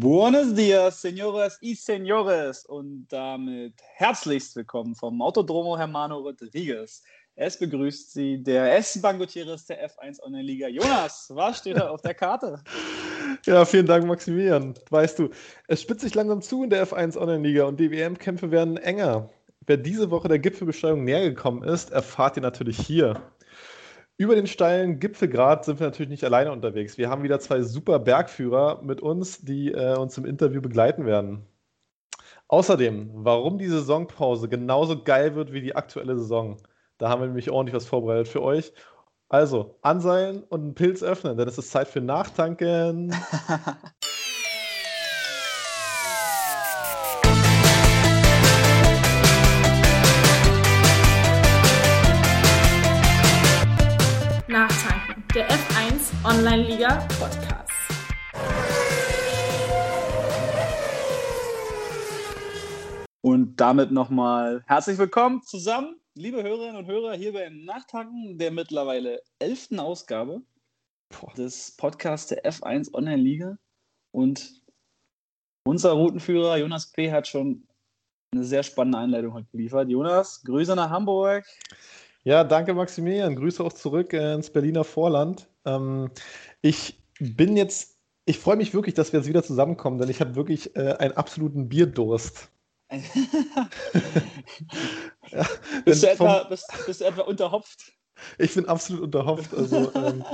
Buenos dias, señoras y señores, und damit herzlichst willkommen vom Autodromo Hermano Rodriguez. Es begrüßt Sie der S-Bahn Gutierrez der F1 Online-Liga. Jonas, was steht da auf der Karte? Ja, vielen Dank, Maximilian. Weißt du, es spitzt sich langsam zu in der F1 Online-Liga und die WM-Kämpfe werden enger. Wer diese Woche der Gipfelbesteigung näher gekommen ist, erfahrt ihr natürlich hier. Über den steilen Gipfelgrad sind wir natürlich nicht alleine unterwegs. Wir haben wieder zwei super Bergführer mit uns, die äh, uns im Interview begleiten werden. Außerdem, warum die Saisonpause genauso geil wird wie die aktuelle Saison. Da haben wir nämlich ordentlich was vorbereitet für euch. Also, anseilen und einen Pilz öffnen, denn es ist Zeit für Nachtanken. Nachtanken, Online-Liga Podcast. Und damit nochmal herzlich willkommen zusammen, liebe Hörerinnen und Hörer, hier beim Nachtanken der mittlerweile elften Ausgabe des Podcasts der F1 Online-Liga. Und unser Routenführer Jonas P. hat schon eine sehr spannende Einleitung heute geliefert. Jonas, Grüße nach Hamburg. Ja, danke Maximilian. Grüße auch zurück ins Berliner Vorland. Ähm, ich bin jetzt, ich freue mich wirklich, dass wir jetzt wieder zusammenkommen, denn ich habe wirklich äh, einen absoluten Bierdurst. ja, bist, du etwa, vom, bist, bist, du etwa unterhopft? Ich bin absolut unterhopft. Also, ähm,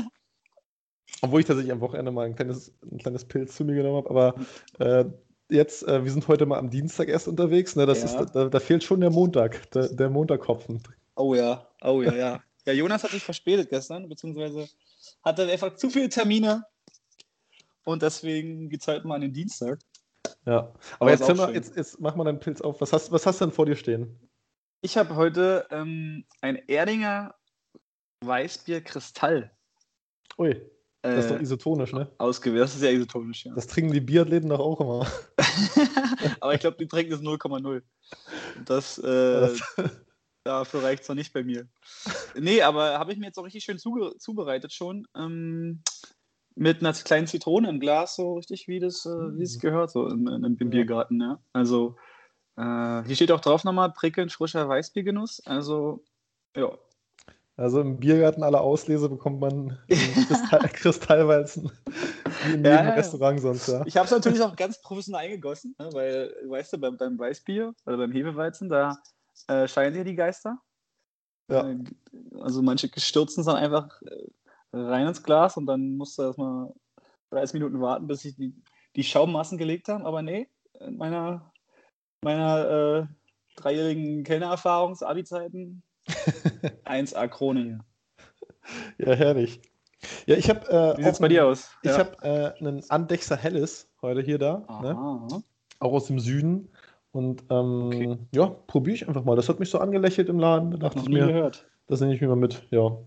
obwohl ich tatsächlich am Wochenende mal ein kleines, ein kleines Pilz zu mir genommen habe, aber äh, jetzt, äh, wir sind heute mal am Dienstag erst unterwegs. Ne? Das ja. ist, da, da, fehlt schon der Montag, der, der Montagkopfen. Oh ja, oh ja, ja. Ja, Jonas hat sich verspätet gestern, beziehungsweise hatte einfach zu viele Termine und deswegen geht es heute mal an den Dienstag. Ja, aber, aber jetzt, mal, jetzt, jetzt mach mal deinen Pilz auf. Was hast, was hast du denn vor dir stehen? Ich habe heute ähm, ein Erdinger Weißbier Kristall. Ui, das ist doch äh, isotonisch, ne? Ausgewählt, das ist ja isotonisch, ja. Das trinken die Biathleten doch auch immer. aber ich glaube, die trinken das 0,0. Das, äh, Dafür reicht es noch nicht bei mir. Nee, aber habe ich mir jetzt auch richtig schön zubereitet schon. Ähm, mit einer kleinen Zitrone im Glas, so richtig wie das, äh, wie es mhm. gehört, so im, im, im Biergarten. Ja. Also äh, hier steht auch drauf nochmal prickelnd frischer Weißbiergenuss. Also ja. Also im Biergarten aller Auslese bekommt man Kristall, Kristallwalzen wie in jedem ja, Restaurant sonst. Ja. Ich habe es natürlich auch ganz professionell eingegossen, ne, weil, weißt du, beim, beim Weißbier oder beim Hefeweizen, da äh, scheinen sich die Geister. Ja. Äh, also manche stürzen dann einfach äh, rein ins Glas und dann musst du erstmal 30 Minuten warten, bis sich die, die Schaummassen gelegt haben. Aber nee, in meiner, meiner äh, dreijährigen Kellnererfahrungs Abi-Zeiten 1A Krone hier. Ja, herrlich. Ja, ich habe. Äh, Wie sieht's bei dir aus? Ich ja. habe äh, einen Andechser Helles heute hier da. Ne? Auch aus dem Süden. Und ähm, okay. ja, probiere ich einfach mal. Das hat mich so angelächelt im Laden. Da dachte ich mir, gehört. das nehme ich mir mal mit. Ja.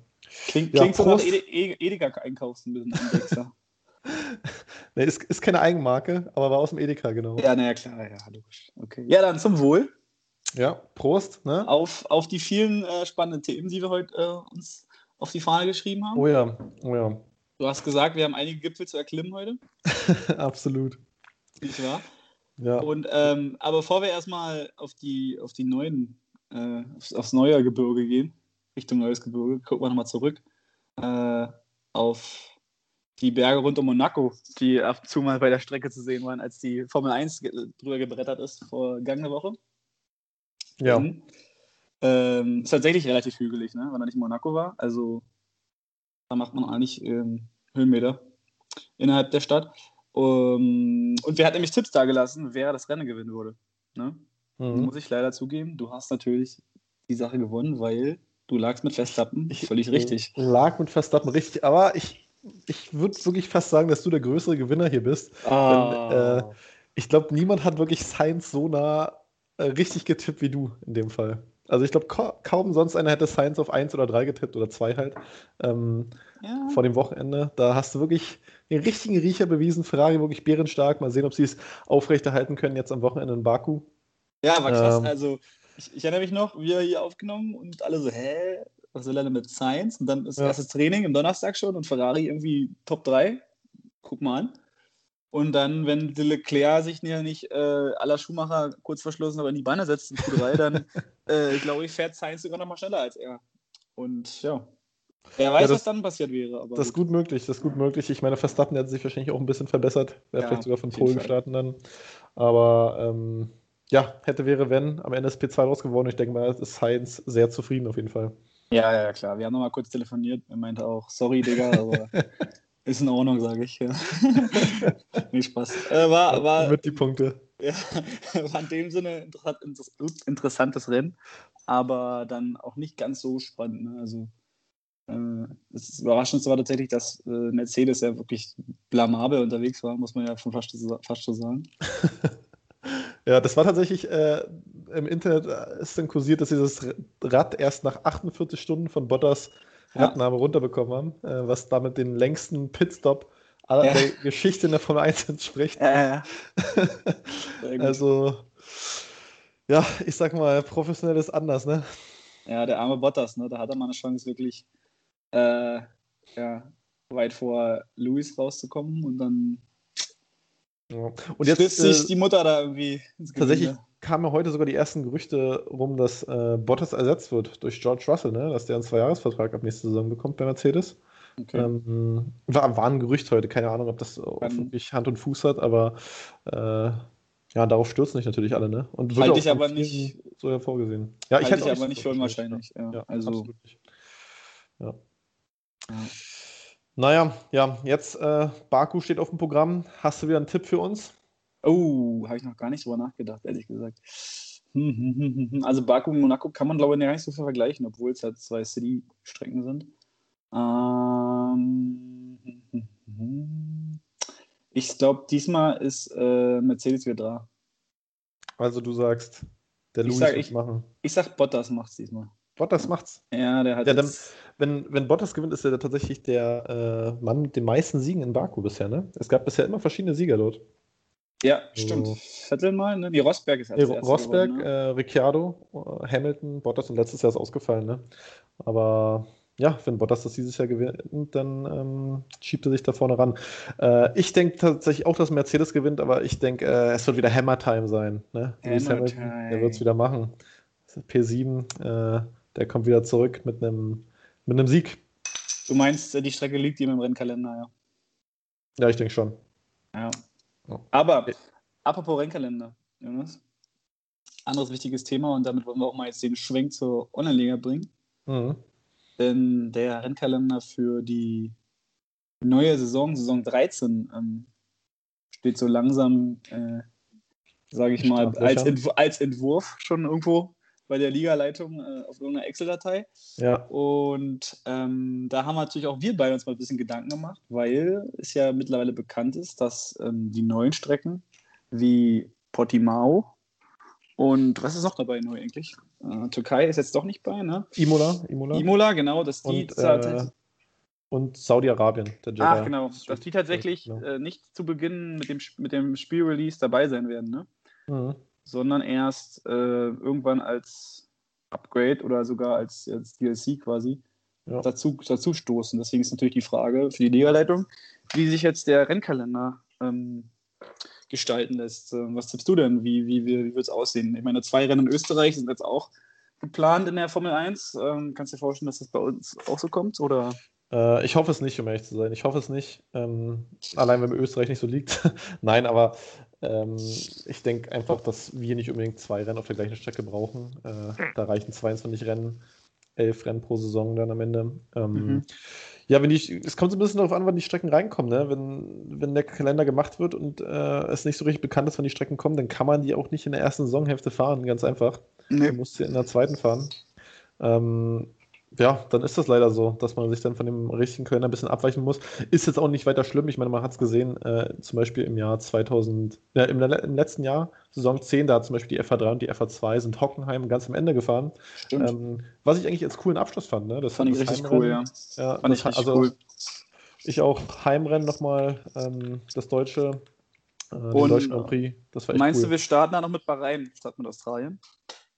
Klingt, ja, klingt so nach Edeka einkaufst ein bisschen nee, ist, ist keine Eigenmarke, aber war aus dem Edeka, genau. Ja, naja, klar, ja, logisch. Okay. Ja, dann zum Wohl. Ja, Prost. Ne? Auf, auf die vielen äh, spannenden Themen, die wir heute äh, uns auf die Fahne geschrieben haben. Oh ja, oh ja. Du hast gesagt, wir haben einige Gipfel zu erklimmen heute. Absolut. Nicht wahr? Ja. Und, ähm, aber bevor wir erstmal auf die, auf die neuen, äh, aufs, aufs neue Gebirge gehen, Richtung neues Gebirge, gucken wir nochmal zurück äh, auf die Berge rund um Monaco, die ab und zu mal bei der Strecke zu sehen waren, als die Formel 1 ge drüber gebrettert ist vor vergangene Woche. Ja. Mhm. Ähm, ist tatsächlich relativ hügelig, ne? wenn er nicht in Monaco war. Also da macht man eigentlich ähm, Höhenmeter innerhalb der Stadt. Um, und wer hat nämlich Tipps dagelassen, wer das Rennen gewinnen würde? Ne? Mhm. Muss ich leider zugeben, du hast natürlich die Sache gewonnen, weil du lagst mit Verstappen völlig richtig. Ich lag mit Verstappen richtig, aber ich, ich würde wirklich fast sagen, dass du der größere Gewinner hier bist. Ah. Denn, äh, ich glaube, niemand hat wirklich Sainz so nah äh, richtig getippt wie du in dem Fall. Also ich glaube, kaum sonst einer hätte Science auf 1 oder 3 getippt oder 2 halt ähm, ja. vor dem Wochenende. Da hast du wirklich den richtigen Riecher bewiesen. Ferrari wirklich bärenstark. Mal sehen, ob sie es aufrechterhalten können jetzt am Wochenende in Baku. Ja, war krass. Ähm, also ich, ich, erinnere mich noch, wir hier aufgenommen und alle so, hä, was will er denn mit Science? Und dann ist ja. erstes Training am Donnerstag schon und Ferrari irgendwie Top 3. Guck mal an. Und dann, wenn Leclerc sich nicht äh, aller Schumacher kurz verschlossen aber in die Beine setzt in Q3, dann äh, glaube ich, fährt Sainz sogar noch mal schneller als er. Und ja, Wer weiß, ja, das, was dann passiert wäre. das ist gut möglich, das ist gut möglich. Ich meine, Verstappen hat sich wahrscheinlich auch ein bisschen verbessert. Wäre ja, vielleicht sogar von Polen starten dann. Aber ähm, ja, hätte, wäre, wenn. Am Ende ist P2 rausgeworden. Ich denke mal, ist Sainz sehr zufrieden auf jeden Fall. Ja, ja, klar. Wir haben nochmal kurz telefoniert. Er meinte auch, sorry, Digga, aber ist in Ordnung, sage ich. Ja. nee, Spaß. Äh, war, war, Mit die Punkte. Ja, war in dem Sinne ein interessantes Rennen, aber dann auch nicht ganz so spannend. Ne? Also das Überraschendste war tatsächlich, dass äh, Mercedes ja wirklich blamabel unterwegs war, muss man ja schon fast, fast so sagen. ja, das war tatsächlich äh, im Internet äh, ist dann kursiert, dass sie das Rad erst nach 48 Stunden von Bottas Radnahme ja. runterbekommen haben, äh, was damit den längsten Pitstop aller ja. der Geschichte in der Formel 1 entspricht. Ja, also, ja, ich sag mal, professionell ist anders, ne? Ja, der arme Bottas, ne? Da hat er mal eine Chance, wirklich äh, ja, weit vor Louis rauszukommen und dann ja. Und jetzt sich äh, die Mutter da irgendwie ins Tatsächlich kamen ja heute sogar die ersten Gerüchte rum, dass äh, Bottas ersetzt wird durch George Russell, ne? dass der einen Zweijahresvertrag ab nächste Saison bekommt bei Mercedes. Okay. Ähm, war, war, ein Gerücht heute, keine Ahnung, ob das wirklich Hand und Fuß hat, aber äh, ja, darauf stürzen sich natürlich alle, ne? Und halte ich aber nicht so hervorgesehen. Ja, ich halte ich aber nicht für unwahrscheinlich. Ja, ja, also, ja. Naja, ja, jetzt äh, Baku steht auf dem Programm. Hast du wieder einen Tipp für uns? Oh, habe ich noch gar nicht drüber nachgedacht, ehrlich gesagt. Hm, hm, hm, also Baku und Monaco kann man, glaube ich, gar nicht so viel vergleichen, obwohl es halt zwei City-Strecken sind. Ähm, ich glaube, diesmal ist äh, Mercedes wieder da. Also du sagst, der Louis wird ich, machen. Ich sag, Bottas macht's diesmal. Bottas macht's? Ja, der hat ja, dann, wenn, wenn Bottas gewinnt, ist er tatsächlich der äh, Mann mit den meisten Siegen in Baku bisher, ne? Es gab bisher immer verschiedene Sieger dort. Ja, stimmt. Vettel mal, ne? Die Rosberg ist als nee, Rosberg, geworden, ne? äh, Ricciardo, äh, Hamilton, Bottas und letztes Jahr ist ausgefallen, ne? Aber ja, wenn Bottas das dieses Jahr gewinnt, dann ähm, schiebt er sich da vorne ran. Äh, ich denke tatsächlich auch, dass Mercedes gewinnt, aber ich denke, äh, es wird wieder Hammer Time sein. Ne? Hammer Hamilton. Der wird es wieder machen. P7, äh, der kommt wieder zurück mit einem mit einem Sieg. Du meinst, äh, die Strecke liegt ihm im Rennkalender, ja? Ja, ich denke schon. Ja. Aber, apropos Rennkalender, Jonas, anderes wichtiges Thema und damit wollen wir auch mal jetzt den Schwenk zur Online-Liga bringen. Mhm. Denn der Rennkalender für die neue Saison, Saison 13, ähm, steht so langsam, äh, sage ich mal, als, Entw als Entwurf schon irgendwo bei der Ligaleitung äh, auf irgendeiner Excel-Datei. Ja. Und ähm, da haben natürlich auch wir beide uns mal ein bisschen Gedanken gemacht, weil es ja mittlerweile bekannt ist, dass ähm, die neuen Strecken wie Portimao und was ist noch dabei neu eigentlich? Äh, Türkei ist jetzt doch nicht bei, ne? Imola. Imola, Imola genau, dass die und, äh, und Saudi-Arabien. Ach, genau, dass die tatsächlich genau. äh, nicht zu Beginn mit dem, mit dem Spielrelease dabei sein werden, ne? Mhm sondern erst äh, irgendwann als Upgrade oder sogar als, als DLC quasi ja. dazu, dazu stoßen. Deswegen ist natürlich die Frage für die Ligaleitung, wie sich jetzt der Rennkalender ähm, gestalten lässt. Ähm, was tippst du denn? Wie, wie, wie, wie wird es aussehen? Ich meine, zwei Rennen in Österreich sind jetzt auch geplant in der Formel 1. Ähm, kannst du dir vorstellen, dass das bei uns auch so kommt? Oder? Äh, ich hoffe es nicht, um ehrlich zu sein. Ich hoffe es nicht. Ähm, allein wenn Österreich nicht so liegt. Nein, aber ähm, ich denke einfach, dass wir nicht unbedingt zwei Rennen auf der gleichen Strecke brauchen. Äh, da reichen 22 Rennen, 11 Rennen pro Saison dann am Ende. Ähm, mhm. Ja, wenn die, es kommt so ein bisschen darauf an, wann die Strecken reinkommen. Ne? Wenn, wenn der Kalender gemacht wird und äh, es nicht so richtig bekannt ist, wann die Strecken kommen, dann kann man die auch nicht in der ersten Saisonhälfte fahren, ganz einfach. Nee. Du musst sie in der zweiten fahren. Ähm, ja, dann ist das leider so, dass man sich dann von dem richtigen Kalender ein bisschen abweichen muss. Ist jetzt auch nicht weiter schlimm. Ich meine, man hat es gesehen, äh, zum Beispiel im Jahr 2000, äh, im, im, letzten Jahr, Saison 10, da hat zum Beispiel die FH3 und die FH2 sind Hockenheim ganz am Ende gefahren. Ähm, was ich eigentlich als coolen Abschluss fand. Ne? Das fand ich richtig cool, ja. ja fand ich richtig also, cool. Ich auch Heimrennen nochmal, ähm, das deutsche, äh, und, Grand Prix. Das war echt meinst cool. du, wir starten da noch mit Bahrain statt mit Australien?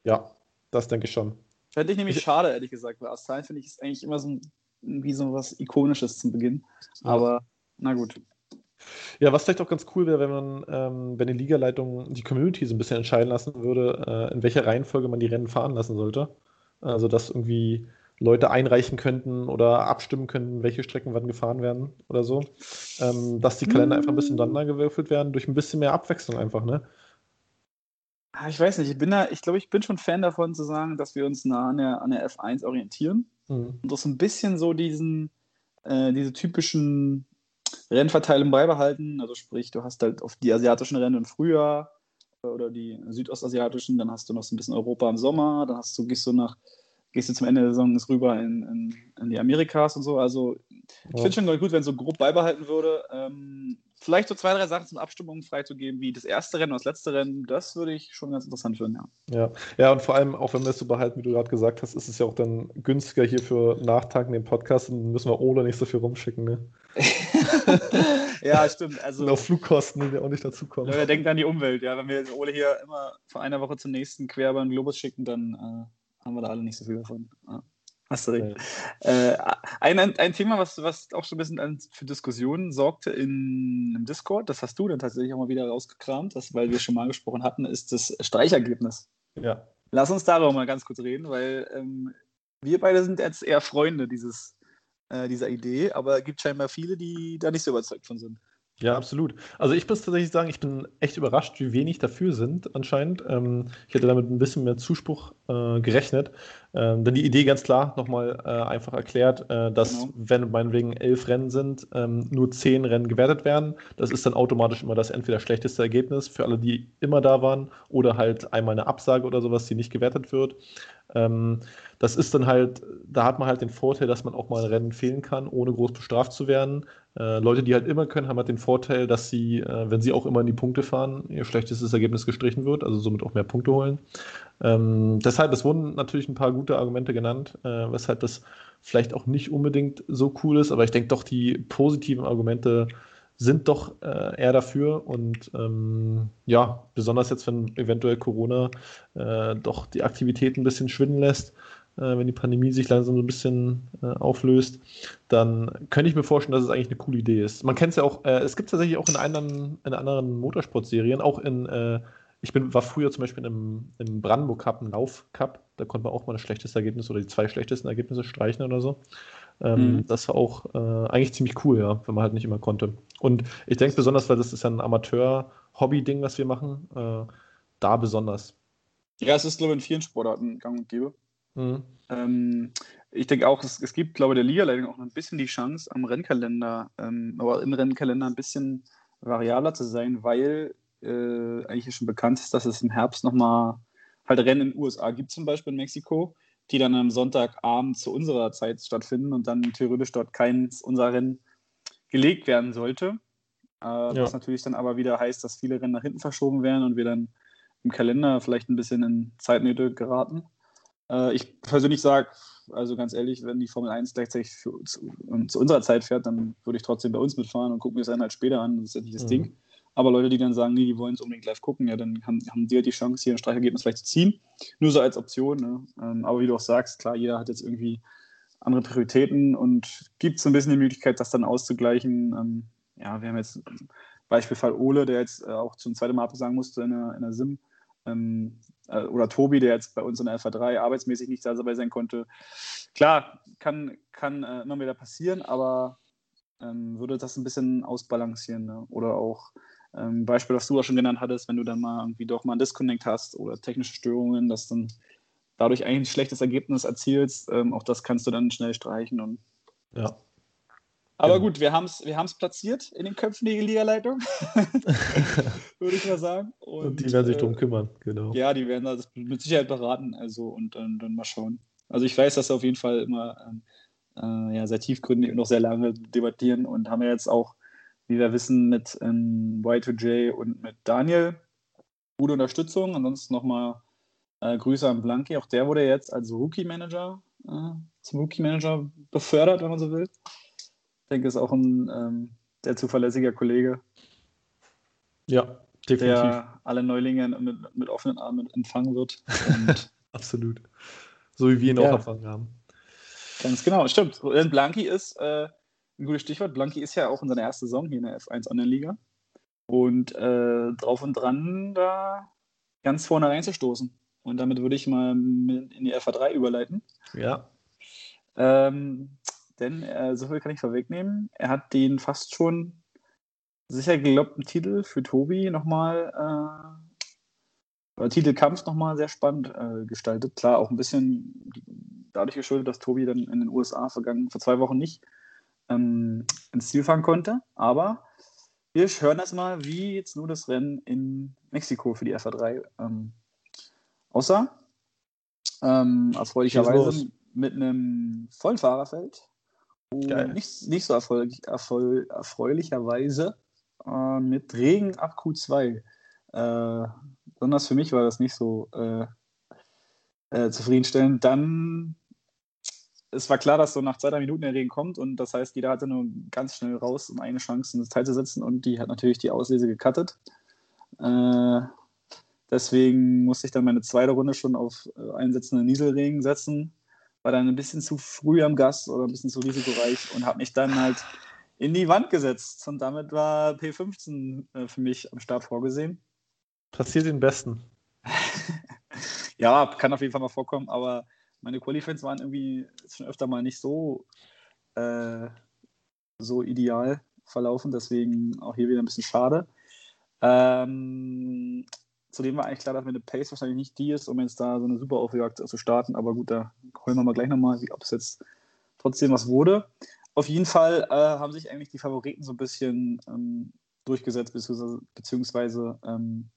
Ja, das denke ich schon. Fände ich nämlich ich, schade, ehrlich gesagt, weil Australien finde ich ist eigentlich immer so ein, wie so was Ikonisches zum Beginn. Aber na gut. Ja, was vielleicht auch ganz cool wäre, wenn man, ähm, wenn die Ligaleitung die Community so ein bisschen entscheiden lassen würde, äh, in welcher Reihenfolge man die Rennen fahren lassen sollte. Also, dass irgendwie Leute einreichen könnten oder abstimmen könnten, welche Strecken wann gefahren werden oder so. Ähm, dass die Kalender einfach ein bisschen ineinander gewürfelt werden, durch ein bisschen mehr Abwechslung einfach, ne? Ah, ich weiß nicht, ich bin da, ich glaube, ich bin schon Fan davon zu sagen, dass wir uns nah an der, an der F1 orientieren. Mhm. Und das ein bisschen so diesen, äh, diese typischen Rennverteilung beibehalten. Also sprich, du hast halt auf die asiatischen Rennen im Frühjahr oder die südostasiatischen, dann hast du noch so ein bisschen Europa im Sommer, dann hast du, gehst du nach, gehst du zum Ende der Saison rüber in, in, in die Amerikas und so. Also ich ja. finde schon gut, wenn so grob beibehalten würde. Ähm, vielleicht so zwei, drei Sachen zum Abstimmungen freizugeben, wie das erste Rennen und das letzte Rennen, das würde ich schon ganz interessant finden, ja. Ja, ja und vor allem, auch wenn wir es so behalten, wie du gerade gesagt hast, ist es ja auch dann günstiger hier für Nachtagen den Podcast und müssen wir ohne nicht so viel rumschicken, ne? ja, stimmt. Also, und auch Flugkosten, die auch nicht dazukommen. Leute, denkt an die Umwelt, ja. Wenn wir Ole hier immer von einer Woche zur nächsten quer über den Globus schicken, dann äh, haben wir da alle nicht so viel davon. Ja. Hast du recht. Ja. Äh, ein, ein Thema, was, was auch schon ein bisschen für Diskussionen sorgte in, im Discord, das hast du dann tatsächlich auch mal wieder rausgekramt, das, weil wir schon mal gesprochen hatten, ist das Streichergebnis. Ja. Lass uns darüber mal ganz kurz reden, weil ähm, wir beide sind jetzt eher Freunde dieses, äh, dieser Idee, aber es gibt scheinbar viele, die da nicht so überzeugt von sind. Ja, absolut. Also ich muss tatsächlich sagen, ich bin echt überrascht, wie wenig dafür sind anscheinend. Ähm, ich hätte damit ein bisschen mehr Zuspruch äh, gerechnet. Ähm, denn die Idee ganz klar nochmal äh, einfach erklärt, äh, dass genau. wenn meinetwegen elf Rennen sind, ähm, nur zehn Rennen gewertet werden. Das ist dann automatisch immer das entweder schlechteste Ergebnis für alle, die immer da waren, oder halt einmal eine Absage oder sowas, die nicht gewertet wird. Ähm, das ist dann halt, da hat man halt den Vorteil, dass man auch mal ein Rennen fehlen kann, ohne groß bestraft zu werden. Äh, Leute, die halt immer können, haben halt den Vorteil, dass sie, äh, wenn sie auch immer in die Punkte fahren, ihr schlechtestes Ergebnis gestrichen wird, also somit auch mehr Punkte holen. Ähm, deshalb, es wurden natürlich ein paar gute Argumente genannt, äh, weshalb das vielleicht auch nicht unbedingt so cool ist, aber ich denke doch, die positiven Argumente sind doch äh, eher dafür und ähm, ja, besonders jetzt, wenn eventuell Corona äh, doch die Aktivität ein bisschen schwinden lässt, äh, wenn die Pandemie sich langsam so ein bisschen äh, auflöst, dann könnte ich mir vorstellen, dass es eigentlich eine coole Idee ist. Man kennt es ja auch, äh, es gibt tatsächlich auch in anderen, in anderen Motorsportserien, auch in, äh, ich bin, war früher zum Beispiel im, im Brandenburg Cup, im Lauf Cup, da konnte man auch mal das schlechteste Ergebnis oder die zwei schlechtesten Ergebnisse streichen oder so. Ähm, mhm. Das war auch äh, eigentlich ziemlich cool, ja, wenn man halt nicht immer konnte. Und ich denke besonders, weil das ist ja ein Amateur-Hobby-Ding, was wir machen, äh, da besonders. Ja, es ist, glaube ich, in vielen Sportarten gang und gäbe. Mhm. Ähm, ich denke auch, es, es gibt, glaube ich, der Liga-Leitung auch ein bisschen die Chance, am Rennkalender, ähm, aber im Rennkalender ein bisschen variabler zu sein, weil äh, eigentlich schon bekannt ist, dass es im Herbst nochmal halt Rennen in den USA gibt, zum Beispiel in Mexiko, die dann am Sonntagabend zu unserer Zeit stattfinden und dann theoretisch dort keins unserer Rennen gelegt werden sollte. Äh, ja. Was natürlich dann aber wieder heißt, dass viele Rennen nach hinten verschoben werden und wir dann im Kalender vielleicht ein bisschen in Zeitnöte geraten. Äh, ich persönlich sage, also ganz ehrlich, wenn die Formel 1 gleichzeitig für, zu, zu, unserer Zeit fährt, dann würde ich trotzdem bei uns mitfahren und gucken mir es dann halt später an. Das ist ja nicht das mhm. Ding. Aber Leute, die dann sagen, nee, die wollen es unbedingt live gucken, ja, dann haben, haben die halt die Chance, hier ein Streichergebnis vielleicht zu ziehen. Nur so als Option. Ne? Ähm, aber wie du auch sagst, klar, jeder hat jetzt irgendwie andere Prioritäten und gibt so ein bisschen die Möglichkeit, das dann auszugleichen. Ähm, ja, wir haben jetzt Beispielfall Ole, der jetzt äh, auch zum zweiten Mal absagen musste in der, in der Sim. Ähm, äh, oder Tobi, der jetzt bei uns in der Alpha 3 arbeitsmäßig nicht dabei sein konnte. Klar, kann, kann äh, immer wieder passieren, aber ähm, würde das ein bisschen ausbalancieren. Ne? Oder auch ähm, Beispiel, was du auch schon genannt hattest, wenn du dann mal irgendwie doch mal ein Disconnect hast oder technische Störungen, dass dann dadurch eigentlich ein schlechtes Ergebnis erzielst. Ähm, auch das kannst du dann schnell streichen. Und ja. Aber genau. gut, wir haben es wir platziert in den Köpfen der Liga-Leitung, würde ich mal sagen. Und, und, die werden sich äh, darum kümmern, genau. Ja, die werden das mit Sicherheit beraten, also und dann, dann mal schauen. Also ich weiß, dass sie auf jeden Fall immer ähm, äh, ja, sehr tiefgründig und auch sehr lange debattieren und haben ja jetzt auch, wie wir wissen, mit ähm, Y2J und mit Daniel gute Unterstützung. Ansonsten nochmal äh, Grüße an Blanki. Auch der wurde jetzt als Rookie-Manager äh, zum Rookie-Manager befördert, wenn man so will. Ich denke, ist auch ein ähm, sehr zuverlässiger Kollege. Ja, definitiv. Der alle Neulinge mit, mit offenen Armen empfangen wird. Absolut. So wie wir ihn ja. auch empfangen haben. Ganz genau, stimmt. Blanki ist, äh, ein gutes Stichwort. Blanky ist ja auch in seiner ersten Saison hier in der F1 Online-Liga. Und äh, drauf und dran, da ganz vorne reinzustoßen. Und damit würde ich mal in die FA3 überleiten. Ja. Ähm, denn äh, so viel kann ich vorwegnehmen. Er hat den fast schon sicher gelobbten Titel für Tobi nochmal, äh, Titelkampf nochmal sehr spannend äh, gestaltet. Klar, auch ein bisschen dadurch geschuldet, dass Tobi dann in den USA vergangen, vor zwei Wochen nicht ähm, ins Ziel fahren konnte. Aber wir hören das mal, wie jetzt nur das Rennen in Mexiko für die FA3 ähm, aussah. Ähm, erfreulicherweise mit einem vollen Fahrerfeld. Und nicht, nicht so erfreulich, erfreulich, erfreulicherweise äh, mit Regen ab Q2. Äh, besonders für mich war das nicht so äh, äh, zufriedenstellend. Dann, es war klar, dass so nach zwei, drei Minuten der Regen kommt und das heißt, jeder hatte nur ganz schnell raus, um eine Chance ins Teil zu setzen und die hat natürlich die Auslese gecuttet. Äh, deswegen musste ich dann meine zweite Runde schon auf äh, einsetzenden Nieselregen setzen. War dann ein bisschen zu früh am Gas oder ein bisschen zu risikoreich und habe mich dann halt in die Wand gesetzt. Und damit war P15 äh, für mich am Start vorgesehen. Passiert den Besten. ja, kann auf jeden Fall mal vorkommen, aber meine Qualifans waren irgendwie schon öfter mal nicht so, äh, so ideal verlaufen, deswegen auch hier wieder ein bisschen schade. Ähm, zudem war eigentlich klar, dass meine Pace wahrscheinlich nicht die ist, um jetzt da so eine super Aufjagd zu starten, aber gut, da holen wir mal gleich nochmal, ob es jetzt trotzdem was wurde. Auf jeden Fall äh, haben sich eigentlich die Favoriten so ein bisschen ähm, durchgesetzt, beziehungsweise, beziehungsweise ähm,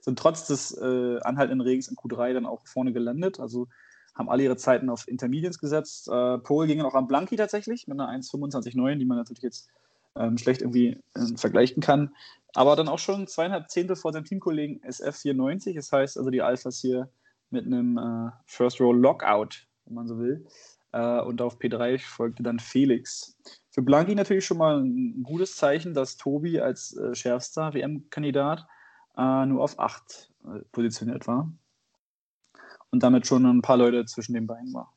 sind trotz des äh, anhaltenden Regens in Q3 dann auch vorne gelandet. Also haben alle ihre Zeiten auf Intermediates gesetzt. Äh, Pole ging auch am Blanky tatsächlich mit einer 1,25,9, die man natürlich jetzt ähm, schlecht irgendwie äh, vergleichen kann. Aber dann auch schon zweieinhalb Zehntel vor seinem Teamkollegen SF94. Das heißt also die Alphas hier mit einem äh, First Row Lockout, wenn man so will. Äh, und auf P3 folgte dann Felix. Für Blanky natürlich schon mal ein gutes Zeichen, dass Tobi als äh, schärfster WM-Kandidat äh, nur auf 8 äh, positioniert war. Und damit schon ein paar Leute zwischen den Beinen war.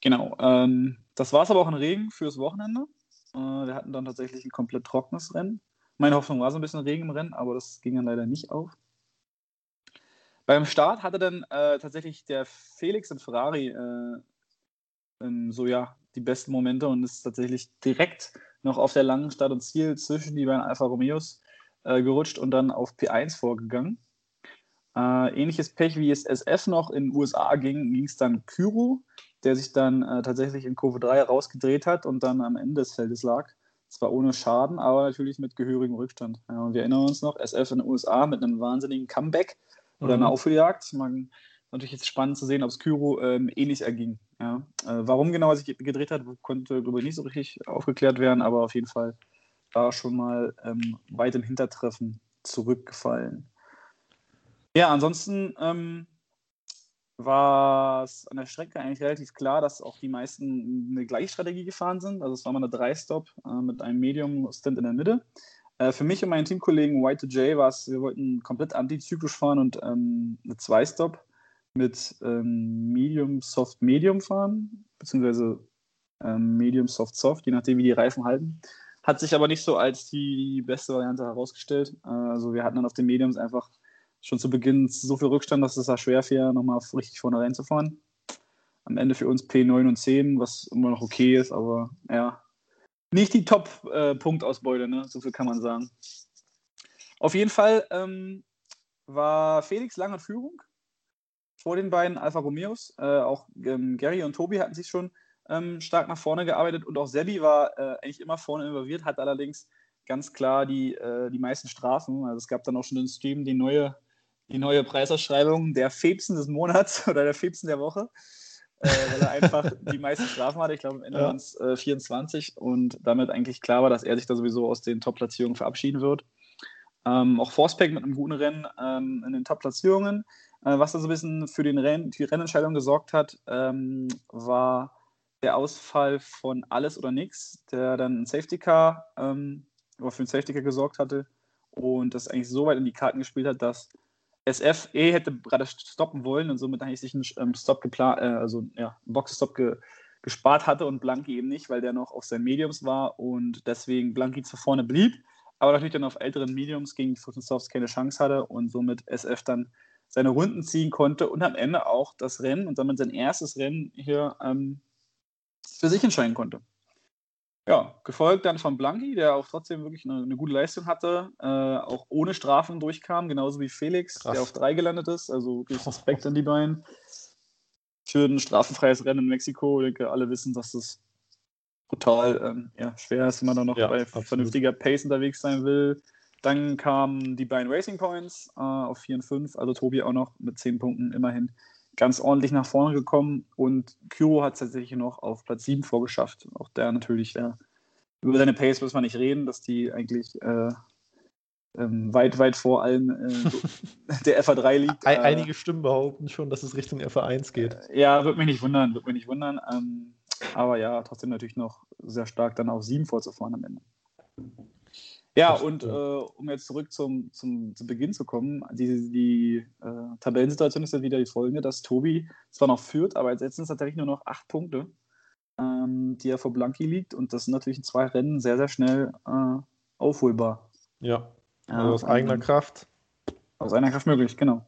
Genau. Ähm, das war es aber auch in Regen fürs Wochenende. Äh, wir hatten dann tatsächlich ein komplett trockenes Rennen. Meine Hoffnung war so ein bisschen Regen im Rennen, aber das ging dann leider nicht auf. Beim Start hatte dann äh, tatsächlich der Felix in Ferrari äh, ähm, so ja die besten Momente und ist tatsächlich direkt noch auf der langen Start und Ziel zwischen die beiden Alfa Romeos äh, gerutscht und dann auf P1 vorgegangen. Äh, ähnliches Pech wie es SF noch in den USA ging, ging es dann Kyro, der sich dann äh, tatsächlich in Kurve 3 rausgedreht hat und dann am Ende des Feldes lag. Zwar ohne Schaden, aber natürlich mit gehörigem Rückstand. Ja, wir erinnern uns noch, SF in den USA mit einem wahnsinnigen Comeback oder mhm. einer Aufholjagd. Man natürlich jetzt spannend zu sehen, ob es Kyro ähm, ähnlich erging. Ja. Äh, warum genau er sich gedreht hat, konnte, glaube ich, nicht so richtig aufgeklärt werden, aber auf jeden Fall war schon mal ähm, weit im Hintertreffen zurückgefallen. Ja, ansonsten ähm, war es an der Strecke eigentlich relativ klar, dass auch die meisten eine gleiche Strategie gefahren sind. Also es war mal eine 3-Stop äh, mit einem Medium-Stint in der Mitte. Äh, für mich und meinen Teamkollegen Y2J war es, wir wollten komplett antizyklisch fahren und ähm, eine 2-Stop mit ähm, Medium, Soft, Medium fahren, beziehungsweise ähm, Medium, Soft, Soft, je nachdem, wie die Reifen halten. Hat sich aber nicht so als die beste Variante herausgestellt. Äh, also wir hatten dann auf den Mediums einfach schon zu Beginn so viel Rückstand, dass es da schwer wäre, nochmal richtig vorne reinzufahren. Am Ende für uns P9 und 10, was immer noch okay ist, aber ja, nicht die Top-Punktausbeute, äh, ne? so viel kann man sagen. Auf jeden Fall ähm, war Felix lange in Führung vor den beiden Alfa Romeos. Äh, auch ähm, Gary und Tobi hatten sich schon ähm, stark nach vorne gearbeitet und auch Sebi war äh, eigentlich immer vorne involviert, hat allerdings ganz klar die, äh, die meisten Strafen. Also es gab dann auch schon den Stream die neue, die neue Preisausschreibung der Febsen des Monats oder der Febsen der Woche. Äh, weil er einfach die meisten Strafen hatte. Ich glaube, am Ende ja. waren es 24 und damit eigentlich klar war, dass er sich da sowieso aus den Top-Platzierungen verabschieden wird. Ähm, auch Forcepack mit einem guten Rennen ähm, in den Top-Platzierungen. Äh, was da so ein bisschen für den Renn, die Rennentscheidung gesorgt hat, ähm, war der Ausfall von Alles oder Nix, der dann ein Safety Car, ähm, für ein Safety Car gesorgt hatte und das eigentlich so weit in die Karten gespielt hat, dass SF eh hätte gerade stoppen wollen und somit eigentlich sich einen ähm, Stop geplant, äh, also ja, Boxstop ge gespart hatte und Blanky eben nicht, weil der noch auf seinen Mediums war und deswegen Blanky zu vorne blieb, aber natürlich dann auf älteren Mediums gegen Frozen Softs keine Chance hatte und somit SF dann seine Runden ziehen konnte und am Ende auch das Rennen und damit sein erstes Rennen hier ähm, für sich entscheiden konnte. Ja, gefolgt dann von Blanky, der auch trotzdem wirklich eine, eine gute Leistung hatte, äh, auch ohne Strafen durchkam, genauso wie Felix, Krass. der auf drei gelandet ist. Also wirklich Respekt an die beiden. Für ein strafenfreies Rennen in Mexiko, ich denke, alle wissen, dass das brutal ähm, ja, schwer ist, wenn man da noch ja, bei absolut. vernünftiger Pace unterwegs sein will. Dann kamen die beiden Racing Points äh, auf 4 und 5, also Tobi auch noch mit 10 Punkten immerhin ganz ordentlich nach vorne gekommen und Kyro hat es tatsächlich noch auf Platz 7 vorgeschafft. Auch der natürlich, ja, über seine Pace muss man nicht reden, dass die eigentlich äh, ähm, weit, weit vor allem äh, der FA3 liegt. Äh, Einige Stimmen behaupten schon, dass es Richtung FA1 geht. Äh, ja, würde mich nicht wundern, würde mich nicht wundern. Ähm, aber ja, trotzdem natürlich noch sehr stark dann auf 7 vorzufahren am Ende. Ja, und äh, um jetzt zurück zum, zum, zum Beginn zu kommen, die, die äh, Tabellensituation ist ja wieder die folgende, dass Tobi zwar noch führt, aber jetzt es tatsächlich nur noch acht Punkte, ähm, die er vor Blanki liegt und das sind natürlich in zwei Rennen sehr, sehr schnell äh, aufholbar. Ja, also aus eigener Kraft. Aus eigener Kraft möglich, genau.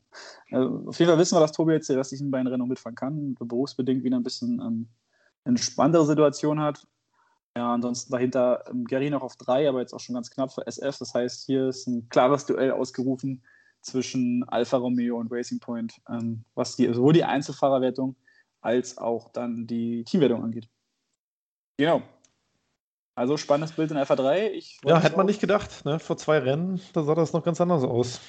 Also auf jeden Fall wissen wir, dass Tobi jetzt die restlichen beiden Rennen mitfahren kann, berufsbedingt wieder ein bisschen ähm, entspanntere Situation hat ja, ansonsten dahinter ähm, Gary noch auf drei, aber jetzt auch schon ganz knapp für SF. Das heißt, hier ist ein klares Duell ausgerufen zwischen Alfa Romeo und Racing Point, ähm, was die, sowohl die Einzelfahrerwertung als auch dann die Teamwertung angeht. Genau. Also spannendes Bild in Alpha 3. Ich ja, hätte man nicht gedacht. Ne? Vor zwei Rennen, da sah das noch ganz anders aus.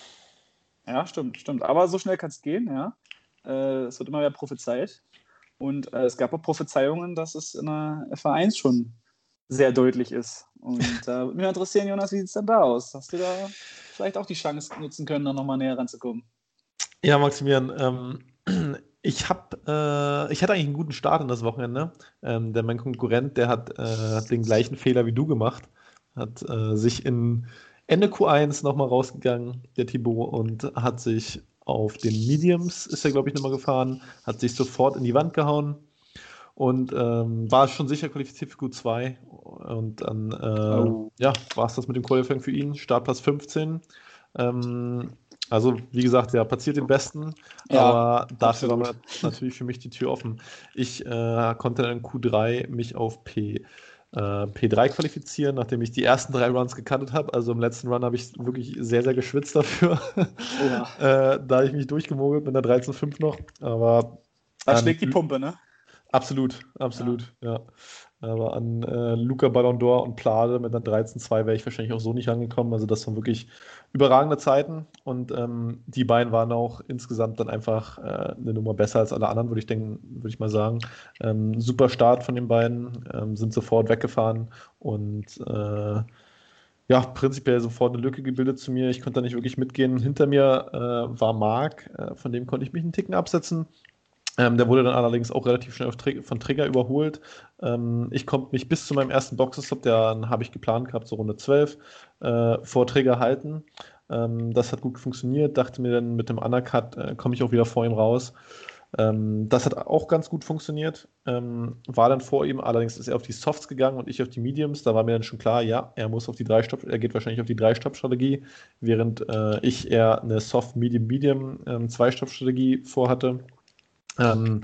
Ja, stimmt, stimmt. Aber so schnell kann es gehen, ja. Äh, es wird immer mehr prophezeit. Und äh, es gab auch Prophezeiungen, dass es in der FA1 schon sehr deutlich ist. Und äh, würde mich interessieren, Jonas, wie sieht es denn da aus? Hast du da vielleicht auch die Chance nutzen können, da nochmal näher ranzukommen? Ja, Maximilian, ähm, ich habe, äh, ich hatte eigentlich einen guten Start in das Wochenende. Ähm, der mein Konkurrent, der hat äh, den gleichen Fehler wie du gemacht, hat äh, sich in Ende Q1 nochmal rausgegangen, der Thibaut, und hat sich auf den Mediums, ist er glaube ich nochmal gefahren, hat sich sofort in die Wand gehauen, und ähm, war schon sicher qualifiziert für Q2. Und dann äh, oh. ja, war es das mit dem Qualifying für ihn. Startplatz 15. Ähm, also, wie gesagt, er platziert den Besten, ja, aber dafür war natürlich für mich die Tür offen. Ich äh, konnte dann in Q3 mich auf P, äh, P3 qualifizieren, nachdem ich die ersten drei Runs gekantet habe. Also im letzten Run habe ich wirklich sehr, sehr geschwitzt dafür. Oh ja. äh, da ich mich durchgemogelt mit einer 13.5 noch. Aber. Da schlägt die Pumpe, ne? Absolut, absolut, ja. ja. Aber an äh, Luca Ballon d'Or und Plade mit einer 13-2 wäre ich wahrscheinlich auch so nicht rangekommen. Also das waren wirklich überragende Zeiten und ähm, die beiden waren auch insgesamt dann einfach äh, eine Nummer besser als alle anderen, würde ich denken, würde ich mal sagen. Ähm, super Start von den beiden, ähm, sind sofort weggefahren und äh, ja, prinzipiell sofort eine Lücke gebildet zu mir. Ich konnte da nicht wirklich mitgehen. Hinter mir äh, war Marc, äh, von dem konnte ich mich einen Ticken absetzen. Ähm, der wurde dann allerdings auch relativ schnell Trig von Trigger überholt. Ähm, ich konnte mich bis zu meinem ersten Boxenstopp, den habe ich geplant gehabt, so Runde 12, äh, vor Trigger halten. Ähm, das hat gut funktioniert. Dachte mir dann, mit dem Undercut äh, komme ich auch wieder vor ihm raus. Ähm, das hat auch ganz gut funktioniert. Ähm, war dann vor ihm, allerdings ist er auf die Softs gegangen und ich auf die Mediums. Da war mir dann schon klar, ja, er muss auf die drei Stopp, er geht wahrscheinlich auf die Drei-Stopp-Strategie, während äh, ich eher eine Soft-Medium-Medium ähm, vorhatte. Ähm,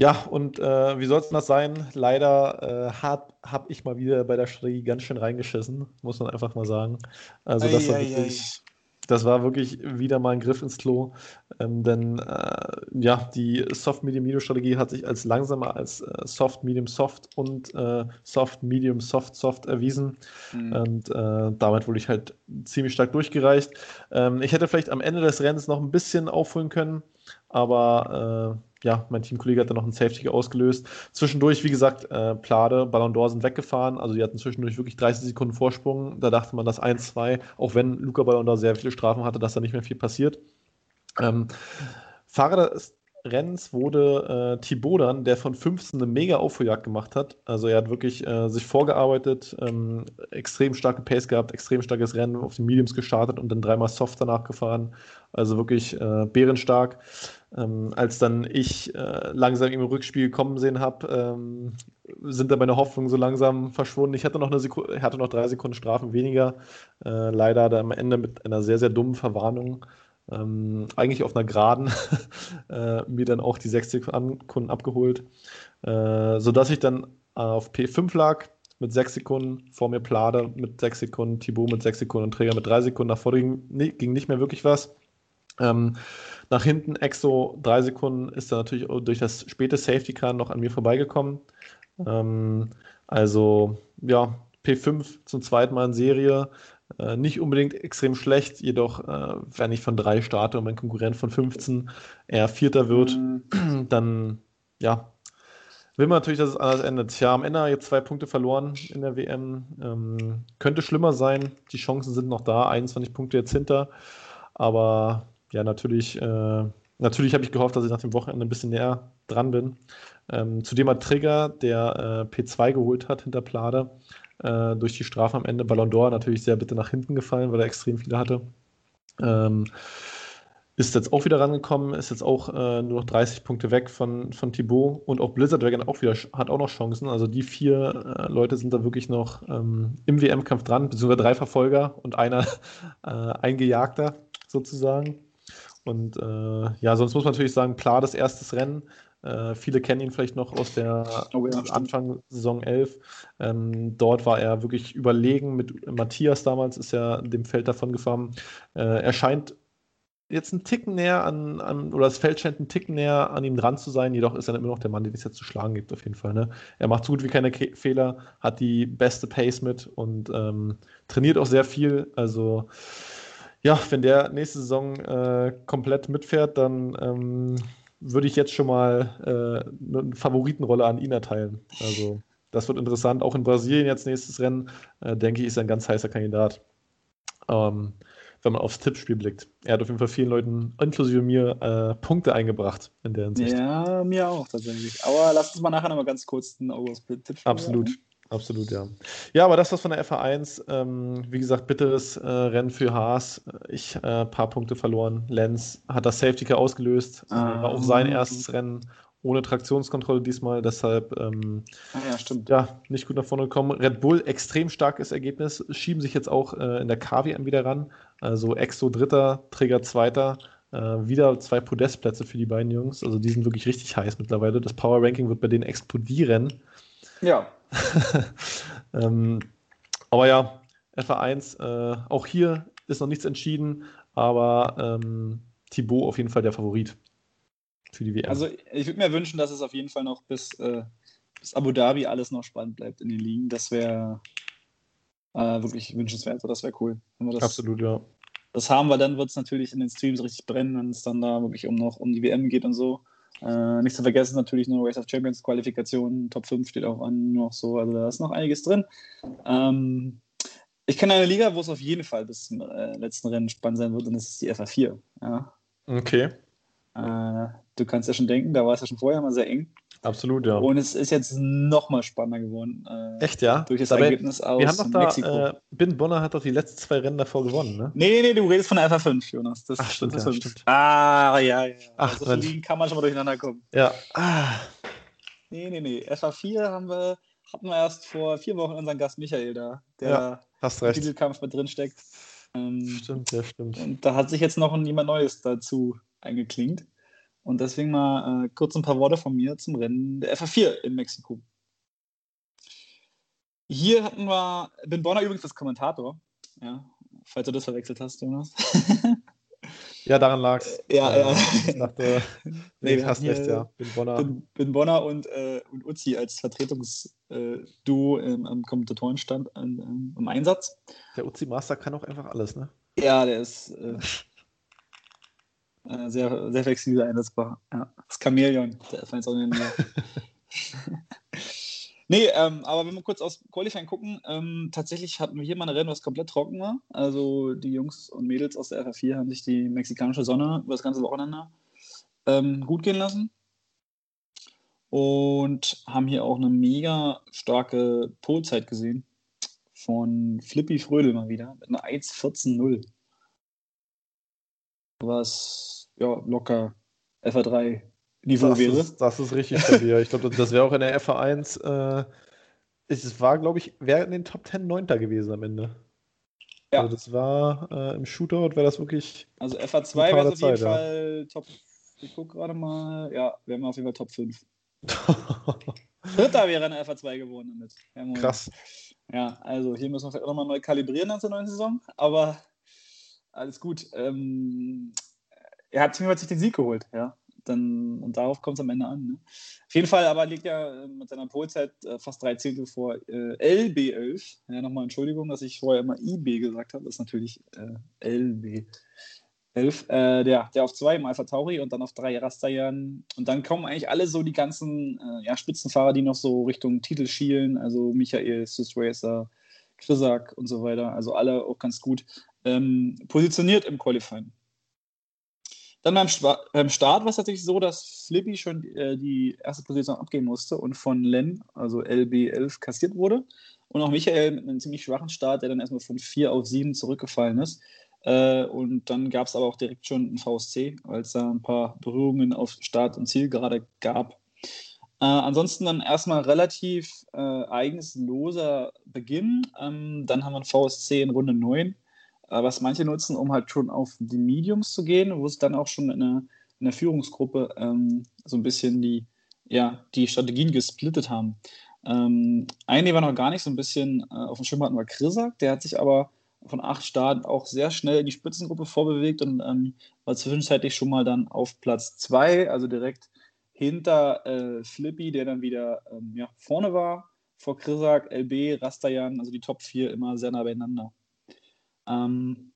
ja, und äh, wie soll es denn das sein? Leider äh, habe ich mal wieder bei der Strategie ganz schön reingeschissen, muss man einfach mal sagen. Also das, war, ei, wirklich, ei. das war wirklich wieder mal ein Griff ins Klo. Ähm, denn äh, ja, die Soft-Medium-Medium-Strategie hat sich als langsamer als äh, Soft-Medium-Soft und äh, Soft-Medium-Soft-Soft erwiesen. Mhm. Und äh, damit wurde ich halt ziemlich stark durchgereicht. Ähm, ich hätte vielleicht am Ende des Rennens noch ein bisschen aufholen können. Aber äh, ja, mein Teamkollege hat dann noch einen Safety ausgelöst. Zwischendurch, wie gesagt, äh, Plade, Ballon d'Or sind weggefahren. Also die hatten zwischendurch wirklich 30 Sekunden Vorsprung. Da dachte man, dass 1-2, auch wenn Luca Ballon d'Or sehr viele Strafen hatte, dass da nicht mehr viel passiert. Ähm, Fahrer Rennens wurde äh, Thibaut dann, der von 15 eine mega Aufholjagd gemacht hat. Also er hat wirklich äh, sich vorgearbeitet, ähm, extrem starke Pace gehabt, extrem starkes Rennen auf den Mediums gestartet und dann dreimal Soft danach gefahren. Also wirklich äh, bärenstark. Ähm, als dann ich äh, langsam im Rückspiel kommen sehen habe, ähm, sind da meine Hoffnungen so langsam verschwunden. Ich hatte noch, eine Sekunde, hatte noch drei Sekunden Strafen weniger. Äh, leider da am Ende mit einer sehr, sehr dummen Verwarnung ähm, eigentlich auf einer Geraden äh, mir dann auch die sechs Sekunden abgeholt, äh, sodass ich dann auf P5 lag mit sechs Sekunden, vor mir Plade mit sechs Sekunden, Thibaut mit sechs Sekunden und Träger mit drei Sekunden. Nach vorne ging, ging nicht mehr wirklich was. Ähm, nach hinten Exo drei Sekunden ist dann natürlich durch das späte Safety Car noch an mir vorbeigekommen. Ähm, also ja, P5 zum zweiten Mal in Serie. Äh, nicht unbedingt extrem schlecht, jedoch, äh, wenn ich von drei starte und mein Konkurrent von 15 eher Vierter wird, mhm. dann ja, will man natürlich, dass es anders endet. Ja, am Ende jetzt zwei Punkte verloren in der WM. Ähm, könnte schlimmer sein. Die Chancen sind noch da, 21 Punkte jetzt hinter. Aber ja, natürlich, äh, natürlich habe ich gehofft, dass ich nach dem Wochenende ein bisschen näher dran bin. Ähm, zudem hat Trigger, der äh, P2 geholt hat hinter Plade, äh, durch die Strafe am Ende. Ballon d'Or natürlich sehr bitte nach hinten gefallen, weil er extrem viele hatte. Ähm, ist jetzt auch wieder rangekommen, ist jetzt auch äh, nur noch 30 Punkte weg von, von Thibaut und auch Blizzard Dragon auch wieder, hat auch noch Chancen. Also die vier äh, Leute sind da wirklich noch ähm, im WM-Kampf dran, beziehungsweise drei Verfolger und einer äh, Eingejagter sozusagen. Und äh, ja, sonst muss man natürlich sagen, klar, das erste Rennen. Äh, viele kennen ihn vielleicht noch aus der oh, ja, Anfang Saison 11. Ähm, dort war er wirklich überlegen mit Matthias damals, ist er dem Feld davon gefahren. Äh, er scheint jetzt einen Ticken näher an, an, oder das Feld scheint einen Ticken näher an ihm dran zu sein, jedoch ist er immer noch der Mann, den es jetzt zu schlagen gibt, auf jeden Fall. Ne? Er macht so gut wie keine Ke Fehler, hat die beste Pace mit und ähm, trainiert auch sehr viel. Also ja, wenn der nächste Saison äh, komplett mitfährt, dann ähm, würde ich jetzt schon mal äh, eine Favoritenrolle an ihn erteilen. Also, das wird interessant. Auch in Brasilien jetzt nächstes Rennen, äh, denke ich, ist ein ganz heißer Kandidat. Ähm, wenn man aufs Tippspiel blickt. Er hat auf jeden Fall vielen Leuten, inklusive mir, äh, Punkte eingebracht in der Hinsicht. Ja, mir auch tatsächlich. Aber lass uns mal nachher nochmal ganz kurz ein Auge aufs Tippspiel Absolut. Machen. Absolut, ja. Ja, aber das was von der FA1. Ähm, wie gesagt, bitteres äh, Rennen für Haas. Ich ein äh, paar Punkte verloren. Lenz hat das Safety Car ausgelöst. Ah. War auch sein erstes Rennen ohne Traktionskontrolle diesmal. Deshalb ähm, ah, ja, stimmt. ja, nicht gut nach vorne gekommen. Red Bull, extrem starkes Ergebnis. Schieben sich jetzt auch äh, in der KWM wieder ran. Also Exo Dritter, Träger Zweiter. Äh, wieder zwei Podestplätze für die beiden Jungs. Also die sind wirklich richtig heiß mittlerweile. Das Power Ranking wird bei denen explodieren. Ja, ähm, aber ja, FA1, äh, auch hier ist noch nichts entschieden, aber ähm, Thibaut auf jeden Fall der Favorit für die WM. Also ich würde mir wünschen, dass es auf jeden Fall noch bis, äh, bis Abu Dhabi alles noch spannend bleibt in den Ligen. Das wäre äh, wirklich wünschenswert, das wäre cool. Das, Absolut, ja. Das haben wir, dann wird es natürlich in den Streams richtig brennen, wenn es dann da wirklich um noch um die WM geht und so. Äh, nicht zu vergessen natürlich nur Race of Champions Qualifikation, Top 5 steht auch an, noch so, also da ist noch einiges drin. Ähm, ich kenne eine Liga, wo es auf jeden Fall bis zum äh, letzten Rennen spannend sein wird und das ist die FA4. Ja. Okay. Äh, du kannst ja schon denken, da war es ja schon vorher mal sehr eng. Absolut, ja. Und es ist jetzt noch mal spannender geworden. Äh, Echt, ja? Durch das Dabei, Ergebnis aus wir haben doch da, Mexiko. Äh, Bin Bonner hat doch die letzten zwei Rennen davor gewonnen, ne? Nee, nee, nee, du redest von der FA5, Jonas. Das, Ach, stimmt, das ja, stimmt. Ah, ja, ja. Ach, so also, kann man schon mal durcheinander kommen. Ja. Ah. Nee, nee, nee. FA4 haben wir, hatten wir erst vor vier Wochen unseren Gast Michael da, der ja, hast recht. im Titelkampf mit drin steckt. Ähm, stimmt, ja, stimmt. Und da hat sich jetzt noch jemand Neues dazu eingeklinkt. Und deswegen mal äh, kurz ein paar Worte von mir zum Rennen der FA4 in Mexiko. Hier hatten wir, Ben Bonner übrigens als Kommentator, ja, falls du das verwechselt hast, Jonas. ja, daran lag es. Ja, ja. Ich dachte, nee, du hast recht, ja. Ben Bonner, ben, ben Bonner und, äh, und Uzi als Vertretungsduo äh, im, am Kommentatorenstand ähm, im Einsatz. Der Uzi Master kann auch einfach alles, ne? Ja, der ist. Äh, äh, sehr, sehr flexibel einsetzbar. Ja. Das Chamäleon, der jetzt auch in Nee, ähm, aber wenn wir kurz aus Qualifying gucken, ähm, tatsächlich hatten wir hier mal ein Rennen, was komplett trocken war. Also die Jungs und Mädels aus der FA4 haben sich die mexikanische Sonne über das ganze Wochenende äh, ähm, gut gehen lassen. Und haben hier auch eine mega starke Polzeit gesehen. Von Flippy Frödel mal wieder. Mit einer 1.14.0. Was ja locker FA3 Niveau das wäre. Ist, das ist richtig stabil. ich glaube, das wäre auch in der FA1. Äh, es war, glaube ich, wäre in den Top 10 Neunter gewesen am Ende. Ja. Also das war äh, im Shootout, wäre das wirklich. Also FA2 wäre auf jeden Fall ja. Top. Ich gucke gerade mal. Ja, wären wir auf jeden Fall Top 5. Dritter wäre eine FA2 geworden damit. Ja, Krass. Ja, also hier müssen wir vielleicht auch nochmal neu kalibrieren nach der neuen Saison, aber alles gut. Ähm, er hat sich den Sieg geholt, ja. Dann, und darauf kommt es am Ende an. Ne? Auf jeden Fall aber liegt er äh, mit seiner Polzeit äh, fast drei Zehntel vor äh, LB11. Ja, nochmal Entschuldigung, dass ich vorher immer IB gesagt habe. Das ist natürlich äh, LB11. Äh, der, der auf zwei im Alpha Tauri und dann auf drei Rastajan. Und dann kommen eigentlich alle so die ganzen äh, ja, Spitzenfahrer, die noch so Richtung Titel schielen. Also Michael, Swiss Racer, Krisak und so weiter. Also alle auch ganz gut ähm, positioniert im Qualifying. Dann beim, beim Start war es tatsächlich so, dass Flippy schon äh, die erste Position abgeben musste und von Len, also LB11, kassiert wurde. Und auch Michael mit einem ziemlich schwachen Start, der dann erstmal von 4 auf 7 zurückgefallen ist. Äh, und dann gab es aber auch direkt schon einen VSC, weil es da ein paar Berührungen auf Start und Ziel gerade gab. Äh, ansonsten dann erstmal relativ äh, eigenloser Beginn. Ähm, dann haben wir einen VSC in Runde 9 äh, was manche nutzen, um halt schon auf die Mediums zu gehen, wo es dann auch schon in der, in der Führungsgruppe ähm, so ein bisschen die, ja, die Strategien gesplittet haben. Ähm, einen, der war noch gar nicht so ein bisschen äh, auf dem Schirm hatten, war Krisak. Der hat sich aber von acht Starten auch sehr schnell in die Spitzengruppe vorbewegt und ähm, war zwischenzeitlich schon mal dann auf Platz zwei, also direkt hinter äh, Flippy, der dann wieder ähm, ja, vorne war, vor Krisak, LB, Rastajan, also die Top 4 immer sehr nah beieinander. Ähm,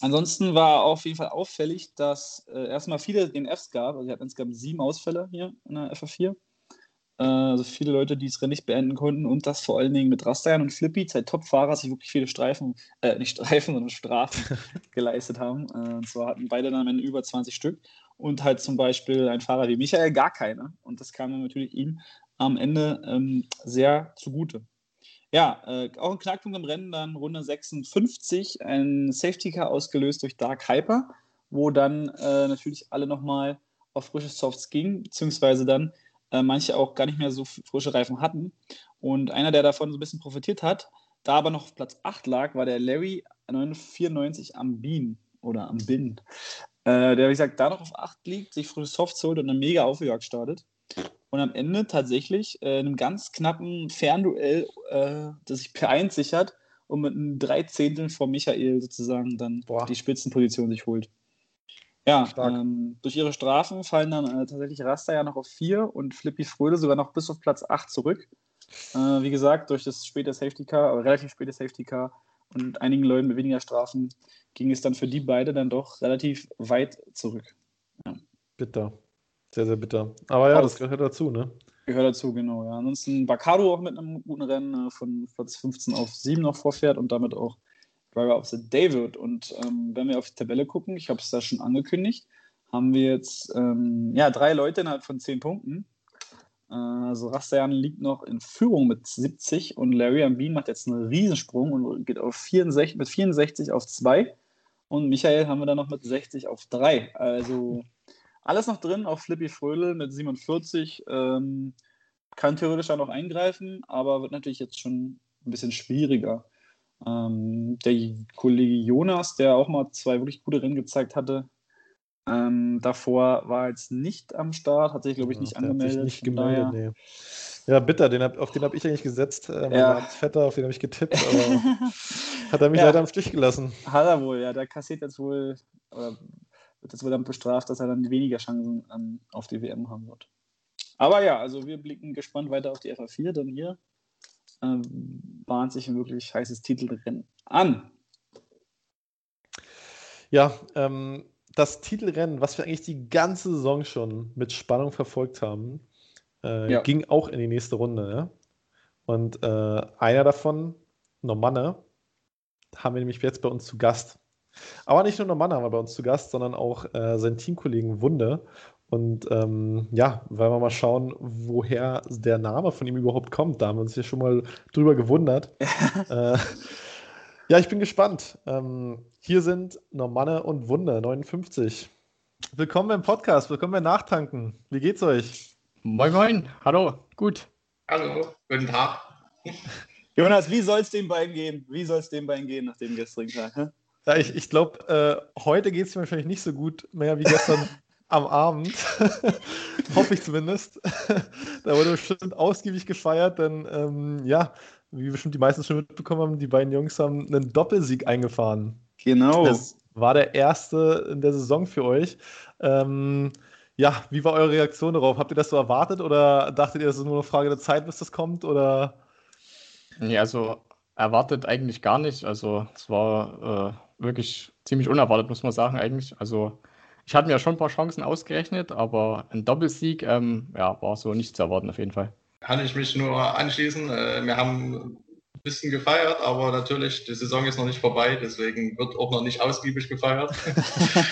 ansonsten war auf jeden Fall auffällig, dass äh, erstmal viele DNFs gab. Also, hatten insgesamt sieben Ausfälle hier in der FA4. Äh, also, viele Leute, die es nicht beenden konnten. Und das vor allen Dingen mit Rastayan und Flippy, zwei Top-Fahrer, sich wirklich viele Streifen, äh, nicht Streifen, sondern Strafen geleistet haben. Äh, und zwar hatten beide dann am Ende über 20 Stück. Und halt zum Beispiel ein Fahrer wie Michael gar keine. Und das kam dann natürlich ihm am Ende ähm, sehr zugute. Ja, äh, auch ein Knackpunkt im Rennen, dann Runde 56, ein Safety Car ausgelöst durch Dark Hyper, wo dann äh, natürlich alle nochmal auf frische Softs gingen, beziehungsweise dann äh, manche auch gar nicht mehr so frische Reifen hatten. Und einer, der davon so ein bisschen profitiert hat, da aber noch auf Platz 8 lag, war der Larry 994 am Bean oder am Bin. Äh, der, wie gesagt, da noch auf 8 liegt, sich frische Softs holt und eine mega Aufjagd startet und am Ende tatsächlich äh, in einem ganz knappen Fernduell äh, das sich P1 sichert und mit einem Dreizehntel vor Michael sozusagen dann Boah. die Spitzenposition sich holt. Ja, ähm, durch ihre Strafen fallen dann äh, tatsächlich Rasta ja noch auf 4 und Flippy Fröde sogar noch bis auf Platz 8 zurück. Äh, wie gesagt, durch das späte Safety Car, oder relativ späte Safety Car und einigen Leuten mit weniger Strafen ging es dann für die beide dann doch relativ weit zurück. Ja. Bitter. Sehr, sehr bitter. Aber ja, Auf, das gehört dazu, ne? Gehört dazu, genau. Ja. Ansonsten Bacardo auch mit einem guten Rennen äh, von Platz 15 auf 7 noch vorfährt und damit auch Driver of the David. Und ähm, wenn wir auf die Tabelle gucken, ich habe es da schon angekündigt, haben wir jetzt ähm, ja, drei Leute innerhalb von 10 Punkten. Äh, also Rastajan liegt noch in Führung mit 70 und Larry Ambin macht jetzt einen Riesensprung und geht auf 64, mit 64 auf 2. Und Michael haben wir dann noch mit 60 auf 3. Also alles noch drin, auch Flippy Frödel mit 47. Ähm, kann theoretisch da noch eingreifen, aber wird natürlich jetzt schon ein bisschen schwieriger. Ähm, der Kollege Jonas, der auch mal zwei wirklich gute Rennen gezeigt hatte, ähm, davor war jetzt nicht am Start, hat sich, glaube ich, nicht ja, angemeldet. Sich nicht gemeldet, nee. Ja, bitter, den hab, auf den habe ich eigentlich gesetzt. Äh, ja. Vetter, auf den habe ich getippt, aber hat er mich ja. leider am Stich gelassen. Hat er wohl, ja. Der kassiert jetzt wohl, oder wird jetzt wohl dann bestraft, dass er dann weniger Chancen ähm, auf die WM haben wird. Aber ja, also wir blicken gespannt weiter auf die FA4, denn hier ähm, bahnt sich ein wirklich heißes Titelrennen an. Ja, ähm, das Titelrennen, was wir eigentlich die ganze Saison schon mit Spannung verfolgt haben, äh, ja. ging auch in die nächste Runde. Ja? Und äh, einer davon, Normanne, haben wir nämlich jetzt bei uns zu Gast. Aber nicht nur Normann war bei uns zu Gast, sondern auch äh, sein Teamkollegen Wunde. Und ähm, ja, weil wir mal schauen, woher der Name von ihm überhaupt kommt. Da haben wir uns ja schon mal drüber gewundert. äh, ja, ich bin gespannt. Ähm, hier sind Normanne und Wunde, 59. Willkommen im Podcast, willkommen beim Nachtanken. Wie geht's euch? Moin, moin. Hallo, gut. Hallo, guten Tag. Jonas, wie soll es den beiden gehen? Wie soll es den beiden gehen nach dem gestrigen Tag? Hä? Ja, ich, ich glaube, äh, heute geht es mir wahrscheinlich nicht so gut mehr wie gestern am Abend. Hoffe ich zumindest. da wurde bestimmt ausgiebig gefeiert, denn ähm, ja, wie bestimmt die meisten schon mitbekommen haben, die beiden Jungs haben einen Doppelsieg eingefahren. Genau. Das war der erste in der Saison für euch. Ähm, ja, wie war eure Reaktion darauf? Habt ihr das so erwartet oder dachtet ihr, es ist nur eine Frage der Zeit, bis das kommt? Oder? Ja, also erwartet eigentlich gar nicht. Also es war äh, wirklich ziemlich unerwartet, muss man sagen, eigentlich. Also ich hatte mir schon ein paar Chancen ausgerechnet, aber ein Doppelsieg ähm, ja, war so nicht zu erwarten auf jeden Fall. Kann ich mich nur anschließen. Äh, wir haben ein bisschen gefeiert, aber natürlich, die Saison ist noch nicht vorbei, deswegen wird auch noch nicht ausgiebig gefeiert.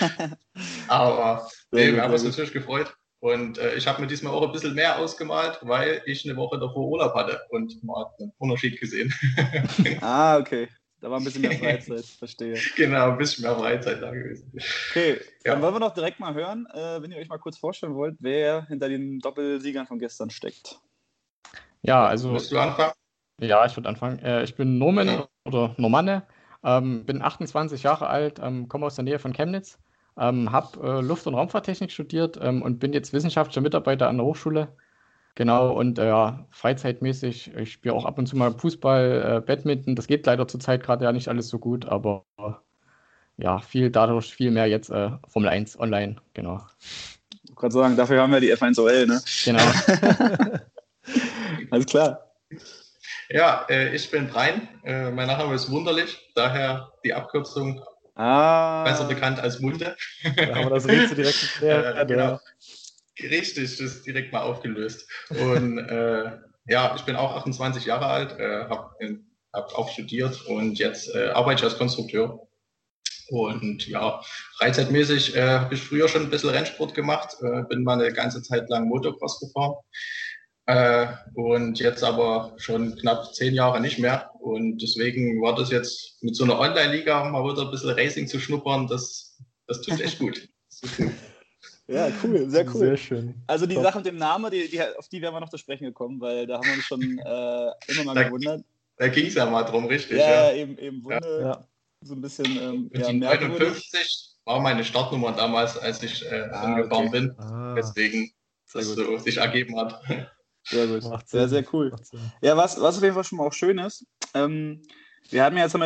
aber nee, wir haben uns natürlich gefreut. Und äh, ich habe mir diesmal auch ein bisschen mehr ausgemalt, weil ich eine Woche davor Urlaub hatte und man hat einen Unterschied gesehen. ah, okay. Da war ein bisschen mehr Freizeit, verstehe. Genau, ein bisschen mehr Freizeit da gewesen. Okay, ja. dann wollen wir doch direkt mal hören, äh, wenn ihr euch mal kurz vorstellen wollt, wer hinter den Doppelsiegern von gestern steckt. Ja, also. Willst du anfangen? Ja, ich würde anfangen. Äh, ich bin Norman ja. oder Normanne, ähm, bin 28 Jahre alt, ähm, komme aus der Nähe von Chemnitz, ähm, habe äh, Luft- und Raumfahrttechnik studiert ähm, und bin jetzt wissenschaftlicher Mitarbeiter an der Hochschule Genau, und äh, ja, freizeitmäßig, ich spiele auch ab und zu mal Fußball, äh, Badminton. Das geht leider zurzeit gerade ja nicht alles so gut, aber ja, viel dadurch, viel mehr jetzt äh, Formel 1 online, genau. Ich kann sagen, dafür haben wir die F1 OL, ne? Genau. Alles klar. Ja, äh, ich bin Brein. Äh, mein Nachname ist Wunderlich, daher die Abkürzung ah. besser bekannt als Munde. Da haben wir das Rätsel direkt geklärt. äh, genau. Richtig, das ist direkt mal aufgelöst. Und äh, ja, ich bin auch 28 Jahre alt, äh, habe hab auch studiert und jetzt äh, arbeite ich als Konstrukteur. Und ja, freizeitmäßig äh, habe ich früher schon ein bisschen Rennsport gemacht, äh, bin mal eine ganze Zeit lang Motocross gefahren. Äh, und jetzt aber schon knapp zehn Jahre nicht mehr. Und deswegen war das jetzt mit so einer Online-Liga mal wieder ein bisschen Racing zu schnuppern, das, das tut echt gut. Ja, cool, sehr cool. Sehr schön. Also die Top. Sache mit dem Namen, die, die, auf die werden wir noch zu sprechen gekommen, weil da haben wir uns schon äh, immer mal da, gewundert. Da ging es ja mal drum, richtig. Ja, ja. eben, eben Wunde, ja. so ein bisschen ähm, ja, 59 war meine Startnummer damals, als ich äh, ah, angefahren okay. bin. Ah. Deswegen, dass es so sich ergeben hat. Sehr gut. Sehr, sehr cool. Ja, was, was auf jeden Fall schon mal auch schön ist, ähm, wir haben ja jetzt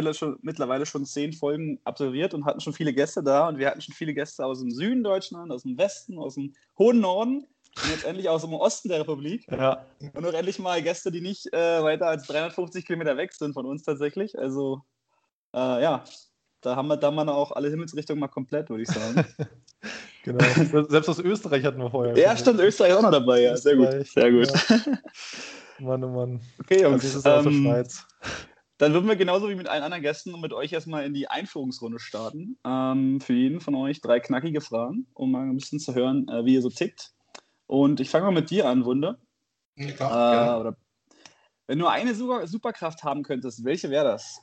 mittlerweile schon zehn Folgen absolviert und hatten schon viele Gäste da und wir hatten schon viele Gäste aus dem Süden Deutschland, aus dem Westen, aus dem hohen Norden und jetzt endlich aus dem Osten der Republik. Ja. Und auch endlich mal Gäste, die nicht äh, weiter als 350 Kilometer weg sind von uns tatsächlich. Also äh, ja, da haben wir dann mal auch alle Himmelsrichtungen mal komplett, würde ich sagen. genau. Selbst aus Österreich hatten wir vorher. Ja, stimmt, Österreich auch noch dabei, ja. Sehr gut. Sehr gut. Ja. Mann, oh Mann. Okay, Jungs. Also, das ist aus ähm, der Schweiz. Dann würden wir genauso wie mit allen anderen Gästen mit euch erstmal in die Einführungsrunde starten. Ähm, für jeden von euch drei knackige Fragen, um mal ein bisschen zu hören, äh, wie ihr so tickt. Und ich fange mal mit dir an, Wunde. Ja, äh, oder, wenn du eine Super Superkraft haben könntest, welche wäre das?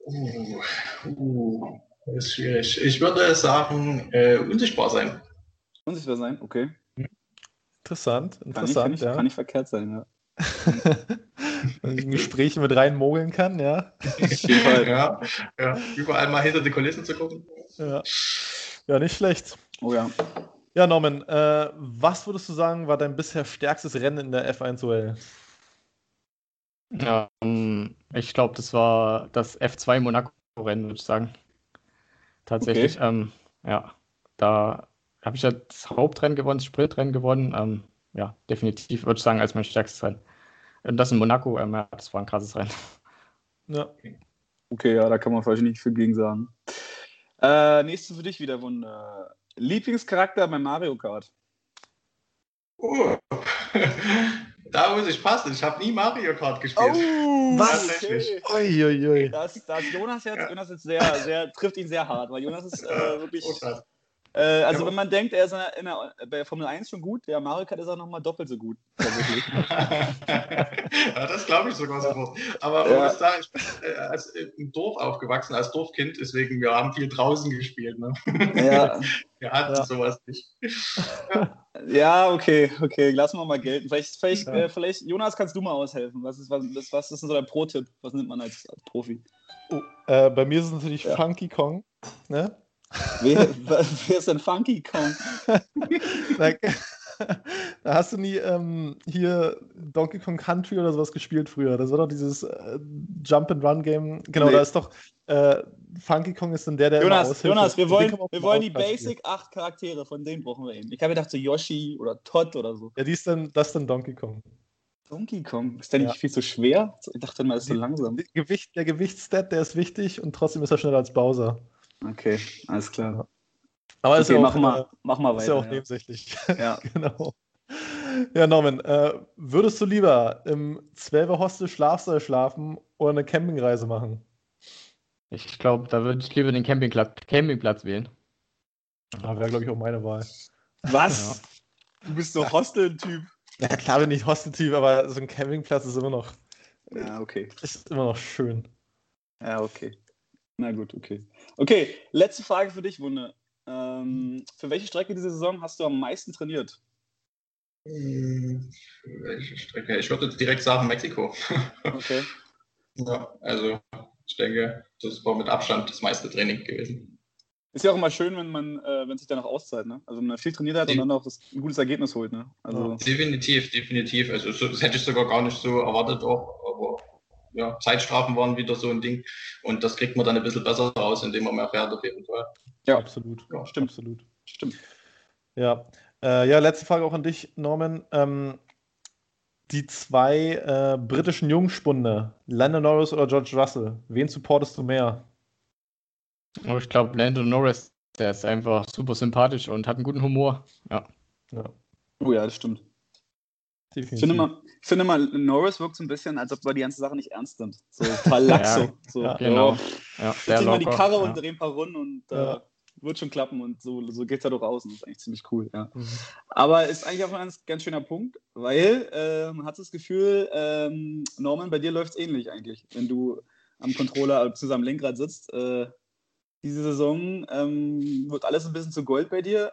Uh, uh, das ist schwierig. Ich würde sagen, äh, unsichtbar sein. Unsichtbar sein, okay. Interessant, interessant. Kann nicht, kann nicht, ja. kann nicht verkehrt sein, ja. in Gespräche mit reinmogeln kann, ja. ja, ja. Überall mal hinter die Kulissen zu gucken. Ja, ja nicht schlecht. Oh ja. Ja, Norman, äh, was würdest du sagen, war dein bisher stärkstes Rennen in der F1 OL? Ja, ähm, ich glaube, das war das F2 Monaco-Rennen, würde ich sagen. Tatsächlich, okay. ähm, ja, da habe ich ja das Hauptrennen gewonnen, das Sprintrennen gewonnen. Ähm, ja, definitiv würde ich sagen, als mein stärkstes Rennen. Und das in Monaco, ähm, ja, das war ein krasses Rennen. Ja. Okay, ja, da kann man vielleicht nicht viel gegen sagen. Äh, nächstes für dich wieder, Wunder. Lieblingscharakter bei Mario Kart? Oh. Da muss ich passen. Ich habe nie Mario Kart gespielt. Oh, Was? Tatsächlich. Uiuiui. Das, das Jonas jetzt, Ja. Jonas ist sehr, sehr, trifft ihn sehr hart, weil Jonas ist äh, wirklich. Oh. Äh, also Ja. wenn man denkt, er ist in der, in der, bei Formel 1 schon gut, der Mario Kart ist auch nochmal doppelt so gut. Tatsächlich. ja, das glaube ich sogar sofort. Aber Ja. muss sagen, ich bin äh, als, äh, im Dorf aufgewachsen, als Dorfkind, deswegen wir haben viel draußen gespielt. Ne? ja, Wir hatten Ja. sowas nicht. ja, okay, okay, lassen wir mal gelten. Vielleicht, vielleicht, Ja. äh, vielleicht, Jonas, kannst du mal aushelfen. Was ist, was, was, was ist denn so dein Pro-Tipp? Was nimmt man als, als Profi? Oh, äh, bei mir ist es natürlich Ja. Funky Kong. Ne? Wer, wer ist denn Funky Kong? Da, hast du nie ähm, hier Donkey Kong Country oder sowas gespielt früher. Das war doch dieses äh, Jump-and-Run-Game. Genau, Nee. da ist doch äh, Funky Kong ist dann der, der immer Jonas, aushilft. Jonas, wir wollen, wir wollen die. Basic 8 Charaktere, von denen brauchen wir eben. Ich habe gedacht, so Yoshi oder Todd oder so. Ja, die ist dann, das ist dann Donkey Kong. Donkey Kong, ist der nicht Ja. viel zu schwer? Ich dachte mal, ist so langsam. Die Gewicht, der Gewichtsstat, der ist wichtig und trotzdem ist er schneller als Bowser. Okay, alles klar. Aber ist Okay, ja mach auch, mal, äh, mach mal ist ja weiter. auch ja. nebensächlich. Ja. genau. Ja, Norman, äh, würdest du lieber im 12er Hostel Schlafsaal schlafen oder eine Campingreise machen? Ich glaube, da würde ich lieber den Campingplatz, Campingplatz wählen. Ah, Wäre, glaube ich, auch meine Wahl. Was? Du bist so Hostel-Typ. Ja, klar bin ich Hosteltyp, aber so ein Campingplatz ist immer noch, Ja, okay. ist immer noch schön. Ja, okay. Na gut, okay. Okay, letzte Frage für dich, Wunde. Ähm, für welche Strecke diese Saison hast du am meisten trainiert? Hm, Welche Strecke? Ich würde jetzt direkt sagen Mexiko. Okay. ja, also ich denke, das war mit Abstand das meiste Training gewesen. Ist ja auch immer schön, wenn man, äh, wenn sich danach auszahlt, ne? Also wenn man viel trainiert hat und dann auch das, ein gutes Ergebnis holt, ne? Also, Definitiv, definitiv. Also so, das hätte ich sogar gar nicht so erwartet auch, aber ja, Zeitstrafen waren wieder so ein Ding und das kriegt man dann ein bisschen besser raus, indem man mehr fährt auf jeden Fall. Ja. Absolut. Ja, stimmt. Absolut. stimmt. Ja. Äh, ja, letzte Frage auch an dich, Norman. Ähm, die zwei äh, britischen Jungspunde, Lando Norris oder George Russell, wen supportest du mehr? Aber ich glaube, Lando Norris, der ist einfach super sympathisch und hat einen guten Humor. Ja. Ja, Oh ja, das stimmt. definitiv. Ich finde, mal, ich finde mal, Norris wirkt so ein bisschen, als ob wir die ganze Sache nicht ernst nimmt. So lax Ja, so. ja, Genau. Ja, ziehen wir die Karre ja. und drehen ein paar Runden und äh, wird schon klappen und so, so geht es ja doch raus und das ist eigentlich ziemlich cool, ja. Mhm. Aber ist eigentlich auch ein ganz, ganz schöner Punkt, weil äh, man hat das Gefühl, ähm, Norman, bei dir läuft es ähnlich eigentlich, wenn du am Controller bzw. am Lenkrad sitzt. Äh, diese Saison ähm, wird alles ein bisschen zu Gold bei dir.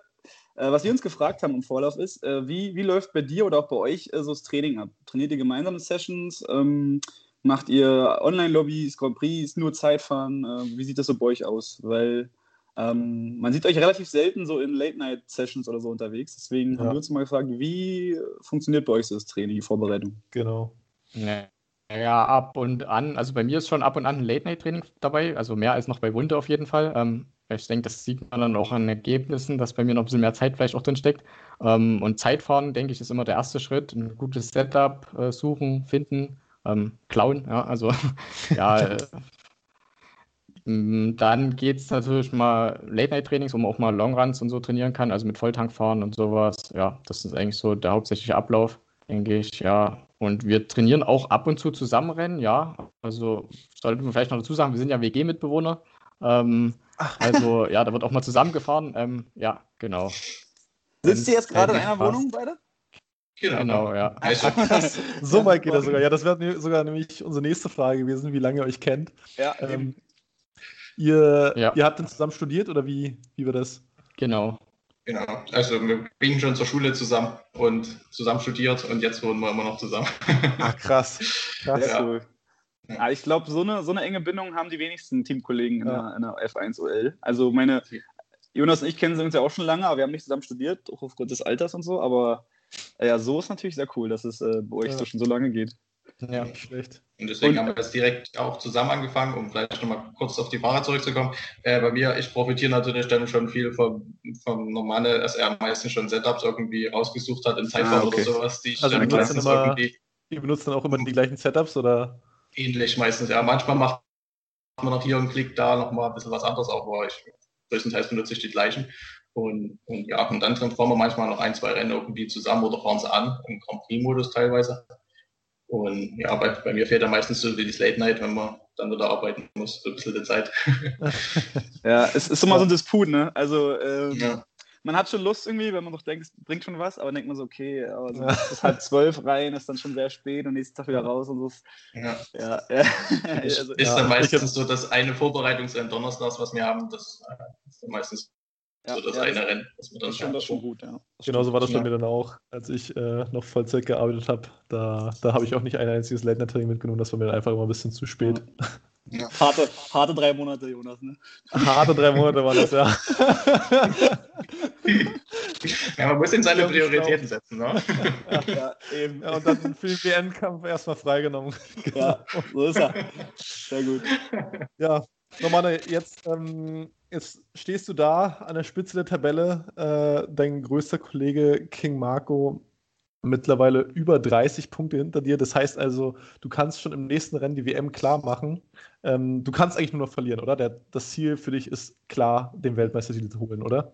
Äh, was wir uns gefragt haben im Vorlauf ist, äh, wie, wie läuft bei dir oder auch bei euch äh, so das Training ab? Trainiert ihr gemeinsame Sessions? Ähm, macht ihr Online-Lobbys, Grand Prix, nur Zeitfahren? Wie sieht das so bei euch aus? Weil ähm, man sieht euch relativ selten so in Late-Night-Sessions oder so unterwegs. Deswegen haben Ja. wir uns mal gefragt, wie funktioniert bei euch so das Training, die Vorbereitung? Genau. Nee. Ja, ab und an. Also bei mir ist schon ab und an ein Late-Night-Training dabei, also mehr als noch bei Wunde auf jeden Fall. Ähm, ich denke, das sieht man dann auch an Ergebnissen, dass bei mir noch ein bisschen mehr Zeit vielleicht auch drin steckt. Ähm, und Zeitfahren, denke ich, ist immer der erste Schritt. Ein gutes Setup äh, suchen, finden, ähm, klauen. Ja, also ja. Äh, m, dann geht es natürlich mal Late-Night-Trainings, wo man auch mal Longruns und so trainieren kann, also mit Volltankfahren und sowas. Ja, das ist eigentlich so der hauptsächliche Ablauf, denke ich, ja. Und wir trainieren auch ab und zu Zusammenrennen, ja. Also sollte man vielleicht noch dazu sagen, wir sind ja WG-Mitbewohner. Ähm, also ja, da wird auch mal zusammengefahren. Ähm, ja, genau. Sitzt ihr jetzt gerade in einer passt. Wohnung beide? Genau, ja. Also, So weit geht er sogar. Ja, das wäre ne- sogar nämlich unsere nächste Frage gewesen, wie lange ihr euch kennt. Ja, Ähm, ihr, Ja. ihr habt dann zusammen studiert oder wie, wie war das? Genau. genau. Also wir gingen schon zur Schule zusammen und zusammen studiert und jetzt wohnen wir immer noch zusammen. Ah, krass. krass. Ja. cool. Ja, ich glaube, so eine, so eine enge Bindung haben die wenigsten Teamkollegen in, Ja. der, in der F1 OL. Also meine, Jonas und ich kennen uns ja auch schon lange, aber wir haben nicht zusammen studiert, auch aufgrund des Alters und so. Aber äh, ja, so ist natürlich sehr cool, dass es äh, bei euch Ja. so schon so lange geht. Ja. Nicht schlecht. Und deswegen Und- haben wir das direkt auch zusammen angefangen, um vielleicht nochmal kurz auf die Fahrer zurückzukommen. Äh, bei mir, ich profitiere natürlich dann schon viel vom, vom Normale, dass er meistens schon Setups irgendwie rausgesucht hat in Zeitfahren Ah, okay. oder sowas, die ich Also dann meistens immer- irgendwie Ihr benutzt dann auch immer die gleichen Setups oder? Ähnlich meistens. Ja, manchmal macht man noch hier einen Klick, da nochmal ein bisschen was anderes, aber ich, größtenteils benutze ich die gleichen. Und, und ja, und dann fahren wir manchmal noch ein, zwei Rennen irgendwie zusammen oder fahren sie an, im Grand Prix-Modus teilweise. Und ja, bei, bei mir fehlt dann meistens so wie das Late Night, wenn man dann wieder arbeiten muss, so ein bisschen die Zeit. ja, es ist immer so ein Disput, ne? Also, ähm, ja. Man hat schon Lust irgendwie, wenn man doch denkt, es bringt schon was, aber dann denkt man so, okay, aber so es ist halb zwölf rein, ist dann schon sehr spät und nächsten Tag wieder raus und so. Ja. ja, ja. also, ist dann meistens so das eine Vorbereitungsrennen Donnerstags, was wir haben, das äh, ist dann meistens ja, so das ja, eine das, Rennen, was man dann schon, das schon gut, ja. Genauso war das bei mir dann auch, als ich äh, noch Vollzeit gearbeitet habe. Da, da habe ich auch nicht ein einziges Late Night Training mitgenommen, das war mir dann einfach immer ein bisschen zu spät. Ja. Harte, harte drei Monate, Jonas, ne? Harte drei Monate waren das, ja. ja, man muss in seine Prioritäten setzen, ne? Ja, eben. Ja, und dann für den WN-Kampf erstmal freigenommen. Ja, so ist er. Sehr gut. Ja, Romane, jetzt ähm, jetzt stehst du da an der Spitze der Tabelle. Äh, dein größter Kollege King Marco mittlerweile über 30 Punkte hinter dir. Das heißt also, du kannst schon im nächsten Rennen die WM klar machen. Ähm, du kannst eigentlich nur noch verlieren, oder? Der, das Ziel für dich ist klar, den Weltmeistertitel zu holen, oder?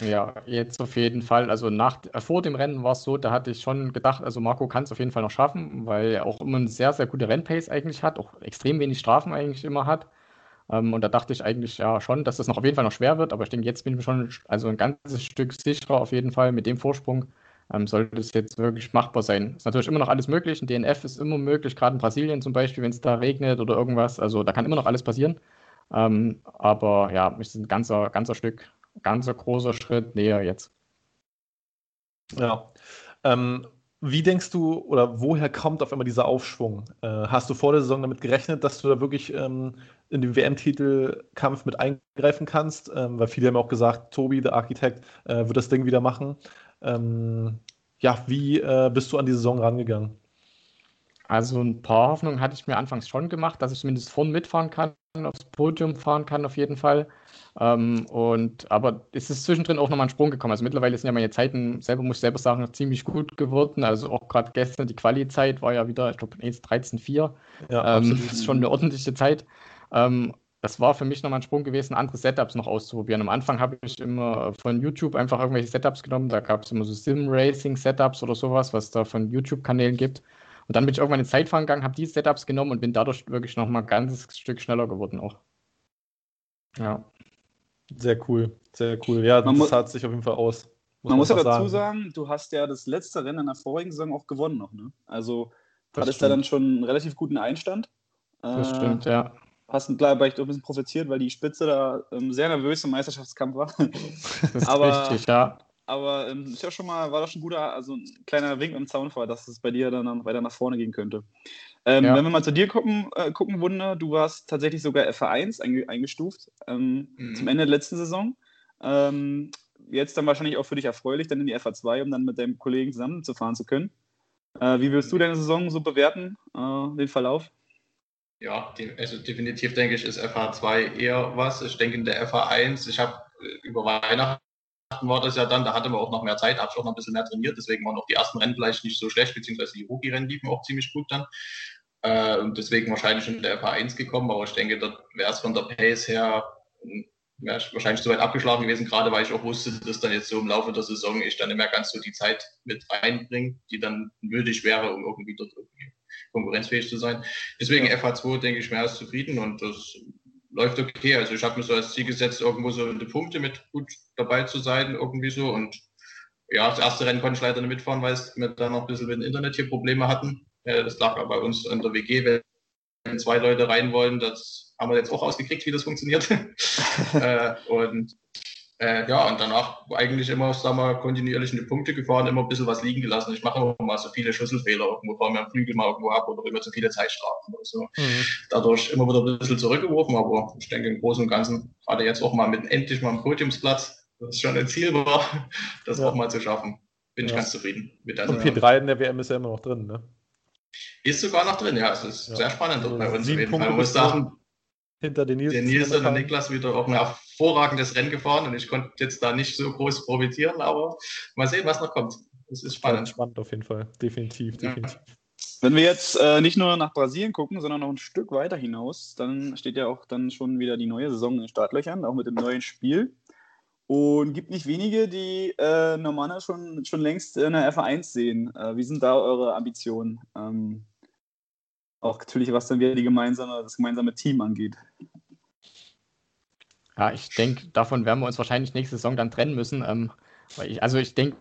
Ja, jetzt auf jeden Fall. Also nach, äh, vor dem Rennen war es so, da hatte ich schon gedacht, also Marco kann es auf jeden Fall noch schaffen, weil er auch immer eine sehr, sehr gute Rennpace eigentlich hat, auch extrem wenig Strafen eigentlich immer hat. Ähm, und da dachte ich eigentlich ja schon, dass das noch auf jeden Fall noch schwer wird, aber ich denke, jetzt bin ich mir schon also ein ganzes Stück sicherer auf jeden Fall mit dem Vorsprung. Ähm, sollte es jetzt wirklich machbar sein. Ist natürlich immer noch alles möglich. Ein DNF ist immer möglich, gerade in Brasilien zum Beispiel, wenn es da regnet oder irgendwas. Also da kann immer noch alles passieren. Ähm, aber ja, ist ein ganzer, ganzer Stück, ganzer großer Schritt näher jetzt. Ja. Ähm, wie denkst du oder woher kommt auf einmal dieser Aufschwung? Äh, hast du vor der Saison damit gerechnet, dass du da wirklich ähm, in den WM-Titelkampf mit eingreifen kannst? Ähm, weil viele haben auch gesagt, Tobi, der Architekt, äh, wird das Ding wieder machen. Ähm, ja, wie äh, bist du an die Saison rangegangen? Also ein paar Hoffnungen hatte ich mir anfangs schon gemacht, dass ich zumindest vorn mitfahren kann, aufs Podium fahren kann auf jeden Fall. Ähm, und, aber es ist zwischendrin auch nochmal ein Sprung gekommen. Also mittlerweile sind ja meine Zeiten, selber muss ich selber sagen, ziemlich gut geworden. Also auch gerade gestern die Quali-Zeit war ja wieder, ich glaube, 1.13.4. Ja, ähm, das ist schon eine ordentliche Zeit. Ähm, das war für mich nochmal ein Sprung gewesen, andere Setups noch auszuprobieren. Am Anfang habe ich immer von YouTube einfach irgendwelche Setups genommen. Da gab es immer so Sim-Racing-Setups oder sowas, was da von YouTube-Kanälen gibt. Und dann bin ich irgendwann in Zeitfahren gegangen, habe die Setups genommen und bin dadurch wirklich nochmal ein ganzes Stück schneller geworden auch. Ja. Sehr cool, sehr cool. Ja, man das zahlt sich auf jeden Fall aus. Muss man, muss ja dazu sagen. sagen, du hast ja das letzte Rennen in der vorigen Saison auch gewonnen noch, ne? Also das hattest da dann schon einen relativ guten Einstand. Das äh, stimmt, ja. Hast gleich ein bisschen profitiert, weil die Spitze da ähm, sehr nervös im Meisterschaftskampf war. Das aber, richtig, ja. Aber ähm, ist ja schon mal, war doch schon ein guter, also ein kleiner Wink im Zaunfall, dass es bei dir dann weiter nach vorne gehen könnte. Ähm, ja. Wenn wir mal zu dir gucken, äh, gucken, Wunder, du warst tatsächlich sogar FA1 einge eingestuft ähm, mhm. zum Ende der letzten Saison. Ähm, jetzt dann wahrscheinlich auch für dich erfreulich, dann in die FA2, um dann mit deinem Kollegen zusammenzufahren zu können. Äh, wie willst du deine Saison so bewerten, äh, den Verlauf? Ja, also definitiv denke ich, ist FA2 eher was. Ich denke in der FA1, ich habe äh, über Weihnachten war das ja dann, da hatte man auch noch mehr Zeit, habe ich auch noch ein bisschen mehr trainiert, deswegen waren auch die ersten Rennen vielleicht nicht so schlecht, beziehungsweise die Rookie-Rennen liefen auch ziemlich gut dann. Äh, und deswegen wahrscheinlich in der FA1 gekommen, aber ich denke, dort wäre es von der Pace her hm, wahrscheinlich zu weit abgeschlagen gewesen, gerade weil ich auch wusste, dass dann jetzt so im Laufe der Saison ich dann nicht mehr ganz so die Zeit mit reinbringe, die dann nötig wäre, um irgendwie dort irgendwie konkurrenzfähig zu sein. Deswegen FH2 denke ich mehr als zufrieden und das läuft okay. Also ich habe mir so als Ziel gesetzt, irgendwo so die Punkte mit gut dabei zu sein, irgendwie so. Und ja, das erste Rennen konnte ich leider nicht mitfahren, weil wir da noch ein bisschen mit dem Internet hier Probleme hatten. Das lag aber bei uns in der WG, wenn zwei Leute rein wollen, das haben wir jetzt auch ausgekriegt, wie das funktioniert. Äh, und äh, ja, und danach eigentlich immer, sagen wir, kontinuierlich in die Punkte gefahren, immer ein bisschen was liegen gelassen. Ich mache immer mal so viele Schlüsselfehler, irgendwo fahren wir am Flügel mal irgendwo ab oder immer zu viele Zeitstrafen oder so. Mhm. Dadurch immer wieder ein bisschen zurückgeworfen, aber ich denke im Großen und Ganzen, gerade jetzt auch mal mit endlich mal einem Podiumsplatz, das schon ein Ziel war, das ja. auch mal zu schaffen. Bin ja. ich ganz zufrieden mit der Und P3 in der WM ist ja immer noch drin, ne? Ist sogar noch drin, ja. Es ist ja. sehr spannend also bei uns auf jeden Fall. Man muss sagen, hinter den Nils. Der Nils und der Niklas wieder auch ein hervorragendes Rennen gefahren und ich konnte jetzt da nicht so groß profitieren, aber mal sehen, was noch kommt. Das ist spannend. Spannend auf jeden Fall, definitiv, definitiv. Wenn wir jetzt äh, nicht nur nach Brasilien gucken, sondern noch ein Stück weiter hinaus, dann steht ja auch dann schon wieder die neue Saison in den Startlöchern, auch mit dem neuen Spiel. Und gibt nicht wenige, die äh, Normana schon, schon längst in der F1 sehen. Äh, wie sind da eure Ambitionen? Ähm, auch natürlich, was dann wieder die gemeinsame, das gemeinsame Team angeht. Ja, ich denke, davon werden wir uns wahrscheinlich nächste Saison dann trennen müssen. Ähm, ich, also ich denke,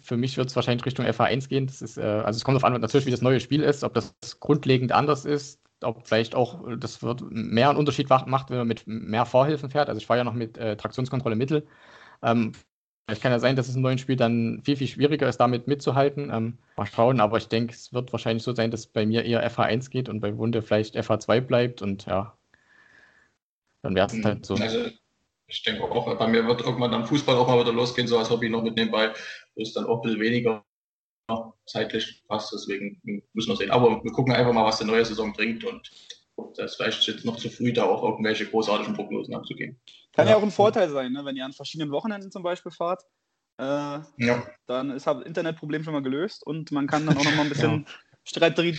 für mich wird es wahrscheinlich Richtung FA1 gehen. Das ist, äh, also es kommt auf an, natürlich, wie das neue Spiel ist, ob das grundlegend anders ist, ob vielleicht auch das wird mehr einen Unterschied macht, wenn man mit mehr Vorhilfen fährt. Also ich fahre ja noch mit äh, Traktionskontrolle Mittel. Ähm, es kann ja sein, dass es im neuen Spiel dann viel, viel schwieriger ist, damit mitzuhalten. Ähm, mal schauen, aber ich denke, es wird wahrscheinlich so sein, dass bei mir eher FH1 geht und bei Wunde vielleicht FH2 bleibt und ja, dann wäre es halt so. Also, ich denke auch, bei mir wird irgendwann dann Fußball auch mal wieder losgehen, so als Hobby noch mit nebenbei, wo es dann auch ein bisschen weniger zeitlich passt, deswegen müssen wir sehen. Aber wir gucken einfach mal, was die neue Saison bringt und das ist vielleicht jetzt noch zu früh, da auch irgendwelche großartigen Prognosen abzugeben. Kann ja, ja auch ein Vorteil sein, ne? wenn ihr an verschiedenen Wochenenden zum Beispiel fahrt. Äh, ja. Dann ist das Internetproblem schon mal gelöst und man kann dann auch noch mal ein bisschen ja. Strategie,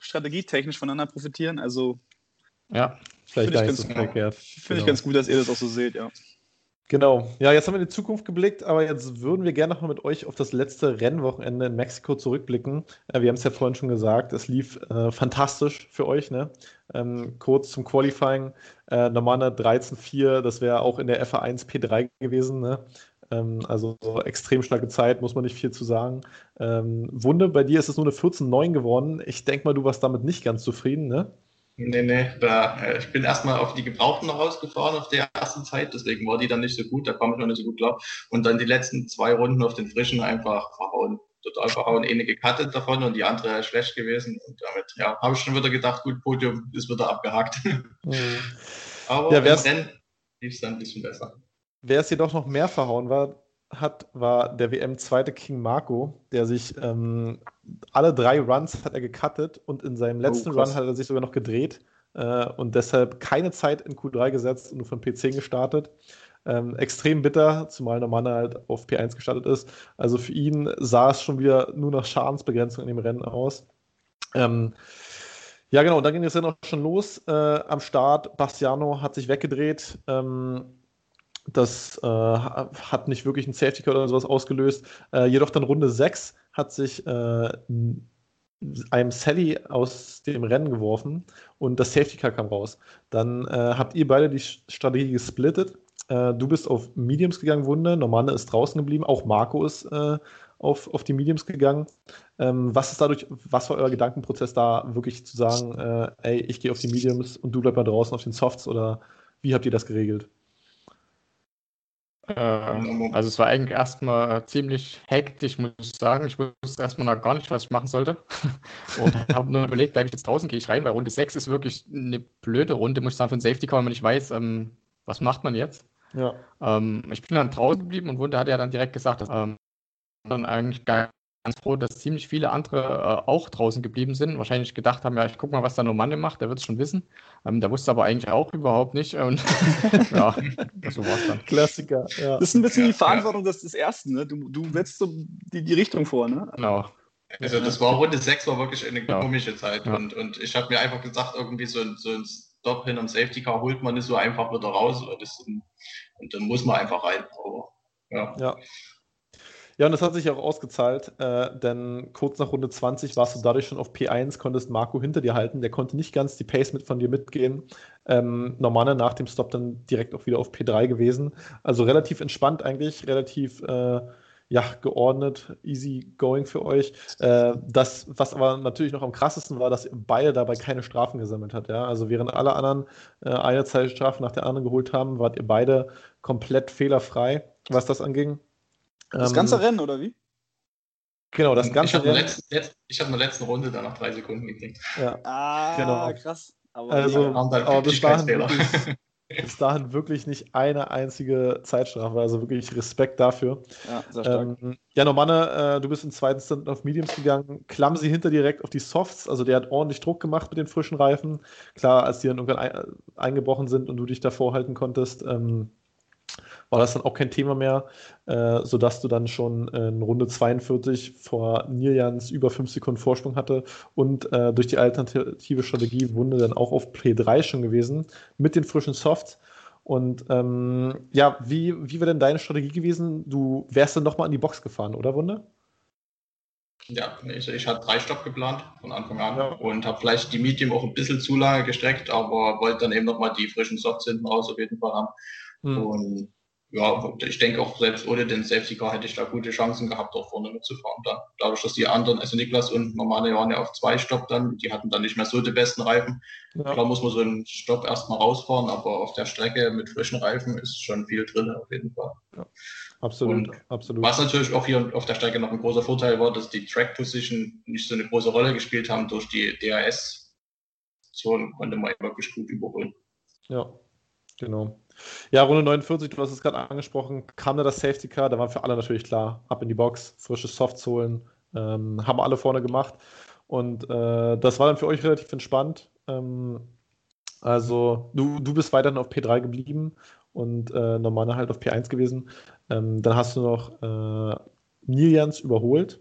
strategietechnisch voneinander profitieren. Also ja, vielleicht finde ich, ganz, genau. find ich ganz gut, dass ihr das auch so seht, ja. Genau. Ja, jetzt haben wir in die Zukunft geblickt, aber jetzt würden wir gerne noch mal mit euch auf das letzte Rennwochenende in Mexiko zurückblicken. Äh, wir haben es ja vorhin schon gesagt, es lief äh, fantastisch für euch. Ne? Ähm, kurz zum Qualifying. Äh, normale 13-4, das wäre auch in der FA1 P3 gewesen. Ne? Ähm, also so extrem starke Zeit, muss man nicht viel zu sagen. Ähm, Wunde, bei dir ist es nur eine 14-9 geworden. Ich denke mal, du warst damit nicht ganz zufrieden, ne? Nee, nee, da, äh, ich bin erstmal auf die Gebrauchten rausgefahren auf der ersten Zeit, deswegen war die dann nicht so gut, da kam ich noch nicht so gut klar. Und dann die letzten zwei Runden auf den Frischen einfach verhauen, total verhauen. Eine gecuttet davon und die andere schlecht gewesen. Und damit, ja, habe ich schon wieder gedacht, gut, Podium ist wieder abgehakt. Mhm. Aber ja, im Rennen lief es dann ein bisschen besser. Wer es jedoch noch mehr verhauen war, hat, war der WM-zweite King Marco, der sich ähm, alle drei Runs hat er gecuttet und in seinem oh, letzten oh, Run hat er sich sogar noch gedreht äh, und deshalb keine Zeit in Q3 gesetzt und nur von P10 gestartet. Ähm, extrem bitter, zumal Normanne halt auf P1 gestartet ist. Also für ihn sah es schon wieder nur nach Schadensbegrenzung in dem Rennen aus. Ähm, ja, genau, und dann ging es dann auch schon los äh, am Start. Bastiano hat sich weggedreht. Ähm, das äh, hat nicht wirklich einen Safety Code oder sowas ausgelöst. Äh, jedoch dann Runde 6 hat sich äh, einem Sally aus dem Rennen geworfen und das Safety Car kam raus. Dann äh, habt ihr beide die Strategie gesplittet. Äh, du bist auf Mediums gegangen, Wunde. Normane ist draußen geblieben. Auch Marco ist äh, auf, auf die Mediums gegangen. Ähm, was ist dadurch, was war euer Gedankenprozess da, wirklich zu sagen, ey, ich gehe auf die Mediums und du bleib mal draußen auf den Softs oder wie habt ihr das geregelt? Ähm, also es war eigentlich erstmal ziemlich hektisch, muss ich sagen. Ich wusste erstmal noch gar nicht, was ich machen sollte. Und habe nur überlegt, bleibe ich jetzt draußen, gehe ich rein, weil Runde 6 ist wirklich eine blöde Runde, muss ich sagen, für einen Safety Car, wenn man nicht weiß, ähm, was macht man jetzt. Ja. Ähm, ich bin dann draußen geblieben und Wunde hat ja dann direkt gesagt, dass ähm, dann eigentlich gar ganz froh, dass ziemlich viele andere äh, auch draußen geblieben sind. Wahrscheinlich gedacht haben, ja, ich guck mal, was der Normanne macht, der wird es schon wissen. Ähm, der wusste aber eigentlich auch überhaupt nicht. Und ja, so war es dann. Klassiker. Ja. Das ist ein bisschen die Verantwortung des, des Ersten. Ne? Du, du setzt so die, die Richtung vor. Ne? Genau. Also das war Runde 6 war wirklich eine ja. komische Zeit. Ja. Und, und ich habe mir einfach gesagt, irgendwie so, so ein Stop hin am Safety Car holt man nicht so einfach wieder raus. Das, und dann muss man einfach rein. Aber, ja. ja. Ja, und das hat sich auch ausgezahlt, äh, denn kurz nach Runde 20 warst du dadurch schon auf P1, konntest Marco hinter dir halten. Der konnte nicht ganz die Pace mit von dir mitgehen. Ähm, Normale nach dem Stop dann direkt auch wieder auf P3 gewesen. Also relativ entspannt eigentlich, relativ äh, ja, geordnet, easy going für euch. Äh, das, was aber natürlich noch am krassesten war, dass beide dabei keine Strafen gesammelt hat. Ja? Also während alle anderen äh, eine Zeitstrafe nach der anderen geholt haben, wart ihr beide komplett fehlerfrei, was das anging. Das ähm, ganze Rennen, oder wie? Genau, das ganze ich Rennen. Letzten, letzt, ich habe in der letzten Runde dann noch drei Sekunden gekriegt. Ja. Ah, genau. krass. Aber also, aber bis dahin, wirklich, bis dahin wirklich nicht eine einzige Zeitstrafe. Also wirklich Respekt dafür. Ja, sehr stark. Ähm, ja, Normanne, äh, du bist im zweiten Stunt auf Mediums gegangen. Klamsi hinter direkt auf die Softs. Also der hat ordentlich Druck gemacht mit den frischen Reifen. Klar, als die dann irgendwann ein, eingebrochen sind und du dich davor halten konntest, ähm, war das dann auch kein Thema mehr, äh, sodass du dann schon in Runde 42 vor Nirjans über 5 Sekunden Vorsprung hatte und äh, durch die alternative Strategie Wunde dann auch auf Play 3 schon gewesen mit den frischen Softs. Und ähm, ja, wie, wie wäre denn deine Strategie gewesen? Du wärst dann nochmal in die Box gefahren, oder Wunde? Ja, ich, ich hatte drei Stopp geplant von Anfang an ja. und habe vielleicht die Medium auch ein bisschen zu lange gestreckt, aber wollte dann eben nochmal die frischen Softs hinten raus auf jeden Fall haben. Hm. Und ja, ich denke auch selbst ohne den Safety Car hätte ich da gute Chancen gehabt, auch vorne mitzufahren. Dann. Dadurch, dass die anderen, also Niklas und Normale waren ja auf zwei Stopp dann, die hatten dann nicht mehr so die besten Reifen. Ja. Klar muss man so einen Stopp erstmal rausfahren, aber auf der Strecke mit frischen Reifen ist schon viel drin, auf jeden Fall. Ja, absolut, und absolut. Was natürlich auch hier auf der Strecke noch ein großer Vorteil war, dass die Track Position nicht so eine große Rolle gespielt haben durch die DRS-Zonen, konnte man wirklich gut überholen. Ja, genau. Ja, Runde 49, du hast es gerade angesprochen, kam da das Safety Car, da war für alle natürlich klar, ab in die Box, frische Softs holen, ähm, haben alle vorne gemacht und äh, das war dann für euch relativ entspannt. Ähm, also du, du bist weiterhin auf P3 geblieben und äh, Normale halt auf P1 gewesen. Ähm, dann hast du noch äh, Nilians überholt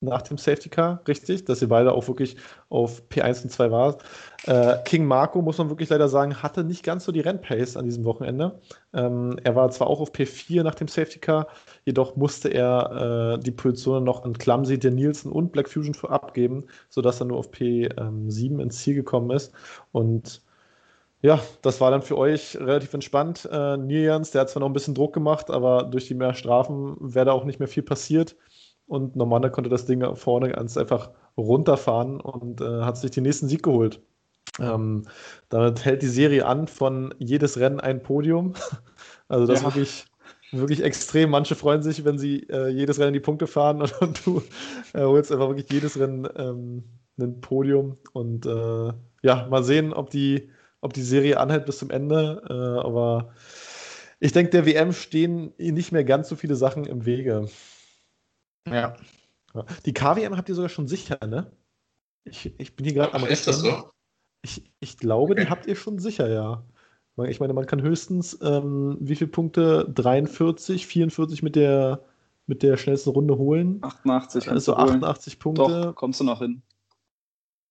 nach dem Safety Car, richtig, dass ihr beide auch wirklich auf P1 und 2 war. Äh, King Marco, muss man wirklich leider sagen, hatte nicht ganz so die Rennpace an diesem Wochenende. Ähm, er war zwar auch auf P4 nach dem Safety Car, jedoch musste er äh, die Positionen noch an Clumsy, der Nielsen und Black Fusion für abgeben, sodass er nur auf P7 ins Ziel gekommen ist. Und ja, das war dann für euch relativ entspannt. Äh, Nilians, der hat zwar noch ein bisschen Druck gemacht, aber durch die mehr Strafen wäre da auch nicht mehr viel passiert und Normanne konnte das Ding vorne ganz einfach runterfahren und äh, hat sich den nächsten Sieg geholt. Ähm, damit hält die Serie an von jedes Rennen ein Podium. Also das ja. ist wirklich, wirklich extrem. Manche freuen sich, wenn sie äh, jedes Rennen die Punkte fahren und, und du äh, holst einfach wirklich jedes Rennen ähm, ein Podium. Und äh, ja, mal sehen, ob die, ob die Serie anhält bis zum Ende. Äh, aber ich denke, der WM stehen nicht mehr ganz so viele Sachen im Wege. Ja. Die KWM habt ihr sogar schon sicher, ne? Ich, ich bin hier gerade am Ist das so? Ich, ich glaube, okay. die habt ihr schon sicher, ja. Ich meine, man kann höchstens, ähm, wie viele Punkte? 43, 44 mit der, mit der schnellsten Runde holen. 88. Also 88 holen. Punkte. Doch, kommst du noch hin.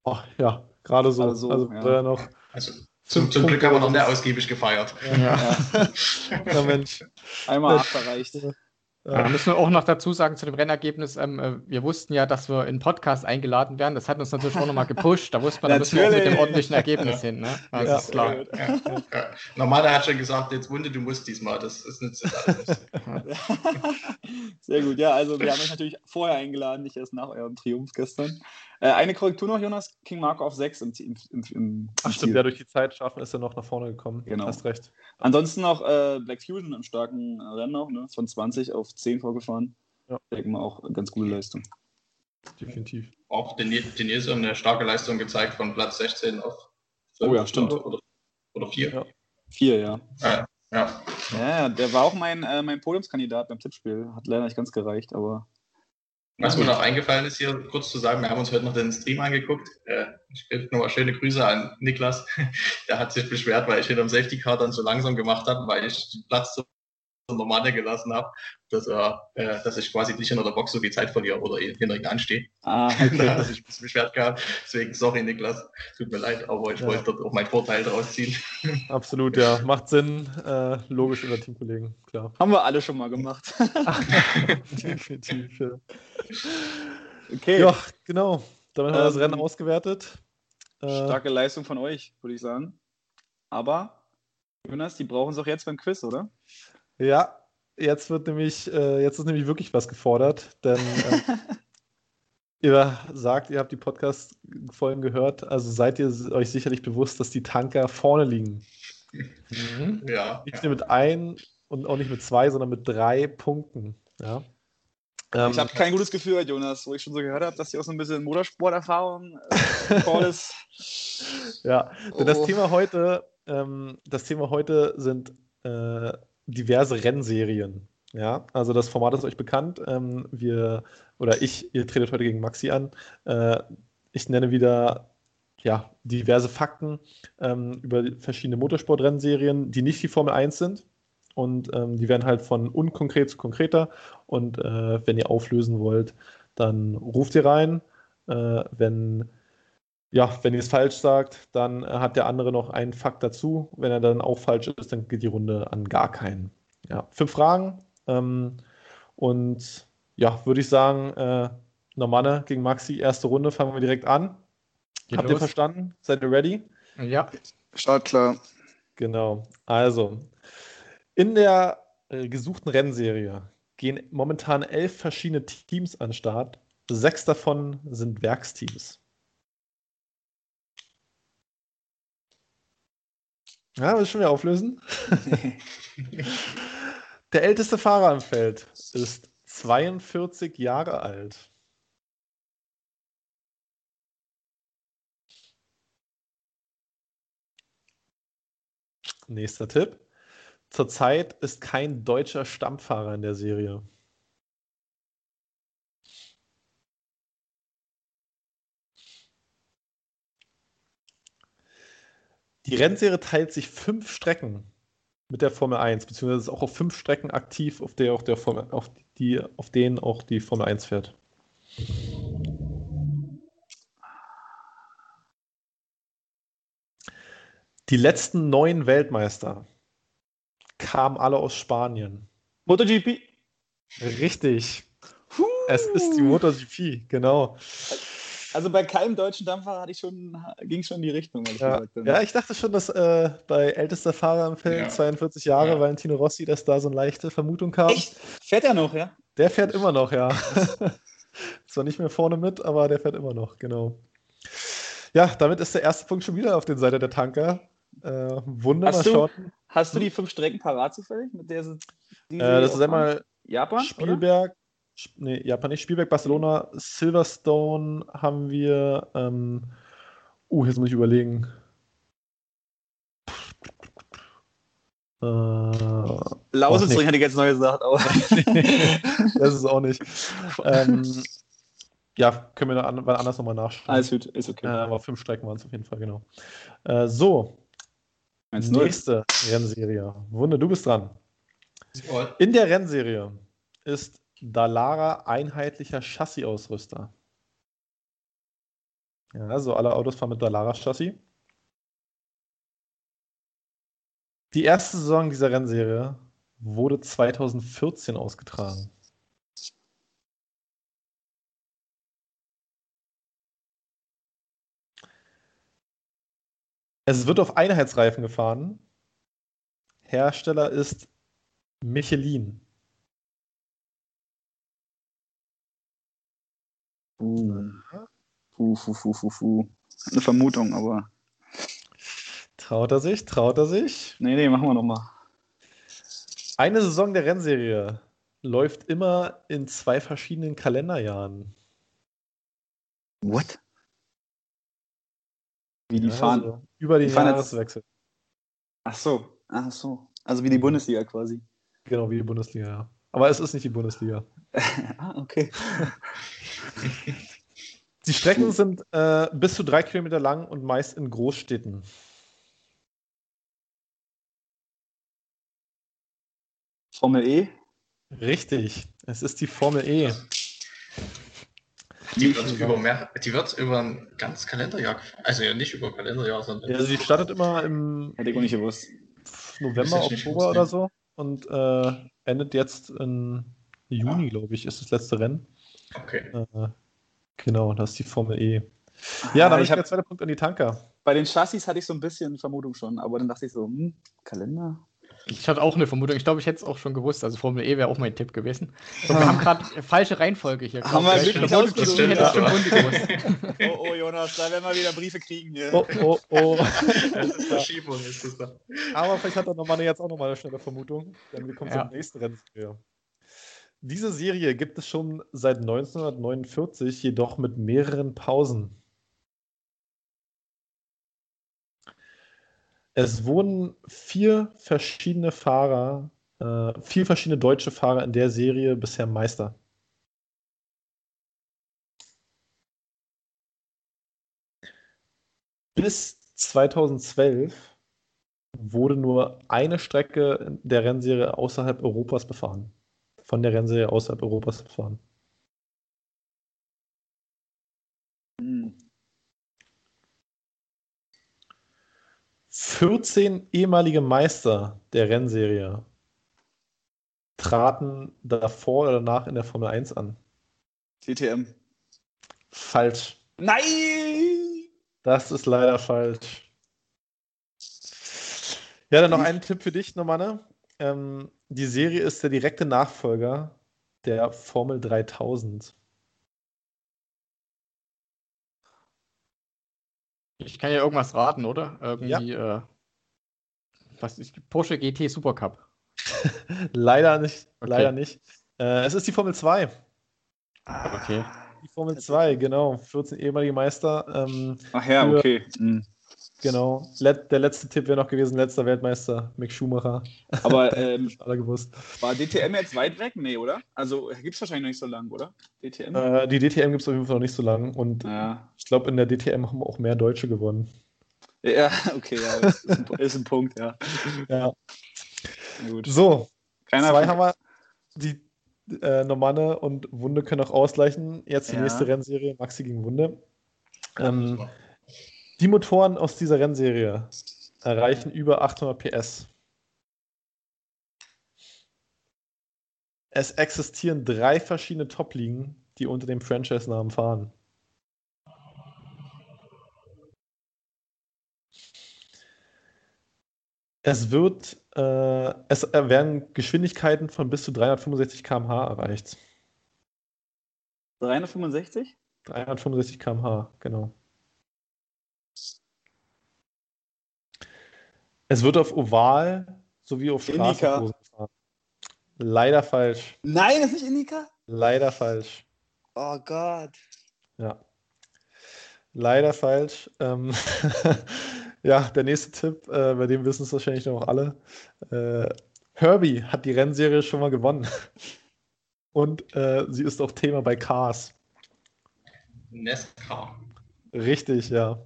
Oh, ja, gerade so. Also, also ja. noch. Also, zum, zum Glück haben wir noch mehr ausgiebig gefeiert. Ja. ja. Mensch. Einmal 8 erreicht. Ja. Da müssen wir auch noch dazu sagen zu dem Rennergebnis, ähm, äh, wir wussten ja, dass wir in Podcast eingeladen werden. Das hat uns natürlich auch nochmal gepusht. Da wusste man, da müssen wir auch mit dem ordentlichen Ergebnis hin. Ne? Das ja. ist klar. Ja. Ja. Normaler hat schon gesagt, jetzt Wunde, du musst diesmal. Das, das nützt alles. Sehr gut. Ja, also wir haben euch natürlich vorher eingeladen, nicht erst nach eurem Triumph gestern. Äh, eine Korrektur noch, Jonas. King Marco auf 6 im, im, im, im Ach stimmt, ja, durch die Zeit schaffen ist er noch nach vorne gekommen. Genau. Hast recht. Ansonsten noch äh, Black Fusion im starken Rennen noch, ne? von 20 auf 10 vorgefahren. Ja. Denke mal auch ganz gute Leistung. Definitiv. Auch den, den Jesu eine starke Leistung gezeigt von Platz 16 auf 5 oh ja, stimmt. Oder, oder 4. Ja. 4, ja. ja. Ja. ja, der war auch mein, äh, mein Podiumskandidat beim Tippspiel. Hat leider nicht ganz gereicht, aber was mir noch eingefallen ist, hier kurz zu sagen, wir haben uns heute noch den Stream angeguckt. Äh, ich gebe nochmal schöne Grüße an Niklas. Der hat sich beschwert, weil ich hinterm Safety Car dann so langsam gemacht habe, weil ich den Platz zur Normale gelassen habe, dass, äh, dass ich quasi nicht hinter der Box so viel Zeit verliere oder hinter ihm anstehe. Ah, okay. da hat sich beschwert gehabt. Deswegen, sorry Niklas, tut mir leid, aber ich ja. wollte dort auch meinen Vorteil draus ziehen. Absolut, ja. Macht Sinn. Äh, logisch über Teamkollegen, klar. Haben wir alle schon mal gemacht. Definitiv, ja. Okay. Ja, genau. Damit haben wir das ähm, Rennen ausgewertet. Äh, starke Leistung von euch, würde ich sagen. Aber, Jonas, die brauchen es auch jetzt beim Quiz, oder? Ja, jetzt wird nämlich, äh, jetzt ist nämlich wirklich was gefordert, denn äh, ihr sagt, ihr habt die Podcast-Folgen gehört, also seid ihr euch sicherlich bewusst, dass die Tanker vorne liegen. Mhm. Ja. Nicht nur mit ein und auch nicht mit zwei, sondern mit drei Punkten. Ja. Ähm, ich habe kein gutes Gefühl, Jonas, wo ich schon so gehört habe, dass hier auch so ein bisschen Motorsporterfahrung äh, ist. Ja, oh. das Thema heute, ähm, das Thema heute sind äh, diverse Rennserien. Ja, also das Format ist euch bekannt. Ähm, wir oder ich, ihr tretet heute gegen Maxi an. Äh, ich nenne wieder ja, diverse Fakten ähm, über verschiedene Motorsportrennserien, die nicht die Formel 1 sind. und ähm, die werden halt von unkonkret zu konkreter. Und äh, wenn ihr auflösen wollt, dann ruft ihr rein. Äh, wenn, ja, wenn ihr es falsch sagt, dann hat der andere noch einen Fakt dazu. Wenn er dann auch falsch ist, dann geht die Runde an gar keinen. Ja, fünf Fragen. Ähm, und ja, würde ich sagen, äh, Normanne gegen Maxi, erste Runde, fangen wir direkt an. Geht Habt los. ihr verstanden? Seid ihr ready? Ja. Start klar. Genau. Also, in der äh, gesuchten Rennserie gehen momentan elf verschiedene Teams an den Start. Sechs davon sind Werksteams. Ja, will ich schon wieder auflösen? der älteste Fahrer im Feld ist 42 Jahre alt. Nächster Tipp. Zurzeit ist kein deutscher Stammfahrer in der Serie. Die Rennserie teilt sich fünf Strecken mit der Formel 1, beziehungsweise ist auch auf fünf Strecken aktiv, auf, der, auf, der Formel, auf, die, auf denen auch die Formel 1 fährt. Die letzten neun Weltmeister kamen alle aus Spanien. MotoGP. Richtig. Huh. Es ist die MotoGP, genau. Also bei keinem deutschen Dampfer hatte ich schon, ging schon in die Richtung. Ja. ja. ich dachte schon, dass äh, bei ältester Fahrer im Feld, ja. 42 Jahre, ja. Valentino Rossi, dass da so eine leichte Vermutung kam. Echt? Fährt er noch, ja? Der fährt immer noch, ja. Zwar nicht mehr vorne mit, aber der fährt immer noch, genau. Ja, damit ist der erste Punkt schon wieder auf der Seite der Tanker. Äh, wunderbar. Hast du, hast du die fünf Strecken parat zufällig? Mit der sie, äh, das ist einmal Japan, Spielberg? Nee, Japan nicht, Spielberg, Barcelona, Silverstone haben wir. Ähm, uh, jetzt muss ich überlegen. Äh, Lausitzring hätte ich jetzt neu gesagt, aber. das ist auch nicht. Ähm, ja, können wir an, anders nochmal nachschauen. Alles gut, ist okay. Äh, aber fünf Strecken waren es auf jeden Fall, genau. Äh, so, Nächste Rennserie. Wunde, du bist dran. In der Rennserie ist Dallara einheitlicher Chassisausrüster. Ja, also alle Autos fahren mit Dallara-Chassis. Die erste Saison dieser Rennserie wurde 2014 ausgetragen. Es wird auf Einheitsreifen gefahren. Hersteller ist Michelin. Uh. Puh, puh, puh, puh, puh. Eine Vermutung, aber. Traut er sich? Traut er sich? Nee, nee, machen wir nochmal. Eine Saison der Rennserie läuft immer in zwei verschiedenen Kalenderjahren. What? Wie die ja, fahren. Also über den Jahreswechsel. Ach so, ach so. Also wie die Bundesliga quasi. Genau, wie die Bundesliga, ja. Aber es ist nicht die Bundesliga. ah, okay. die Strecken sind äh, bis zu drei Kilometer lang und meist in Großstädten. Formel E? Richtig, es ist die Formel E. Die wird, über mehr, die wird über ein ganzes Kalenderjahr, also ja nicht über ein Kalenderjahr, sondern. Ja, sie startet immer im Hätte ich auch nicht gewusst. November, Oktober oder so und äh, endet jetzt in Juni, ah. glaube ich, ist das letzte Rennen. Okay. Äh, genau, das ist die Formel E. Ja, ah, dann ich habe der zweite Punkt an die Tanker. Bei den Chassis hatte ich so ein bisschen Vermutung schon, aber dann dachte ich so, hm, Kalender? Ich hatte auch eine Vermutung. Ich glaube, ich hätte es auch schon gewusst. Also Formel E wäre auch mein Tipp gewesen. Und wir haben gerade falsche Reihenfolge hier. Haben wir wirklich ausgesucht? Hätte ich schon gewusst. Oh, oh, Jonas, da werden wir wieder Briefe kriegen. Hier. Oh, oh, oh. Verschiebung ist das da. Aber vielleicht hat er nochmal jetzt auch nochmal eine schnelle Vermutung. Denn wir kommen ja. zur nächsten Rennserie. Diese Serie gibt es schon seit 1949, jedoch mit mehreren Pausen. Es wurden vier verschiedene Fahrer, äh, vier verschiedene deutsche Fahrer in der Serie bisher Meister. Bis 2012 wurde nur eine Strecke der Rennserie außerhalb Europas befahren. Von der Rennserie außerhalb Europas befahren. Hm. 14 ehemalige Meister der Rennserie traten davor oder danach in der Formel 1 an. DTM. Falsch. Nein! Das ist leider falsch. Ja, dann noch ein Tipp für dich, Normanne. Ähm, die Serie ist der direkte Nachfolger der Formel 3000. Ich kann ja irgendwas raten, oder? Irgendwie, ja. äh, was ist Porsche GT Supercup? leider nicht, okay. leider nicht. Äh, es ist die Formel 2. Ah, okay. Die Formel 2, genau. 14 ehemalige Meister. Ähm, Ach ja, okay. Mhm. Genau. Let, der letzte Tipp wäre noch gewesen, letzter Weltmeister, Mick Schumacher. Aber ähm, alle gewusst. War DTM jetzt weit weg? Nee, oder? Also gibt es wahrscheinlich noch nicht so lang, oder? DTM? Äh, die DTM gibt es auf jeden Fall noch nicht so lang. Und ja. ich glaube, in der DTM haben auch mehr Deutsche gewonnen. Ja, okay, ja, ist, ein, ist ein Punkt, ja. Ja. Gut. So, Keiner zwei haben wir. Die äh, Normanne und Wunde können auch ausgleichen. Jetzt die ja. nächste Rennserie, Maxi gegen Wunde. Ähm, die Motoren aus dieser Rennserie erreichen über 800 PS. Es existieren drei verschiedene Top-Ligen, die unter dem Franchise-Namen fahren. Es wird, äh, es werden Geschwindigkeiten von bis zu 365 km/h erreicht. 365? 365 km/h, genau. Es wird auf Oval sowie auf Straße gefahren. Leider falsch. Nein, das ist nicht Indica? Leider falsch. Oh Gott. Ja. Leider falsch. Ähm ja, der nächste Tipp, äh, bei dem wissen es wahrscheinlich noch alle. Äh, Herbie hat die Rennserie schon mal gewonnen. Und äh, sie ist auch Thema bei Cars. Nesca. Richtig, ja.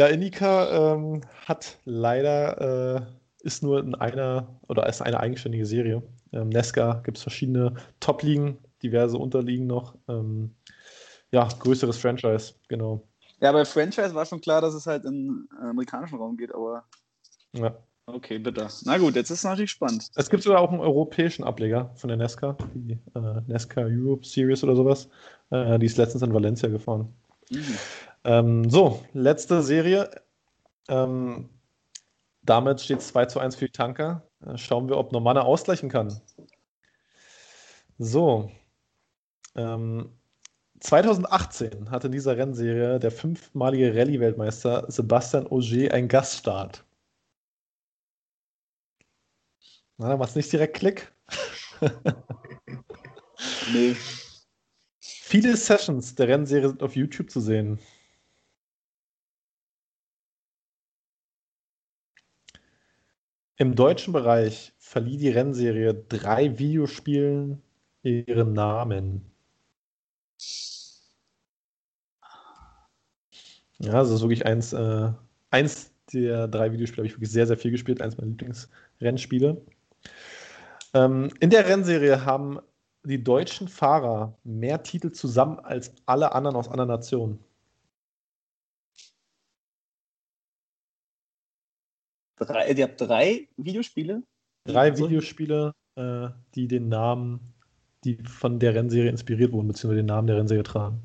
Ja, Indica ähm, hat leider, äh, ist nur in einer, oder ist eine eigenständige Serie. Ähm, Nesca gibt es verschiedene Top-Ligen, diverse Unterligen noch. Ähm, ja, größeres Franchise, genau. Ja, bei Franchise war schon klar, dass es halt im amerikanischen Raum geht, aber. Ja. Okay, bitte. Na gut, jetzt ist es natürlich spannend. Es gibt sogar auch einen europäischen Ableger von der Nesca, die äh, Nesca Europe Series oder sowas. Äh, die ist letztens in Valencia gefahren. Mhm. Ähm, so, letzte Serie. Ähm, damit steht es 2 zu 1 für die Tanker. Äh, schauen wir, ob Normanna ausgleichen kann. So. Ähm, 2018 hatte in dieser Rennserie der fünfmalige Rallye-Weltmeister Sebastian Auger einen Gaststart. Na, da macht es nicht direkt Klick. nee. Viele Sessions der Rennserie sind auf YouTube zu sehen. Im deutschen Bereich verlieh die Rennserie drei Videospielen ihren Namen. Ja, das ist wirklich eins, äh, eins der drei Videospiele, habe ich wirklich sehr, sehr viel gespielt. Eins meiner Lieblingsrennspiele. Ähm, in der Rennserie haben die deutschen Fahrer mehr Titel zusammen als alle anderen aus anderen Nationen. Drei, ihr habt drei Videospiele? Drei Videospiele, äh, die den Namen, die von der Rennserie inspiriert wurden, beziehungsweise den Namen der Rennserie tragen.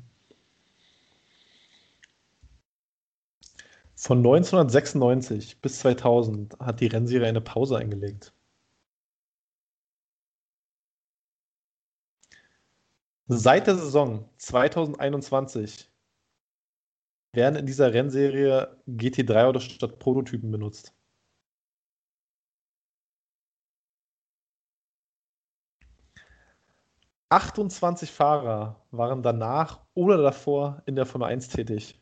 Von 1996 bis 2000 hat die Rennserie eine Pause eingelegt. Seit der Saison 2021 werden in dieser Rennserie GT3 oder statt Prototypen benutzt. Achtundzwanzig Fahrer waren danach oder davor in der Formel 1 tätig.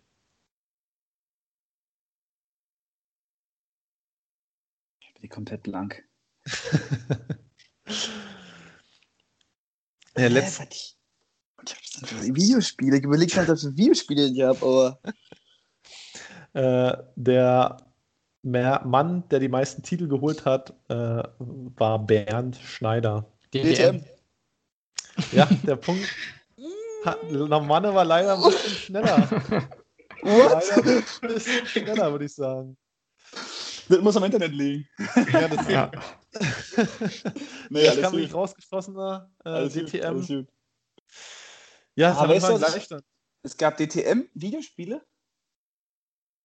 die komplett blank. ja, letzt... Hä, ich, ich hab dann Videospiele. Ich überlege halt, ob ich Videospiele ich habe, aber. Äh, der Mann, der die meisten Titel geholt hat, äh, war Bernd Schneider. DTM. Ja, der Punkt. Normanne war leider ein bisschen schneller. What? Leider ein bisschen schneller, würde ich sagen. Das muss am Internet liegen. Ja, das, Ja. Nee, das alles kam nicht rausgeschlossener äh, Alles DTM. gut. Ja, es Ah, weißt du, ich- Gleichstand. Es gab DTM-Videospiele?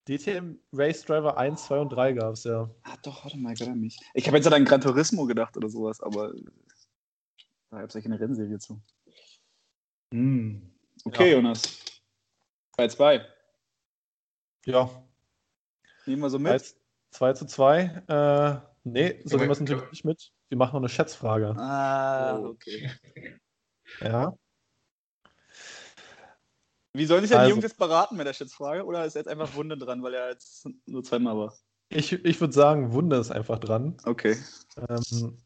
DTM Race Driver 1, 2 und 3 gab es, ja. Ah, doch, warte mal, ich erinnere mich. Ich habe jetzt an Gran Turismo gedacht oder sowas, aber da gab es eine Rennserie zu. Hm. Okay, Ja. Jonas. 2-2. Ja, Nehmen wir so mit. 2 zu 2. Äh, nee, so nehmen wir es natürlich nicht mit. Wir machen noch eine Schätzfrage. Ah, Oh. okay. Ja. Wie sollen sich denn die Also- Jungs jetzt beraten mit der Schätzfrage? Oder ist jetzt einfach Wunde dran, weil er jetzt nur zweimal war? Ich, ich würde sagen, Wunder ist einfach dran. Okay. Ähm,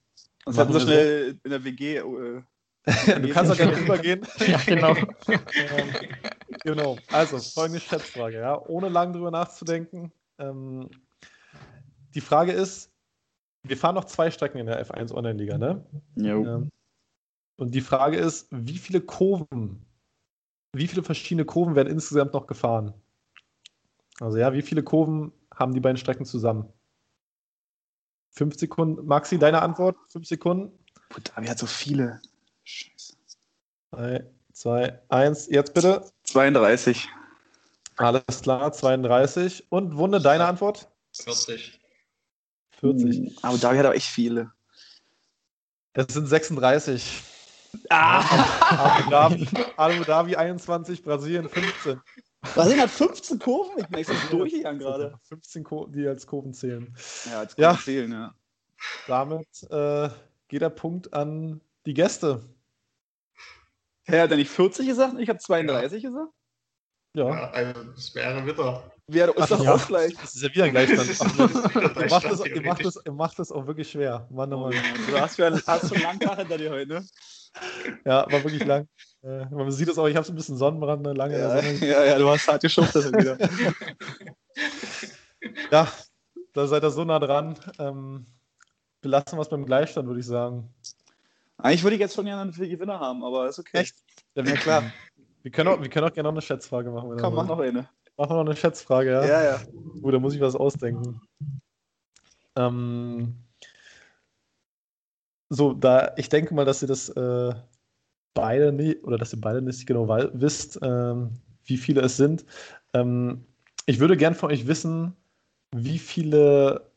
Sonst Machen hätten sie wir schnell in der WG. Äh, du kannst auch gerne rübergehen. ja, genau. genau. Also, folgende Schätzfrage, ja. Ohne lang drüber nachzudenken. Ähm, die Frage ist: Wir fahren noch zwei Strecken in der F1 Online-Liga, ne? jo. Ähm, und die Frage ist, wie viele Kurven, wie viele verschiedene Kurven werden insgesamt noch gefahren? Also ja, wie viele Kurven haben die beiden Strecken zusammen? Fünf Sekunden. Maxi, deine Antwort? Fünf Sekunden. Puh, Davi hat so viele. Scheiße. Drei, zwei, eins. Jetzt bitte. 32. Alles klar, 32. Und Wunde, deine Antwort? 40. 40. Hm, Aber Davi hat auch echt viele. Es sind 36. Ah! Abu Dhabi, Abu Dhabi 21, Brasilien 15. Brasilien hat 15 Kurven? Ich merke es durchgegangen gerade. 15, Ko- die als Kurven zählen. Ja, jetzt Ja. kann ich zählen, ja. Damit äh, geht der Punkt an die Gäste. Er hat er nicht 40 gesagt? Ich habe 32 gesagt? Ja, Ja, also das wäre wieder. Ist Ach, doch ja. auch gleich. das ist ja wieder ein Gleichstand. Ihr, macht das, ihr, macht das, ihr macht das auch wirklich schwer. Mann, oh Mann. Du hast, für, hast schon langen Tag hinter dir heute, ne? Ja, war wirklich lang. Äh, man sieht es auch, ich habe so ein bisschen Sonnenbrand, ne, lange Ja, Sonne. ja, ja, du hast hart geschuftet wieder. Ja, da seid ihr so nah dran. Ähm, belassen wir es beim Gleichstand, würde ich sagen. Eigentlich würde ich jetzt schon gerne einen Gewinner haben, aber ist okay. Echt? Ja, wir, klar. Wir können, auch, wir können auch gerne noch eine Schätzfrage machen. Komm, mach noch eine. Machen wir noch eine Schätzfrage, ja? Ja, ja. Gut, da muss ich was ausdenken. Ähm, so, da ich denke mal, dass ihr das äh, beide nicht, oder dass ihr beide nicht genau wisst, ähm, wie viele es sind. Ähm, ich würde gern von euch wissen, wie viele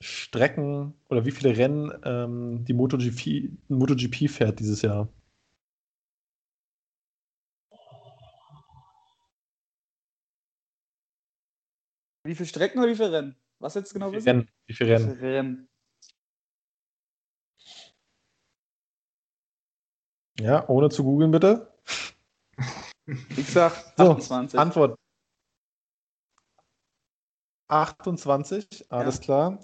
Strecken oder wie viele Rennen ähm, die MotoGP, MotoGP fährt dieses Jahr. Wie viele Strecken oder wie viele Rennen? Was jetzt genau Wie wissen? Rennen? Wie viele Rennen? Wie viele Rennen? Ja, ohne zu googeln bitte. Ich sag So, 28. Antwort. 28, alles klar.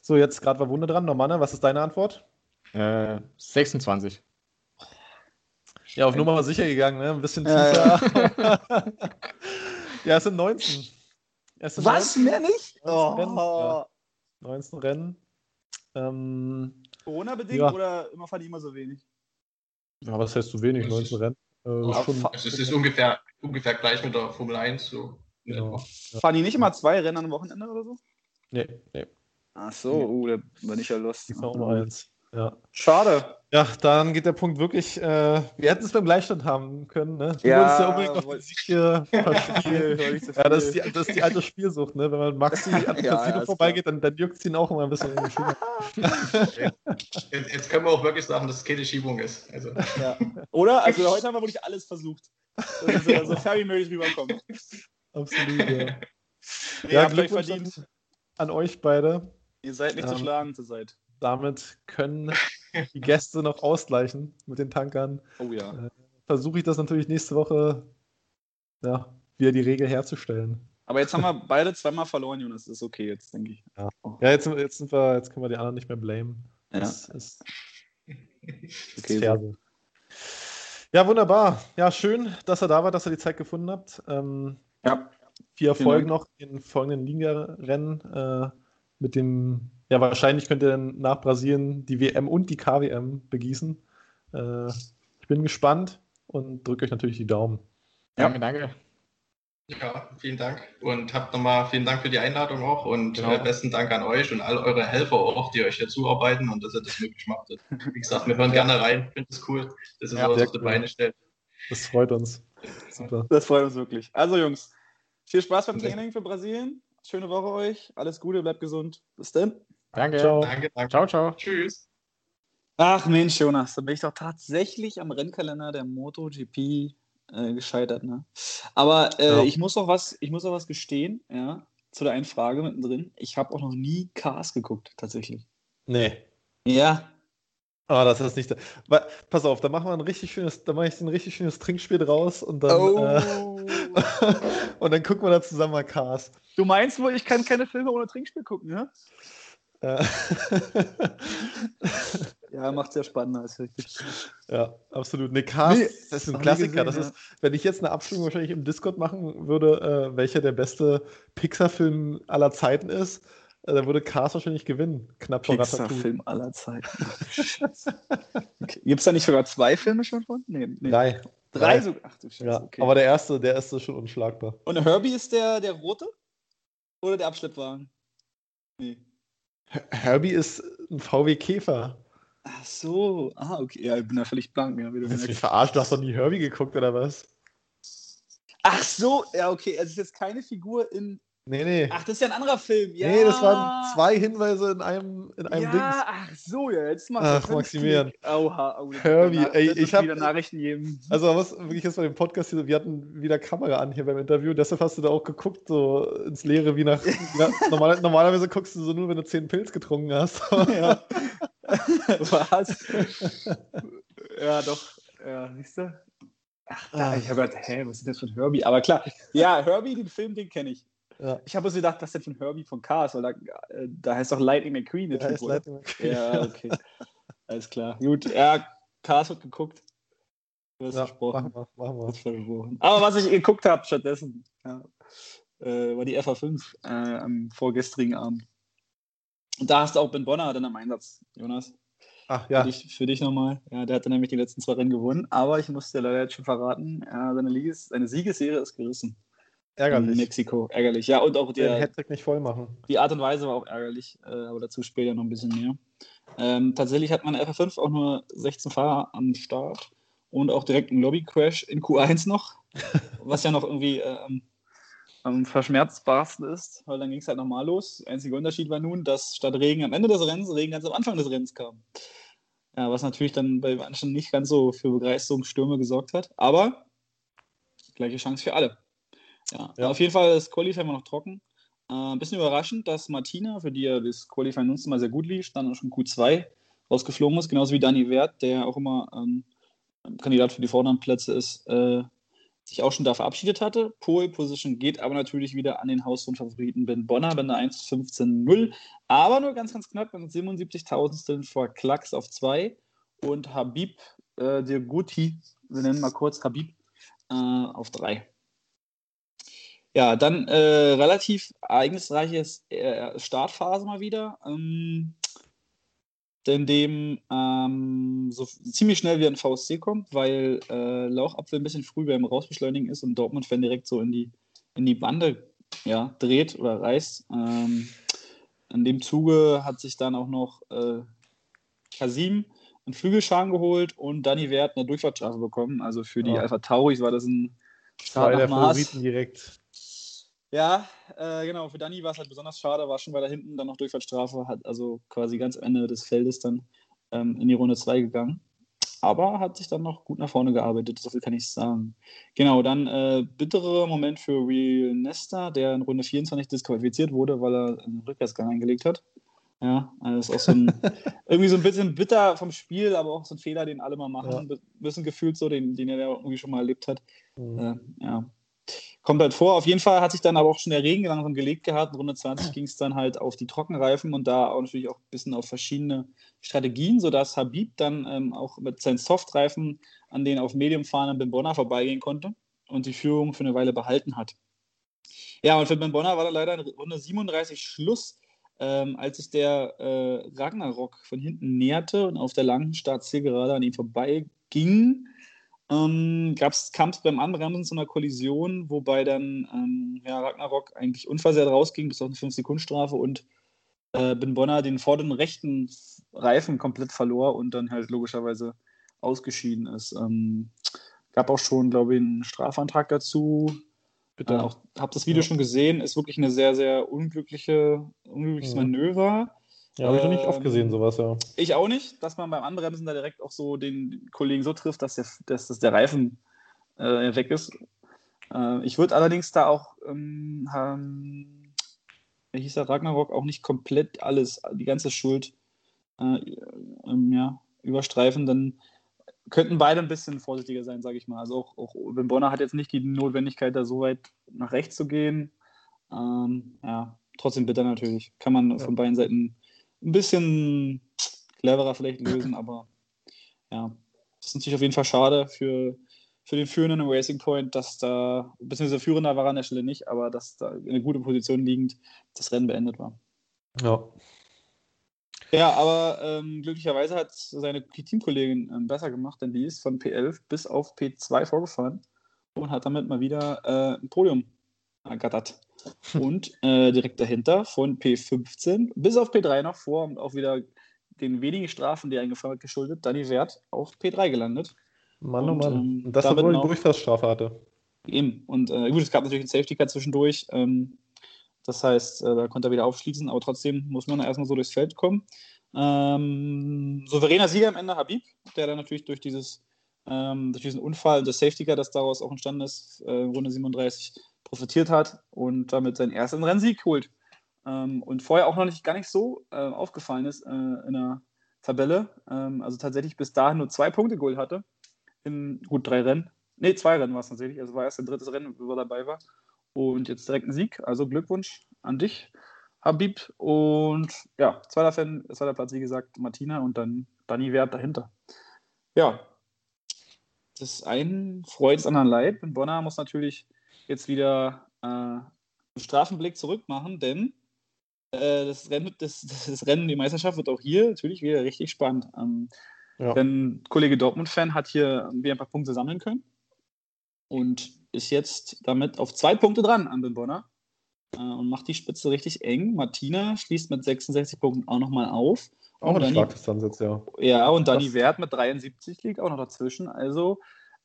So, jetzt gerade war Wunde dran. Normanne, was ist deine Antwort? Äh, 26. Ja, auf Nummer sicher gegangen, ne? Ein bisschen Ja, tiefer. Ja, es sind 19. Es sind Was? 19, Mehr nicht? 19 Rennen, Oh. ja. 19 Rennen. Ähm, Corona-bedingt Ja. oder immer fahren die immer so wenig? Ja, was heißt zu wenig? 19 Rennen. Äh, Ja, schon, Also es ist ungefähr, ungefähr gleich mit der Formel 1 so. Genau. etwa. Fahren die nicht immer zwei Rennen am Wochenende oder so? nee, nee, Ach so, uh, da bin ich ja lost. die nur eins. Ja. Schade. ja, dann geht der Punkt wirklich. Äh, wir hätten es beim Gleichstand haben können, ne? Du Ja, wolltest ja unbedingt noch den Sieg hier verspielen. Ja, das ist, die, das ist die alte Spielsucht, ne? Wenn man Maxi an Ja, Casino ja, vorbeigeht, dann, dann juckt es ihn auch immer ein bisschen in die Schuhe. Jetzt, jetzt können wir auch wirklich sagen, dass es keine Schiebung ist. Also, Ja. Oder? Also heute haben wir wirklich alles versucht. Dass so, fair wie möglich rüberkommen. Absolut, ja. Nee, Ja, habt euch verdient. an, an euch beide. Ihr seid nicht zu Ähm, schlagen zurzeit. Damit können die Gäste noch ausgleichen mit den Tankern. Oh ja. Versuche ich das natürlich nächste Woche ja, wieder die Regel herzustellen. Aber jetzt haben wir beide zweimal verloren, Jonas. Das ist okay jetzt, denke ich. Ja, jetzt, sind wir- jetzt, sind wir, jetzt können wir die anderen nicht mehr blamen. Ja. Das ist, Okay, so. Ja, wunderbar. Ja, schön, dass ihr da wart, dass ihr die Zeit gefunden habt. Ähm, Ja. viel Erfolg noch in folgenden Ligarennen. Äh, mit dem, ja, wahrscheinlich könnt ihr dann nach Brasilien die WM und die KWM begießen. Äh, ich bin gespannt und drücke euch natürlich die Daumen. Danke, danke. Ja, vielen Dank und habt nochmal vielen Dank für die Einladung auch und genau. äh, besten Dank an euch und all eure Helfer auch, die euch dazu arbeiten und dass ihr das möglich macht. Wie gesagt, wir hören gerne rein, finde es cool, dass ihr ja, sowas auf die Beine stellt. Das freut uns. Super. Das freut uns wirklich. Also Jungs, viel Spaß beim Training für Brasilien. Schöne Woche euch. Alles Gute, bleibt gesund. Bis dann. Danke. Ciao. Danke, danke. Ciao, ciao. Tschüss. Ach Mensch, Jonas, da bin ich doch tatsächlich am Rennkalender der MotoGP äh, gescheitert, ne? Aber äh, ja. ich muss noch was, ich muss noch was gestehen, ja, zu der einen Frage mittendrin. Ich habe auch noch nie Cars geguckt, tatsächlich. Nee. Ja. Ah, oh, das ist nicht. Da. Pass auf, da machen wir ein richtig schönes, da mache ich ein richtig schönes Trinkspiel draus und dann oh. äh, und dann gucken wir da zusammen mal Cars. Du meinst wohl, ich kann keine Filme ohne Trinkspiel gucken, ja? Äh. Ja, macht es ja spannender als richtig. Ja, absolut. Ne, Cast, nee, das ist ein Klassiker. Gesehen, das ist, wenn ich jetzt eine Abstimmung wahrscheinlich im Discord machen würde, äh, welcher der beste Pixar-Film aller Zeiten ist, äh, dann würde Cast wahrscheinlich gewinnen. Knapp vor Pixar-Film aller Zeiten. okay. Gibt es da nicht sogar zwei Filme schon von? Nee, nee. Drei. Drei sogar? Ach du Scheiße. Ja, okay. Aber der erste, der erste ist schon unschlagbar. Und Herbie ist der, der rote? Oder der Abschleppwagen? Nee. Herbie ist ein VW Käfer. Ach so, ah, okay. Ja, ich bin da völlig blank. Ja, wie du mich verarscht, du hast doch nie Herbie geguckt, oder was? Ach so, ja, okay. Es ist jetzt keine Figur in Nee, nee. Ach, das ist ja ein anderer Film. Ja. Nee, das waren zwei Hinweise in einem, in einem ja, Dings. Ach so, ja, jetzt macht Ach, Maximilian. Oha, oh, Herbie, ey, ich habe wieder Nachrichten geben. Also, was wirklich jetzt bei dem Podcast hier, wir hatten wieder Kamera an hier beim Interview, deshalb hast du da auch geguckt, so ins Leere, wie nach. ja, normal, normalerweise guckst du so nur, wenn du zehn Pilz getrunken hast. ja. was? ja, doch. Ja, siehst du? Ach, da, ich habe gedacht, hä, was ist das für ein Herbie? Aber klar, ja, Herbie, den Film, den kenne ich. Ja. Ich habe uns gedacht, was ist denn von Herbie von Cars? Weil da, äh, da heißt doch Lightning McQueen. Der typ, Lightning McQueen. Ja, okay. Alles klar. Gut, ja, Cars wird geguckt. Du hast ja, versprochen. Machen wir, machen wir. Aber was ich geguckt habe stattdessen, ja, äh, war die FA5 äh, am vorgestrigen Abend. Und da hast du auch Ben Bonner dann am Einsatz, Jonas. Ach ja. Für dich, für dich nochmal. Ja, der hatte nämlich die letzten zwei Rennen gewonnen. Aber ich muss dir leider jetzt schon verraten, ja, seine, Liges, seine Siegesserie ist gerissen. Ärgerlich. In Mexiko, ärgerlich. Ja, und auch der. Den Hattrick nicht voll machen. Die Art und Weise war auch ärgerlich, äh, aber dazu später noch ein bisschen mehr. Ähm, tatsächlich hat man FF5 auch nur 16 Fahrer am Start und auch direkt ein Lobby-Crash in Q1 noch, was ja noch irgendwie äh, am verschmerzbarsten ist, weil dann ging es halt nochmal los. Der einzige Unterschied war nun, dass statt Regen am Ende des Rennens Regen ganz am Anfang des Rennens kam. Ja, was natürlich dann bei manchen nicht ganz so für Begeisterungsstürme gesorgt hat, aber gleiche Chance für alle. Ja, ja. auf jeden Fall ist Qualifying noch trocken. Äh, ein bisschen überraschend, dass Martina, für die er das Qualifying nutzt, mal sehr gut lief, dann auch schon Q2 rausgeflogen ist, genauso wie Dani Wert, der auch immer ähm, Kandidat für die vorderen Plätze ist, äh, sich auch schon da verabschiedet hatte. Pole Position geht aber natürlich wieder an den Hausrundfavoriten Ben Bonner bei einer 1.15.0, aber nur ganz, ganz knapp mit 77.000 vor Klacks auf 2 und Habib äh, Dirguti, wir nennen mal kurz Habib, äh, auf 3. Ja, dann äh, relativ ereignisreiches äh, Startphase mal wieder. Ähm, in dem ähm, so ziemlich schnell wieder ein VSC kommt, weil äh, Lauchapfel ein bisschen früh beim Rausbeschleunigen ist und Dortmund-Fan direkt so in die, in die Bande ja, dreht oder reißt. Ähm, in dem Zuge hat sich dann auch noch äh, Kasim einen Flügelschaden geholt und Danny Wert eine Durchfahrtsstrafe bekommen. Also für die ja. Alpha Tauris war das ein Start Zwei der Favoriten direkt. Ja, äh, genau. Für Danny war es halt besonders schade, war schon weiter hinten, dann noch Durchfahrtsstrafe, hat also quasi ganz am Ende des Feldes dann ähm, in die Runde 2 gegangen. Aber hat sich dann noch gut nach vorne gearbeitet, so viel kann ich sagen. Genau, dann äh, bitterer Moment für Real Nesta, der in Runde 24 disqualifiziert wurde, weil er einen Rückwärtsgang eingelegt hat. Ja, also ist auch so ein, irgendwie so ein bisschen bitter vom Spiel, aber auch so ein Fehler, den alle mal machen ja. müssen, gefühlt so, den, den er ja irgendwie schon mal erlebt hat. Mhm. Äh, ja, kommt halt vor. Auf jeden Fall hat sich dann aber auch schon der Regen langsam gelegt gehabt. In Runde 20 ging es dann halt auf die Trockenreifen und da auch natürlich auch ein bisschen auf verschiedene Strategien, sodass Habib dann ähm, auch mit seinen Softreifen an den auf Medium fahrenden Ben Bonner vorbeigehen konnte und die Führung für eine Weile behalten hat. Ja, und für Ben Bonner war dann leider in Runde 37 Schluss. ähm, als sich der äh, Ragnarok von hinten näherte und auf der langen Startzielgerade an ihm vorbeiging, ähm, kam es beim Anbremsen zu einer Kollision, wobei dann ähm, ja, Ragnarok eigentlich unversehrt rausging, bis auf eine 5-Sekunden-Strafe und äh, Bin Bonner den vorderen rechten Reifen komplett verlor und dann halt logischerweise ausgeschieden ist. Ähm, gab auch schon, glaube ich, einen Strafantrag dazu. Bitte. Äh, auch, hab das Video ja. schon gesehen, ist wirklich eine sehr, sehr unglückliche, unglückliches ja. Manöver. Ja, habe ich noch nicht oft gesehen, ähm, sowas, ja. Ich auch nicht, dass man beim Anbremsen da direkt auch so den Kollegen so trifft, dass der, dass, dass der Reifen äh, weg ist. Äh, ich würde allerdings da auch, ähm, ähm, wie hieß der Ragnarok, auch nicht komplett alles, die ganze Schuld äh, ähm, ja, überstreifen, dann könnten beide ein bisschen vorsichtiger sein, sage ich mal. Also auch, auch Ben Bonner hat jetzt nicht die Notwendigkeit, da so weit nach rechts zu gehen. Ähm, ja, trotzdem bitter natürlich. Kann man ja. von beiden Seiten ein bisschen cleverer vielleicht lösen, aber ja, das ist natürlich auf jeden Fall schade für, für den Führenden im Racing Point, dass da, beziehungsweise Führender war an der Stelle nicht, aber dass da in einer guten Position liegend das Rennen beendet war. Ja. Ja, aber ähm, glücklicherweise hat seine Teamkollegin ähm, besser gemacht, denn die ist von P11 bis auf P2 vorgefahren und hat damit mal wieder äh, ein Podium ergattert. und äh, direkt dahinter von P15 bis auf P3 noch vor und auch wieder den wenigen Strafen, die eingefahren hat, geschuldet, Danny Wert auf P3 gelandet. Mann, oh Mann. Ähm, und das, obwohl die Durchfahrtsstrafe hatte. Eben. Und äh, gut, es gab natürlich einen Safety Car zwischendurch. Ähm, das heißt, äh, da konnte er wieder aufschließen, aber trotzdem muss man erstmal so durchs Feld kommen. Ähm, souveräner Sieger am Ende Habib, der dann natürlich durch dieses ähm, durch diesen Unfall des Safety Car, das daraus auch entstanden ist, äh, Runde 37, profitiert hat und damit seinen ersten Rennsieg holt. Ähm, und vorher auch noch nicht gar nicht so äh, aufgefallen ist äh, in der Tabelle. Ähm, also tatsächlich bis dahin nur zwei Punkte geholt hatte. In gut drei Rennen. Ne, zwei Rennen war es tatsächlich. Also war erst ein drittes Rennen, wo er dabei war. Und jetzt direkt ein Sieg. Also Glückwunsch an dich, Habib. Und ja, zweiter Fan, zweiter Platz, wie gesagt, Martina und dann Dani Wert dahinter. Ja, das einen freut, das anderen leid. Und Bonner muss natürlich jetzt wieder äh, einen Strafenblick zurück machen, denn äh, das, Rennen, das, das Rennen, die Meisterschaft wird auch hier natürlich wieder richtig spannend. Ähm, ja. Denn Kollege Dortmund-Fan hat hier wieder ein paar Punkte sammeln können und ist jetzt damit auf zwei Punkte dran an den Bonner äh, und macht die Spitze richtig eng. Martina schließt mit 66 Punkten auch nochmal auf. Auch eine Schlagdistanz jetzt, ja. Ja, und Dani Wert mit 73 liegt auch noch dazwischen. Also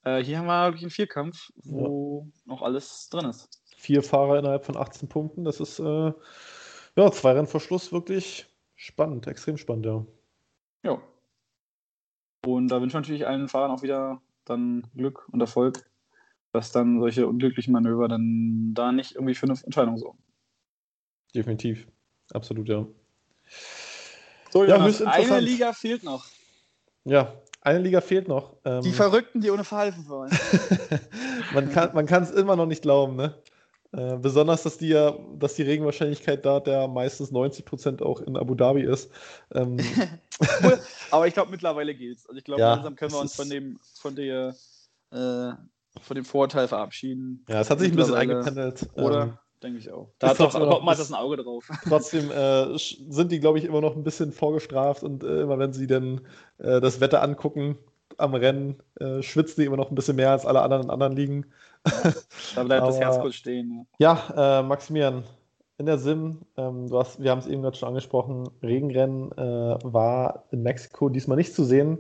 äh, hier haben wir wirklich einen Vierkampf, wo ja. noch alles drin ist. Vier Fahrer innerhalb von 18 Punkten, das ist äh, ja zwei Rennen vor Schluss wirklich spannend, extrem spannend, ja. Ja. Und da wünsche ich natürlich allen Fahrern auch wieder dann Glück und Erfolg, dass dann solche unglücklichen Manöver dann da nicht irgendwie für eine Entscheidung sorgen. Definitiv, absolut, ja. So, ja, eine Liga fehlt noch. Ja, eine Liga fehlt noch. Ähm, die Verrückten, die ohne Verhalten wollen. man kann es immer noch nicht glauben, ne? Äh, besonders, dass die ja, dass die Regenwahrscheinlichkeit da der meistens 90 Prozent auch in Abu Dhabi ist. Ähm, Aber ich glaube, mittlerweile geht's. Also ich glaube, ja, langsam können wir uns von dem, von der, äh, von dem Vorteil verabschieden. Ja, es hat sich ein bisschen eingependelt. Oder? Ähm, Denke ich auch. Da hat doch mal das ein Auge drauf. Trotzdem äh, sind die, glaube ich, immer noch ein bisschen vorgestraft und äh, immer wenn sie dann äh, das Wetter angucken am Rennen, äh, schwitzen die immer noch ein bisschen mehr als alle anderen in anderen Ligen. da bleibt Aber, das Herz kurz stehen. Ja, ja äh, Maximilian, in der Sim, ähm, du hast, wir haben es eben gerade schon angesprochen, Regenrennen äh, war in Mexiko diesmal nicht zu sehen.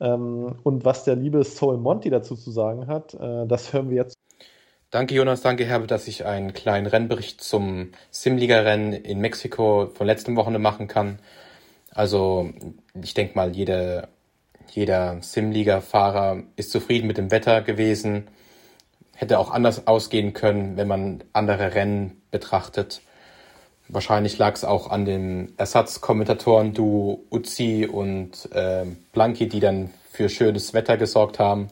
Ähm, und was der liebe Soul Monty dazu zu sagen hat, das hören wir jetzt. Danke Jonas, danke Herbert, dass ich einen kleinen Rennbericht zum Simliga-Rennen in Mexiko von letztem Wochenende machen kann. Also ich denke mal, jeder, jeder Simliga-Fahrer ist zufrieden mit dem Wetter gewesen. Hätte auch anders ausgehen können, wenn man andere Rennen betrachtet. Wahrscheinlich lag es auch an den Ersatzkommentatoren Du Uzi und äh, Blanki, die dann für schönes Wetter gesorgt haben.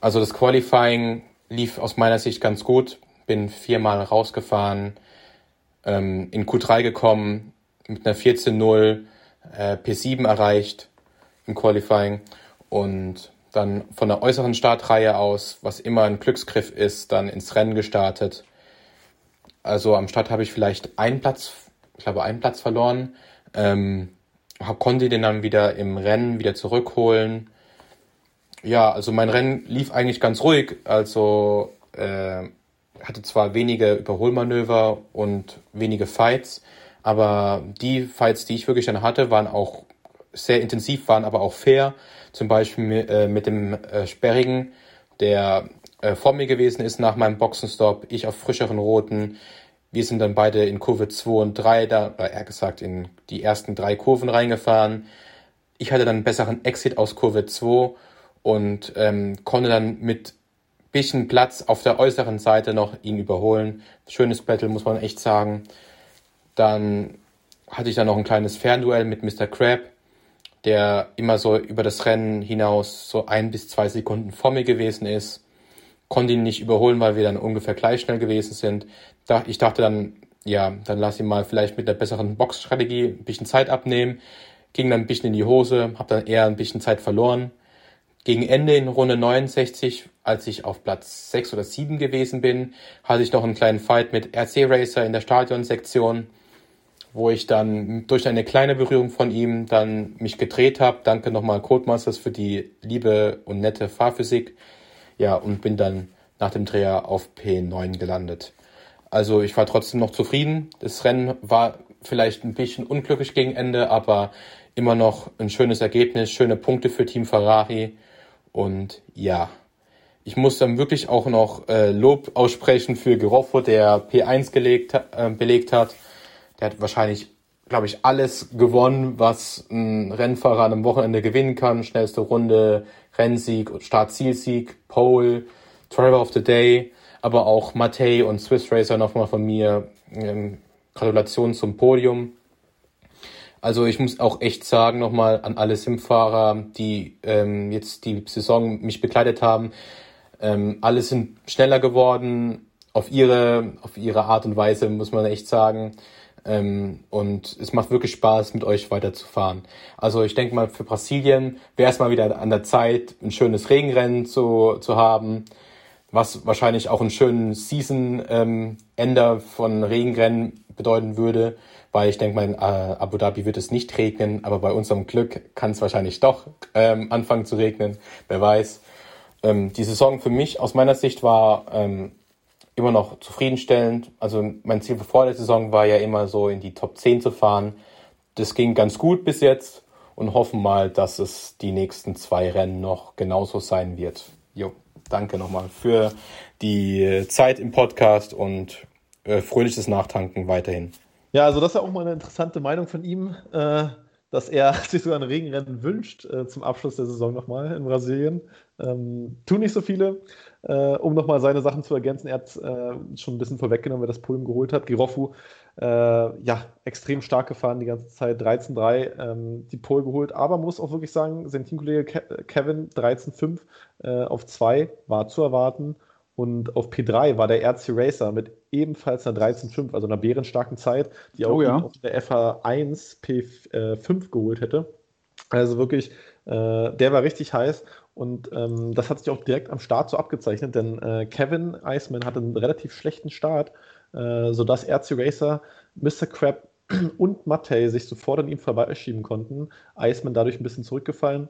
Also das Qualifying lief aus meiner Sicht ganz gut. Bin viermal rausgefahren, ähm, in Q3 gekommen, mit einer 14.0 äh, P7 erreicht im Qualifying und dann von der äußeren Startreihe aus, was immer ein Glücksgriff ist, dann ins Rennen gestartet. Also am Start habe ich vielleicht einen Platz glaube einen Platz verloren. Ähm, konnte den dann wieder im Rennen wieder zurückholen. Ja, also mein Rennen lief eigentlich ganz ruhig. Also äh, hatte zwar wenige Überholmanöver und wenige Fights, aber die Fights, die ich wirklich dann hatte, waren auch sehr intensiv, waren aber auch fair. Zum Beispiel äh, mit dem äh, Sperrigen, der äh, vor mir gewesen ist nach meinem Boxenstopp, ich auf frischeren Roten. Wir sind dann beide in Kurve 2 und 3, da, oder eher gesagt in die ersten drei Kurven reingefahren. Ich hatte dann einen besseren Exit aus Kurve 2 und ähm, konnte dann mit bisschen Platz auf der äußeren Seite noch ihn überholen. Schönes Battle, muss man echt sagen. Dann hatte ich dann noch ein kleines Fernduell mit Mr. Crab, der immer so über das Rennen hinaus so ein bis zwei Sekunden vor mir gewesen ist. Konnte ihn nicht überholen, weil wir dann ungefähr gleich schnell gewesen sind. Ich dachte dann, ja, dann lass ihn mal vielleicht mit einer besseren Boxstrategie ein bisschen Zeit abnehmen. Ging dann ein bisschen in die Hose, habe dann eher ein bisschen Zeit verloren. Gegen Ende in Runde 69, als ich auf Platz 6 oder 7 gewesen bin, hatte ich noch einen kleinen Fight mit RC Racer in der Stadionsektion, wo ich dann durch eine kleine Berührung von ihm dann mich gedreht habe. Danke nochmal Codemasters für die liebe und nette Fahrphysik. Ja, und bin dann nach dem Dreher auf P9 gelandet. Also ich war trotzdem noch zufrieden. Das Rennen war vielleicht ein bisschen unglücklich gegen Ende, aber immer noch ein schönes Ergebnis, schöne Punkte für Team Ferrari. Und ja, ich muss dann wirklich auch noch äh, Lob aussprechen für Geroffo, der P1 gelegt, äh, belegt hat. Der hat wahrscheinlich, glaube ich, alles gewonnen, was ein Rennfahrer an einem Wochenende gewinnen kann. Schnellste Runde, Rennsieg, Start-Zielsieg, Pole, Driver of the Day, aber auch Matei und Swiss Racer nochmal von mir. Ähm, Gratulation zum Podium. Also ich muss auch echt sagen nochmal an alle Simfahrer, die ähm, jetzt die Saison mich begleitet haben. Ähm, alle sind schneller geworden auf ihre auf ihre Art und Weise, muss man echt sagen. Ähm, und es macht wirklich Spaß, mit euch weiterzufahren. Also ich denke mal, für Brasilien wäre es mal wieder an der Zeit, ein schönes Regenrennen zu, zu haben, was wahrscheinlich auch einen schönen Season-Ender ähm, von Regenrennen bedeuten würde weil ich denke in äh, Abu Dhabi wird es nicht regnen, aber bei unserem Glück kann es wahrscheinlich doch ähm, anfangen zu regnen, wer weiß. Ähm, die Saison für mich aus meiner Sicht war ähm, immer noch zufriedenstellend. Also mein Ziel vor der Saison war ja immer so in die Top 10 zu fahren. Das ging ganz gut bis jetzt und hoffen mal, dass es die nächsten zwei Rennen noch genauso sein wird. Jo, danke nochmal für die Zeit im Podcast und äh, fröhliches Nachtanken weiterhin. Ja, also das ist ja auch mal eine interessante Meinung von ihm, äh, dass er sich sogar ein Regenrennen wünscht äh, zum Abschluss der Saison nochmal in Brasilien. Ähm, tun nicht so viele. Äh, um nochmal seine Sachen zu ergänzen, er hat äh, schon ein bisschen vorweggenommen, wer das Podium geholt hat. Giroffu, äh, ja, extrem stark gefahren die ganze Zeit, 13-3, ähm, die Pole geholt, aber muss auch wirklich sagen, sein Teamkollege Ke Kevin 13-5 äh, auf 2 war zu erwarten und auf P3 war der RC Racer mit ebenfalls einer 13.5, also einer bärenstarken Zeit, die auch oh, ja. auf der FH1 P5 geholt hätte. Also wirklich, äh, der war richtig heiß und ähm, das hat sich auch direkt am Start so abgezeichnet, denn äh, Kevin Iceman hatte einen relativ schlechten Start, äh, sodass RC Racer, Mr. Crab und Mattei sich sofort an ihm vorbeischieben konnten. Iceman dadurch ein bisschen zurückgefallen.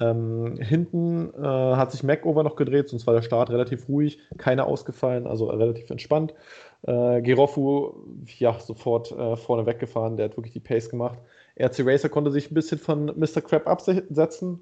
Ähm, hinten äh, hat sich Macover noch gedreht, sonst war der Start relativ ruhig, keiner ausgefallen, also relativ entspannt. Äh, Geroffu, ja, sofort äh, vorne weggefahren, der hat wirklich die Pace gemacht. RC Racer konnte sich ein bisschen von Mr. Crab absetzen,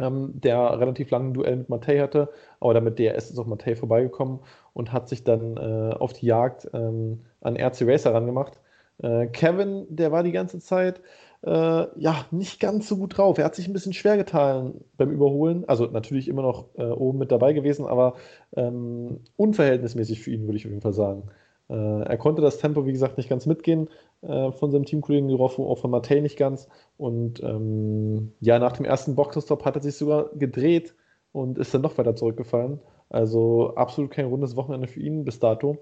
ähm, der relativ lange Duell mit Matei hatte, aber damit DRS ist auch Matei vorbeigekommen und hat sich dann äh, auf die Jagd ähm, an RC Racer rangemacht. Äh, Kevin, der war die ganze Zeit äh, ja, nicht ganz so gut drauf. Er hat sich ein bisschen schwer getan beim Überholen. Also natürlich immer noch äh, oben mit dabei gewesen, aber ähm, unverhältnismäßig für ihn, würde ich auf jeden Fall sagen. Äh, er konnte das Tempo, wie gesagt, nicht ganz mitgehen äh, von seinem Teamkollegen Giroffu, auch von Matei nicht ganz. Und ähm, ja, nach dem ersten Boxenstopp hat er sich sogar gedreht und ist dann noch weiter zurückgefallen. Also absolut kein rundes Wochenende für ihn bis dato.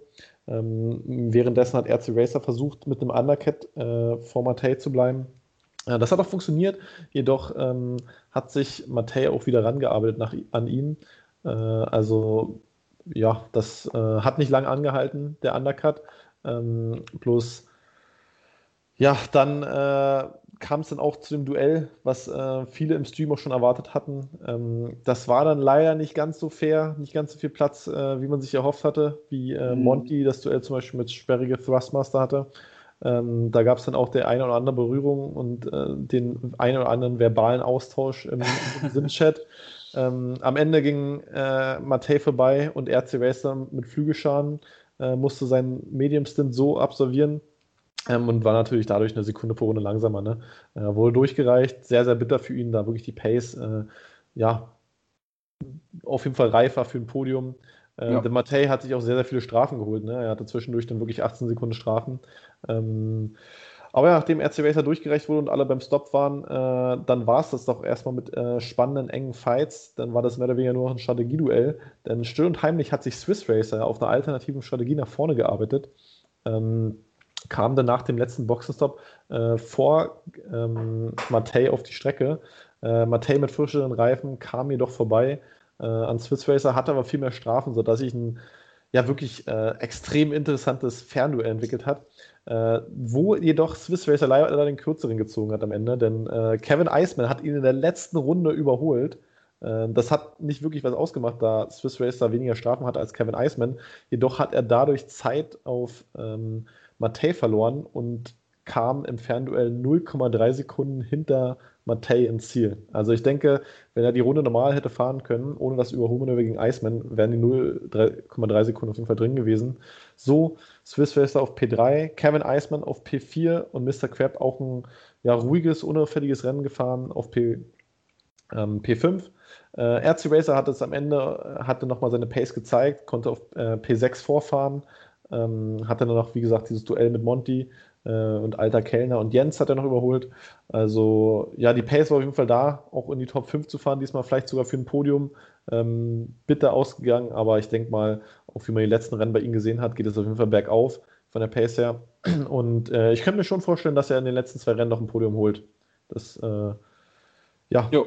Ähm, währenddessen hat RC Racer versucht, mit einem Undercut äh, vor Matei zu bleiben. Das hat auch funktioniert, jedoch ähm, hat sich Matej auch wieder rangearbeitet nach, an ihn. Äh, also ja, das äh, hat nicht lange angehalten, der Undercut. Ähm, bloß Ja, dann äh, kam es dann auch zu dem Duell, was äh, viele im Stream auch schon erwartet hatten. Ähm, das war dann leider nicht ganz so fair, nicht ganz so viel Platz, äh, wie man sich erhofft hatte, wie äh, mhm. Monty das Duell zum Beispiel mit sperrige Thrustmaster hatte. Ähm, da gab es dann auch der eine oder andere Berührung und äh, den einen oder anderen verbalen Austausch im, im Sim-Chat. Ähm, am Ende ging äh, Matej vorbei und RC Racer mit Flügelschaden äh, musste seinen Medium-Stint so absolvieren, ähm, und war natürlich dadurch eine Sekunde pro Runde langsamer. Ne? Äh, wurde durchgereicht, sehr, sehr bitter für ihn, da wirklich die Pace, äh, ja, auf jeden Fall reifer für ein Podium. Äh, ja. Der Matej hat sich auch sehr, sehr viele Strafen geholt. Ne? Er hatte zwischendurch dann wirklich 18 Sekunden Strafen. Ähm, aber ja, nachdem RC Racer durchgereicht wurde und alle beim Stop waren, äh, dann war es das doch erstmal mit äh, spannenden, engen Fights. Dann war das mehr oder weniger nur noch ein Strategieduell. Denn still und heimlich hat sich Swiss Racer auf einer alternativen Strategie nach vorne gearbeitet. Ähm, kam dann nach dem letzten Boxenstopp äh, vor ähm, Matej auf die Strecke. Äh, Matej mit frischeren Reifen kam jedoch vorbei äh, an Swiss Racer, hatte aber viel mehr Strafen, sodass sich ein ja wirklich äh, extrem interessantes Fernduell entwickelt hat, äh, wo jedoch Swiss Racer leider den kürzeren gezogen hat am Ende, denn äh, Kevin Eisman hat ihn in der letzten Runde überholt. Das hat nicht wirklich was ausgemacht, da Swiss Racer weniger Strafen hatte als Kevin Eisman. Jedoch hat er dadurch Zeit auf ähm, Matej verloren und kam im Fernduell 0,3 Sekunden hinter Matej ins Ziel. Also ich denke, wenn er die Runde normal hätte fahren können, ohne das Überholmanöver gegen Iceman, wären die 0,3 Sekunden auf jeden Fall drin gewesen. So Swiss Racer auf P3, Kevin Iceman auf P4 und Mr. Crab auch ein ja, ruhiges, unauffälliges Rennen gefahren auf P, ähm, P5. Äh, RC Racer hat es am Ende, hatte nochmal seine Pace gezeigt, konnte auf äh, P6 vorfahren, ähm, hatte dann noch, wie gesagt, dieses Duell mit Monty äh, und Alter Kellner und Jens hat er noch überholt. Also ja, die Pace war auf jeden Fall da, auch in die Top 5 zu fahren, diesmal vielleicht sogar für ein Podium. Ähm, bitter ausgegangen, aber ich denke mal, auch wie man die letzten Rennen bei ihm gesehen hat, geht es auf jeden Fall bergauf von der Pace her. Und äh, ich könnte mir schon vorstellen, dass er in den letzten zwei Rennen noch ein Podium holt. Das, äh, ja, jo.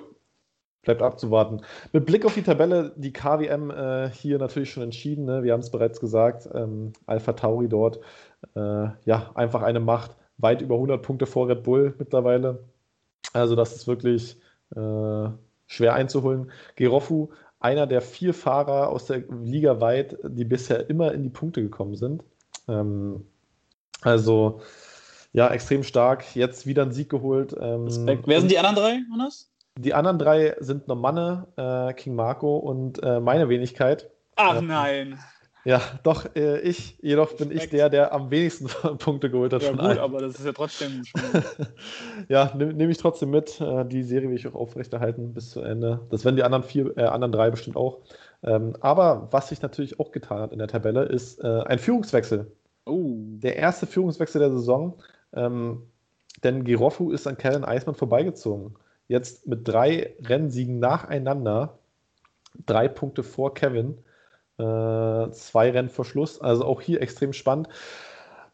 Bleibt abzuwarten. Mit Blick auf die Tabelle, die KWM äh, hier natürlich schon entschieden. Ne? Wir haben es bereits gesagt. Ähm, Alpha Tauri dort, äh, ja, einfach eine Macht. Weit über 100 Punkte vor Red Bull mittlerweile. Also, das ist wirklich äh, schwer einzuholen. Gerofu, einer der vier Fahrer aus der Liga weit, die bisher immer in die Punkte gekommen sind. Ähm, also, ja, extrem stark. Jetzt wieder einen Sieg geholt. Ähm, Wer sind die anderen drei, Jonas? Die anderen drei sind Normanne, äh, King Marco und äh, meine Wenigkeit. Ach nein. Ja, doch, äh, ich, jedoch bin ich der, der am wenigsten Punkte geholt hat. Ja, gut, allen. aber das ist ja trotzdem schon. ja, nehme nehm ich trotzdem mit. Äh, die Serie will ich auch aufrechterhalten bis zu Ende. Das werden die anderen vier, äh, anderen drei bestimmt auch. Ähm, aber was sich natürlich auch getan hat in der Tabelle, ist äh, ein Führungswechsel. Oh. Der erste Führungswechsel der Saison. Ähm, denn Girofu ist an Kellen Eismann vorbeigezogen jetzt mit drei Rennsiegen nacheinander, drei Punkte vor Kevin, äh, zwei Rennen vor Schluss. Also auch hier extrem spannend.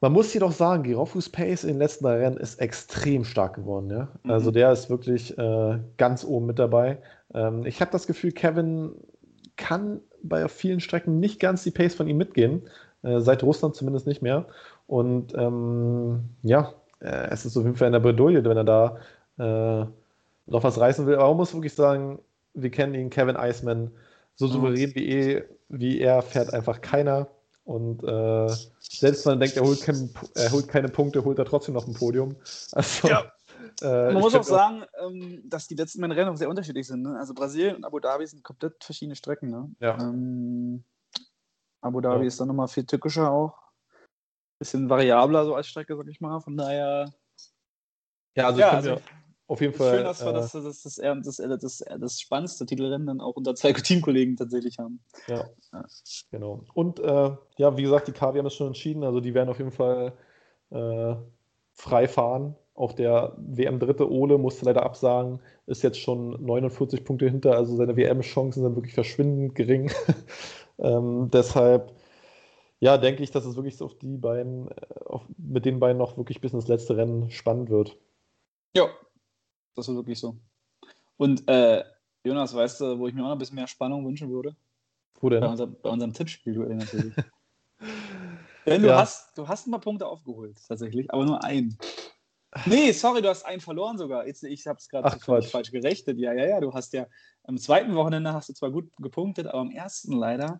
Man muss jedoch sagen, Girofus Pace in den letzten drei Rennen ist extrem stark geworden. Ja? Mhm. Also der ist wirklich äh, ganz oben mit dabei. Ähm, ich habe das Gefühl, Kevin kann bei vielen Strecken nicht ganz die Pace von ihm mitgehen. Äh, seit Russland zumindest nicht mehr. Und ähm, ja, äh, es ist auf jeden Fall in der Bredouille, wenn er da äh, noch was reißen will. Aber man muss wirklich sagen, wir kennen ihn, Kevin Eisman, so souverän wie, eh, wie er fährt einfach keiner. Und äh, selbst wenn man denkt, er holt, kein, er holt, keine Punkte, holt er trotzdem noch ein Podium. Also, ja. Äh, man muss auch sagen, ähm, dass die letzten beiden Rennen auch sehr unterschiedlich sind. Ne? Also Brasilien und Abu Dhabi sind komplett verschiedene Strecken. Ne? Ja. Ähm, Abu Dhabi ja. ist dann nochmal viel tückischer auch. Bisschen variabler so als Strecke, sag ich mal. Von daher. Ja, also, ja, also auf jeden Fall. Schön, dass wir äh, das, das, das, das, das, das, spannendste Titelrennen dann auch unter zwei Teamkollegen tatsächlich haben. Ja, ja. genau. Und äh, ja, wie gesagt, die KW haben es schon entschieden. Also die werden auf jeden Fall äh, frei fahren. Auch der WM-Dritte Ole musste leider absagen, ist jetzt schon 49 Punkte hinter. Also seine WM-Chancen sind wirklich verschwindend gering. ähm, deshalb ja, denke ich, dass es wirklich auf die beiden, äh, auf, mit den beiden noch wirklich bis ins letzte Rennen spannend wird. Ja, das ist wirklich so. Und äh, Jonas, weißt du, wo ich mir auch noch ein bisschen mehr Spannung wünschen würde? Wo denn? Bei, unser, bei unserem Tippspiel natürlich. Denn du, ja. hast, du hast ein paar Punkte aufgeholt, tatsächlich, aber nur einen. Nee, sorry, du hast einen verloren sogar. Jetzt, ich habe es gerade falsch gerechnet. Ja, ja, ja. Du hast ja am zweiten Wochenende hast du zwar gut gepunktet, aber am ersten leider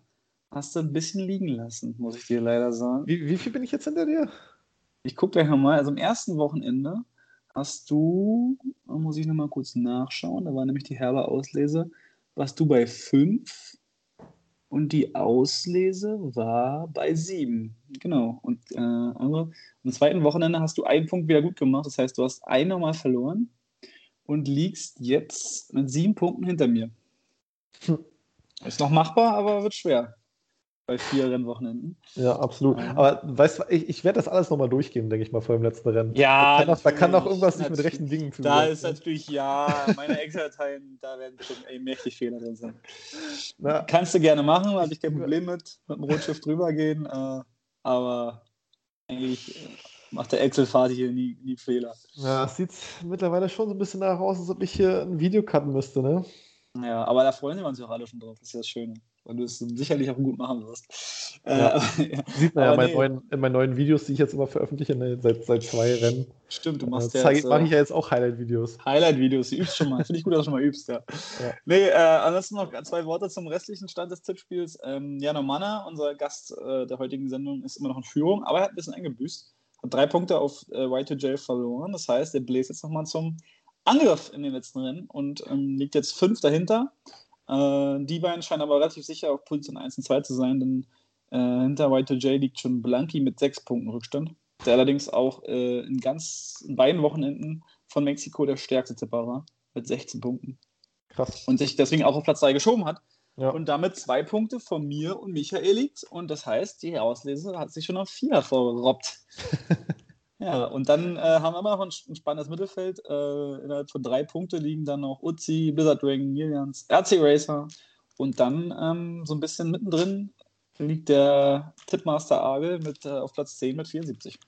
hast du ein bisschen liegen lassen, muss ich dir leider sagen. Wie, wie viel bin ich jetzt hinter dir? Ich gucke gleich nochmal. Also am ersten Wochenende hast du, muss ich nochmal kurz nachschauen, da war nämlich die herbe Auslese, warst du bei 5 und die Auslese war bei 7. Genau. Und äh, also, am zweiten Wochenende hast du einen Punkt wieder gut gemacht. Das heißt, du hast ein nochmal verloren und liegst jetzt mit sieben Punkten hinter mir. Hm. Ist noch machbar, aber wird schwer bei vier Rennwochenenden. Ja, absolut. Ja. Aber weißt du, ich, ich werde das alles nochmal durchgehen, denke ich mal, vor dem letzten Rennen. Ja, da kann, auch, da kann auch irgendwas nicht mit rechten Dingen zu Da ist natürlich, ja, meine Excel-Dateien, da werden schon ey, mächtig Fehler drin sein. Na, Kannst du gerne machen, habe ich kein Problem mit, mit dem Rotschiff drüber gehen, äh, aber eigentlich macht der Excel-Fahrt hier nie, nie Fehler. Ja, es sieht mittlerweile schon so ein bisschen nach aus, als ob ich hier ein Video cutten müsste, ne? Ja, aber da freuen wir uns ja auch alle schon drauf, das ist ja das Schöne weil du es sicherlich auch gut machen wirst. Ja. Äh, ja. Sieht man ja nee. neuen, in meinen neuen Videos, die ich jetzt immer veröffentliche, ne, seit, seit zwei Rennen. Stimmt, du äh, machst äh, ja jetzt. Mache ich ja jetzt auch Highlight-Videos. Highlight-Videos, du übst schon mal. Finde ich gut, dass du schon mal übst, ja. ja. Nee, äh, ansonsten noch zwei Worte zum restlichen Stand des Tippspiels. Ähm, Jano Manna, unser Gast äh, der heutigen Sendung, ist immer noch in Führung, aber er hat ein bisschen eingebüßt. Hat drei Punkte auf äh, Y2J verloren. Das heißt, er bläst jetzt nochmal zum Angriff in den letzten Rennen und ähm, liegt jetzt fünf dahinter. Äh, die beiden scheinen aber relativ sicher auf Position 1 und 2 zu sein, denn äh, hinter Y2J liegt schon Blanky mit 6 Punkten Rückstand, der allerdings auch äh, in ganz in beiden Wochenenden von Mexiko der stärkste Tipper war, mit 16 Punkten. Krass. Und sich deswegen auch auf Platz 3 geschoben hat. Ja. Und damit zwei Punkte von mir und Michael liegt. Und das heißt, die Auslese hat sich schon auf 4 vorgerobbt. Ja, und dann äh, haben wir immer noch ein, ein spannendes Mittelfeld. Äh, innerhalb von drei Punkten liegen dann noch Uzi, Blizzard Dragon, Millions, RC Racer. Und dann ähm, so ein bisschen mittendrin liegt der Tipmaster Agel mit, äh, auf Platz 10 mit 74.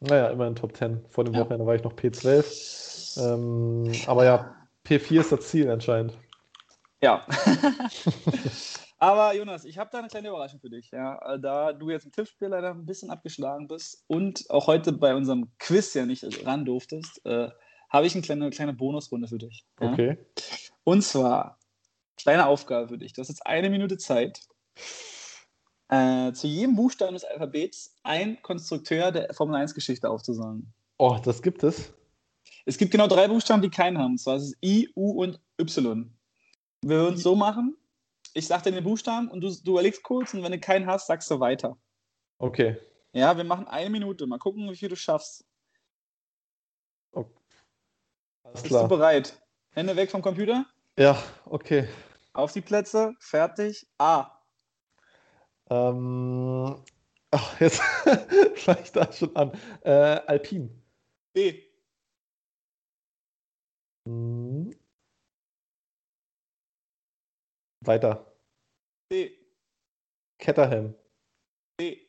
Naja, immer in Top 10. Vor dem ja. Wochenende war ich noch P12. Ähm, aber ja, P4 ist das Ziel anscheinend. Ja. Aber Jonas, ich habe da eine kleine Überraschung für dich. Ja. Da du jetzt im Tippspiel leider ein bisschen abgeschlagen bist und auch heute bei unserem Quiz ja nicht ran durftest, äh, habe ich eine kleine, kleine Bonusrunde für dich. Ja. Okay. Und zwar, kleine Aufgabe für dich. Du hast jetzt eine Minute Zeit, äh, zu jedem Buchstaben des Alphabets ein Konstrukteur der Formel 1-Geschichte aufzusagen. Oh, das gibt es. Es gibt genau drei Buchstaben, die keinen haben. Und zwar ist es I, U und Y. Wir würden es so machen, ich sag dir den Buchstaben und du, du überlegst kurz und wenn du keinen hast, sagst du weiter. Okay. Ja, wir machen eine Minute. Mal gucken, wie viel du schaffst. Okay. Bist klar. du bereit? Hände weg vom Computer? Ja, okay. Auf die Plätze, fertig. A. Ähm, ach, jetzt fange ich da schon an. Äh, Alpin. B. Hm. Weiter. B. Ketterham. B.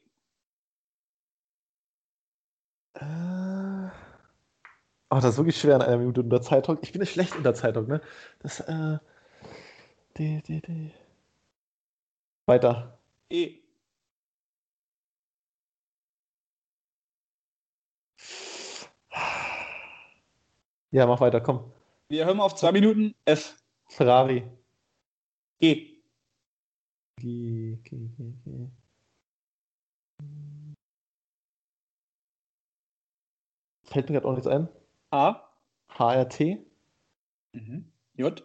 Äh. Oh, das ist wirklich schwer in einer Minute unter Zeitdruck. Ich bin nicht schlecht unter Zeitdruck, ne? Das, äh. D, D, D. Weiter. E. Ja, mach weiter, komm. Wir hören auf zwei Minuten. F. Ferrari. G. G, G, G, G. Fällt mir gerade auch nichts ein. A. HRT. Mhm. J.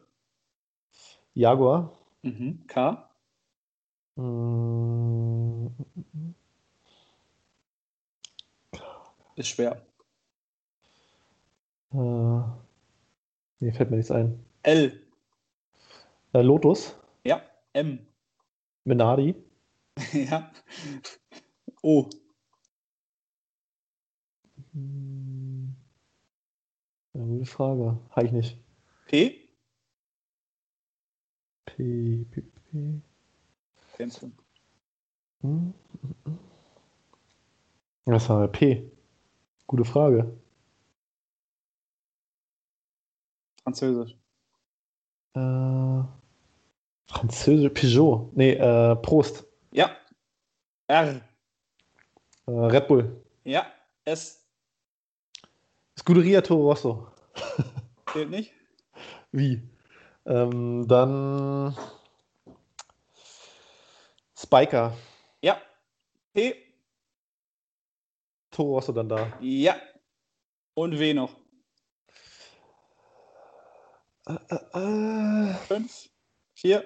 Jaguar. Mhm. K. Mm. Ist schwer. Äh, nee, fällt mir nichts ein. L. Äh, Lotus. M. Menardi. ja. O. Hm. Ja, gute Frage. Habe ich nicht. P? P, P, P. Kennst du? Hm? Was war P? Gute Frage. Französisch. Äh. Französisch Peugeot. Nee, äh, Prost. Ja. R. Äh, Red Bull. Ja. S. Scuderia Toro Rosso. Zählt nicht? Wie? Ähm, dann Spiker. Ja. P. Toro Rosso dann da. Ja. Und W noch. Äh, äh, Fünf, vier,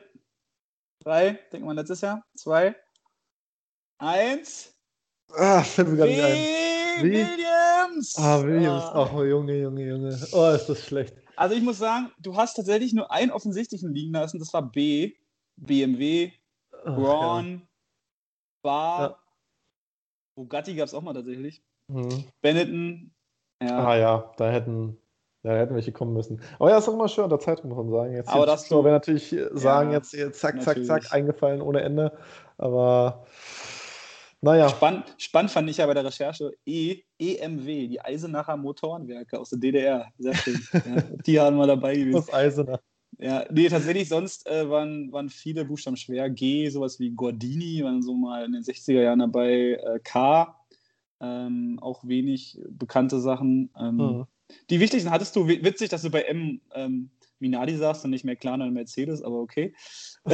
drei, denken wir letztes Jahr. Zwei, eins. ah, fällt mir gar nicht ein. Wie? Williams! Ah, Williams. Ah. Ach, Junge, Junge, Junge. Oh, ist das schlecht. Also ich muss sagen, du hast tatsächlich nur einen offensichtlichen liegen lassen, das war B. BMW, Braun, Bar, Ja. Bugatti gab es auch mal tatsächlich. Ja. Mhm. Benetton, ja. Ah ja, da hätten, da hätten welche kommen müssen. Aber ja, ist auch immer schön unter Zeitung, muss man sagen. Jetzt Aber das du- werden natürlich sagen, Ja, jetzt, jetzt zack, zack, natürlich. zack, eingefallen ohne Ende. Aber naja, Spannend, spannend fand ich ja bei der Recherche E, EMW, die Eisenacher Motorenwerke aus der DDR. Sehr schön. ja, die haben wir dabei gewesen. das Eisener. Ja, nee, tatsächlich, sonst äh, waren, waren viele Buchstaben schwer. G, sowas wie Gordini, waren so mal in den 60er Jahren dabei. Äh, K, ähm, auch wenig bekannte Sachen. Ähm, Mhm. Die wichtigsten hattest du, wi- witzig, dass du bei M ähm, Minardi sagst und nicht mehr Klar und Mercedes, aber okay.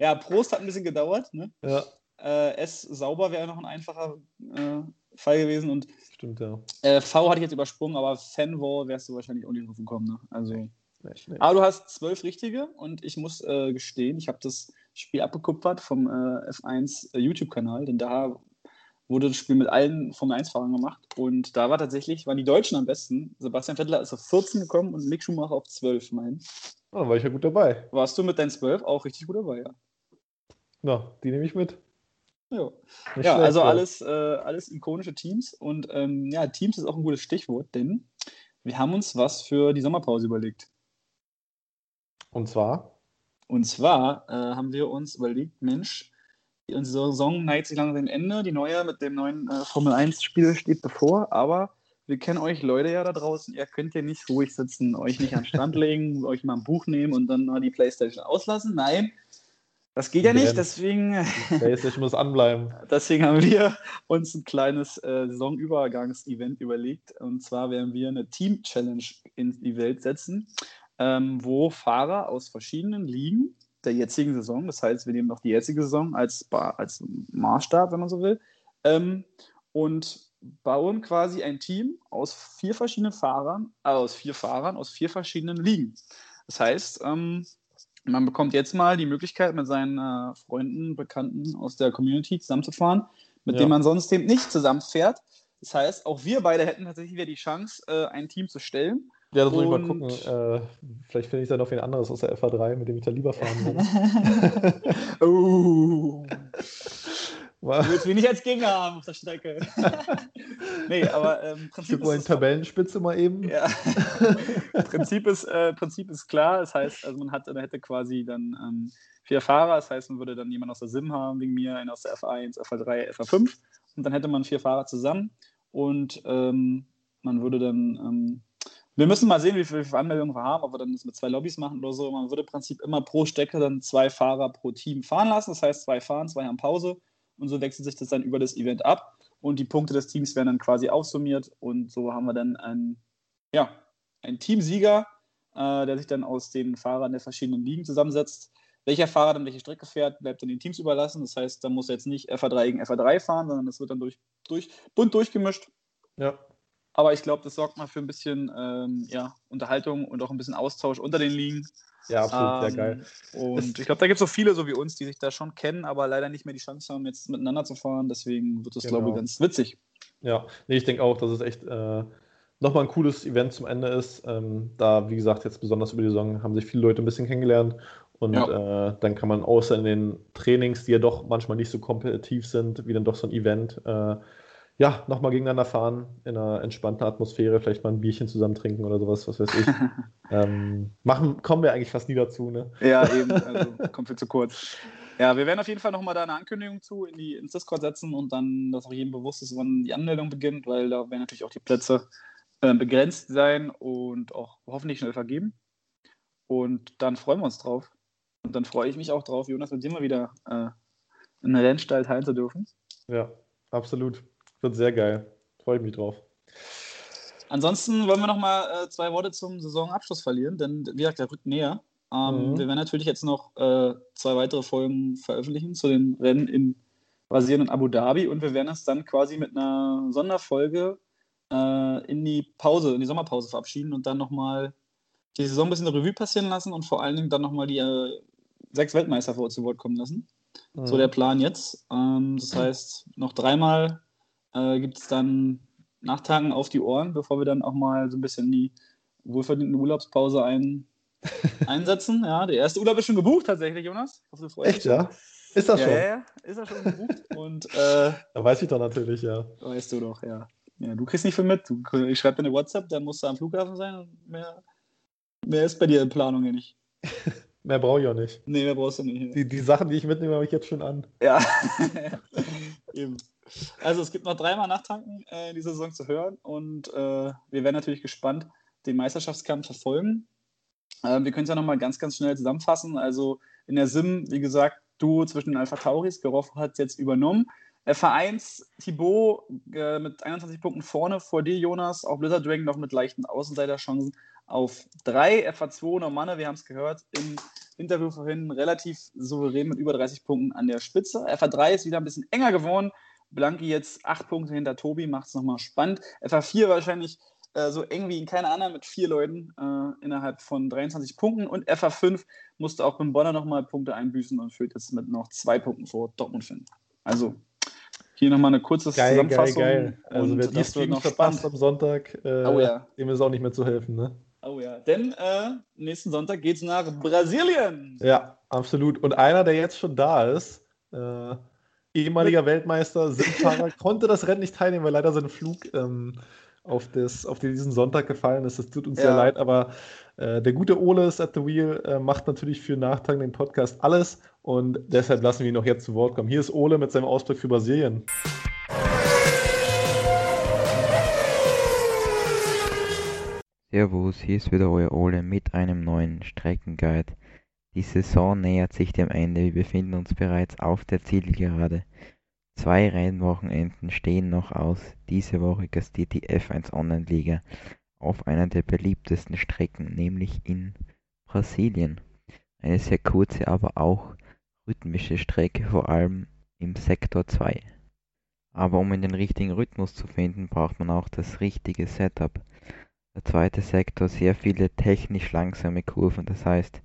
ja, Prost hat ein bisschen gedauert. Ne? Ja, Äh, S, sauber wäre noch ein einfacher äh, Fall gewesen. Und stimmt, ja. äh, V hatte ich jetzt übersprungen, aber Fanwall wärst du wahrscheinlich auch nicht drauf gekommen. Ne? Also. Nee, nee. Aber du hast zwölf richtige und ich muss äh, gestehen, ich habe das Spiel abgekupfert vom äh, F1 äh, YouTube-Kanal, denn da wurde das Spiel mit allen Formel 1-Fahrern gemacht und da war tatsächlich, waren die Deutschen am besten. Sebastian Vettel ist auf 14 gekommen und Mick Schumacher auf 12, mein. Ah, da war ich ja gut dabei. Warst du mit deinen 12 auch richtig gut dabei, ja? Na, die nehme ich mit. Ja, Nicht ja schlecht, also alles, äh, alles ikonische Teams und ähm, ja, Teams ist auch ein gutes Stichwort, denn wir haben uns was für die Sommerpause überlegt. Und zwar, Und zwar äh, haben wir uns überlegt, Mensch, die- unsere Saison neigt sich langsam dem Ende. Die neue mit dem neuen äh, Formel 1-Spiel steht bevor, aber wir kennen euch Leute ja da draußen. Ihr könnt ja nicht ruhig sitzen, euch nicht den Strand legen, euch mal ein Buch nehmen und dann mal die Playstation auslassen. Nein, das geht ja nicht. Deswegen, PlayStation muss anbleiben. deswegen haben wir uns ein kleines äh, Saisonübergangs-Event überlegt. Und zwar werden wir eine Team-Challenge in die Welt setzen, ähm, wo Fahrer aus verschiedenen Ligen der jetzigen Saison, das heißt, wir nehmen noch die jetzige Saison als, als Maßstab, wenn man so will, ähm, und bauen quasi ein Team aus vier verschiedenen Fahrern, äh, aus vier Fahrern aus vier verschiedenen Ligen. Das heißt, ähm, man bekommt jetzt mal die Möglichkeit, mit seinen äh, Freunden, Bekannten aus der Community zusammenzufahren, mit Ja. denen man sonst eben nicht zusammenfährt. Das heißt, auch wir beide hätten tatsächlich wieder die Chance, äh, ein Team zu stellen. Ja, das muss ich mal gucken. Äh, vielleicht finde ich dann noch wen anderes aus der FA3, mit dem ich da lieber fahren würde. oh. Du willst mich nicht als Gegner haben auf der Strecke. nee, aber ähm, Prinzip Guck mal ist, Tabellenspitze mal eben. ja. Prinzip, ist, äh, Prinzip ist klar. Das heißt, also man, hat, man hätte quasi dann ähm, vier Fahrer. Das heißt, man würde dann jemanden aus der Sim haben, wegen mir, einen aus der F1, FA3, FA5. Und dann hätte man vier Fahrer zusammen. Und ähm, man würde dann. Wir müssen mal sehen, wie viele Anmeldungen wir haben, ob wir dann das mit zwei Lobbys machen oder so. Man würde im Prinzip immer pro Strecke dann zwei Fahrer pro Team fahren lassen. Das heißt, zwei fahren, zwei haben Pause. Und so wechselt sich das dann über das Event ab. Und die Punkte des Teams werden dann quasi aufsummiert. Und so haben wir dann einen, ja, einen Teamsieger, äh, der sich dann aus den Fahrern der verschiedenen Ligen zusammensetzt. Welcher Fahrer dann welche Strecke fährt, bleibt dann den Teams überlassen. Das heißt, da muss er jetzt nicht FA3 gegen FA3 fahren, sondern das wird dann durch, durch, bunt durchgemischt. Ja. Aber ich glaube, das sorgt mal für ein bisschen ähm, ja, Unterhaltung und auch ein bisschen Austausch unter den Ligen. Ja, absolut, sehr Ähm, geil. Und ich glaube, da gibt es so viele so wie uns, die sich da schon kennen, aber leider nicht mehr die Chance haben, jetzt miteinander zu fahren. Deswegen wird das, glaube ich, Genau. ganz witzig. Ja, nee, ich denke auch, dass es echt äh, nochmal ein cooles Event zum Ende ist. Ähm, da, wie gesagt, jetzt besonders über die Saison haben sich viele Leute ein bisschen kennengelernt. Und äh, dann kann man außer in den Trainings, die ja doch manchmal nicht so kompetitiv sind, wie dann doch so ein Event, äh, ja, nochmal gegeneinander fahren, in einer entspannten Atmosphäre, vielleicht mal ein Bierchen zusammen trinken oder sowas, was weiß ich. ähm, machen, kommen wir eigentlich fast nie dazu, ne? Ja, eben. Also kommt viel zu kurz. Ja, wir werden auf jeden Fall nochmal da eine Ankündigung zu in die, ins Discord setzen und dann, dass auch jedem bewusst ist, wann die Anmeldung beginnt, weil da werden natürlich auch die Plätze äh, begrenzt sein und auch hoffentlich schnell vergeben. Und dann freuen wir uns drauf. Und dann freue ich mich auch drauf, Jonas, mit dir mal wieder äh, in der Rennstall teilen zu dürfen. Ja, absolut. Wird sehr geil. Freue ich mich drauf. Ansonsten wollen wir noch mal äh, zwei Worte zum Saisonabschluss verlieren, denn wie gesagt, der rückt näher. Ähm, mhm. Wir werden natürlich jetzt noch äh, zwei weitere Folgen veröffentlichen zu den Rennen in Brasilien und Abu Dhabi und wir werden uns dann quasi mit einer Sonderfolge äh, in die Pause, in die Sommerpause verabschieden und dann nochmal die Saison ein bisschen Revue passieren lassen und vor allen Dingen dann nochmal die äh, sechs Weltmeister vor zu Wort kommen lassen. Mhm. So der Plan jetzt. Ähm, das heißt, noch dreimal äh, gibt es dann Nachtagen auf die Ohren, bevor wir dann auch mal so ein bisschen die wohlverdiente Urlaubspause ein, einsetzen. Ja, der erste Urlaub ist schon gebucht tatsächlich, Jonas. Hoffe, Echt, ja? Ist das ja, schon? Ja, ja, ist er schon gebucht. Und, äh, da weiß ich doch natürlich, ja. Weißt du doch, ja. ja du kriegst nicht viel mit. Du, ich schreibe dir eine WhatsApp, dann musst du am Flughafen sein und mehr, mehr ist bei dir in Planung ja nicht. mehr brauche ich auch nicht. Nee, mehr brauchst du nicht. Die, die Sachen, die ich mitnehme, habe ich jetzt schon an. Ja, eben. Also es gibt noch dreimal Nachtanken äh, in dieser Saison zu hören und äh, wir werden natürlich gespannt den Meisterschaftskampf verfolgen. Äh, wir können es ja nochmal ganz, ganz schnell zusammenfassen. Also in der Sim, wie gesagt, Duo zwischen den Alpha Tauris. Geroff hat es jetzt übernommen. F1 Thibaut äh, mit 21 Punkten vorne vor dir, Jonas. Auch Blizzard Dragon noch mit leichten Außenseiterchancen auf 3. FA2 Normanne, wir haben es gehört im Interview vorhin, relativ souverän mit über 30 Punkten an der Spitze. FA3 ist wieder ein bisschen enger geworden. Blanki jetzt 8 Punkte hinter Tobi, macht es nochmal spannend. FA4 wahrscheinlich äh, so eng wie in keiner anderen mit vier Leuten äh, innerhalb von 23 Punkten. Und FA5 musste auch beim Bonner nochmal Punkte einbüßen und führt jetzt mit noch zwei Punkten vor Dortmund finden. Also hier nochmal eine kurze geil, Zusammenfassung. Geil, geil. Also wer die Streams verpasst am Sonntag, äh, oh, ja. dem ist auch nicht mehr zu helfen. Ne? Oh ja, denn äh, nächsten Sonntag geht es nach Brasilien. Ja, absolut. Und einer, der jetzt schon da ist, äh, ehemaliger Weltmeister, Simfahrer, konnte das Rennen nicht teilnehmen, weil leider sein Flug ähm, auf, das, auf diesen Sonntag gefallen ist. Das tut uns ja. sehr leid, aber äh, der gute Ole ist at the wheel, äh, macht natürlich für Nachtrag den Podcast alles und deshalb lassen wir ihn noch jetzt zu Wort kommen. Hier ist Ole mit seinem Ausblick für Brasilien. Servus, hier ist wieder euer Ole mit einem neuen Streckenguide. Die Saison nähert sich dem Ende, wir befinden uns bereits auf der Zielgerade. Zwei Rennwochenenden stehen noch aus. Diese Woche gastiert die F1 Online-Liga auf einer der beliebtesten Strecken, nämlich in Brasilien. Eine sehr kurze, aber auch rhythmische Strecke, vor allem im Sektor 2. Aber um in den richtigen Rhythmus zu finden, braucht man auch das richtige Setup. Der zweite Sektor sehr viele technisch langsame Kurven, das heißt,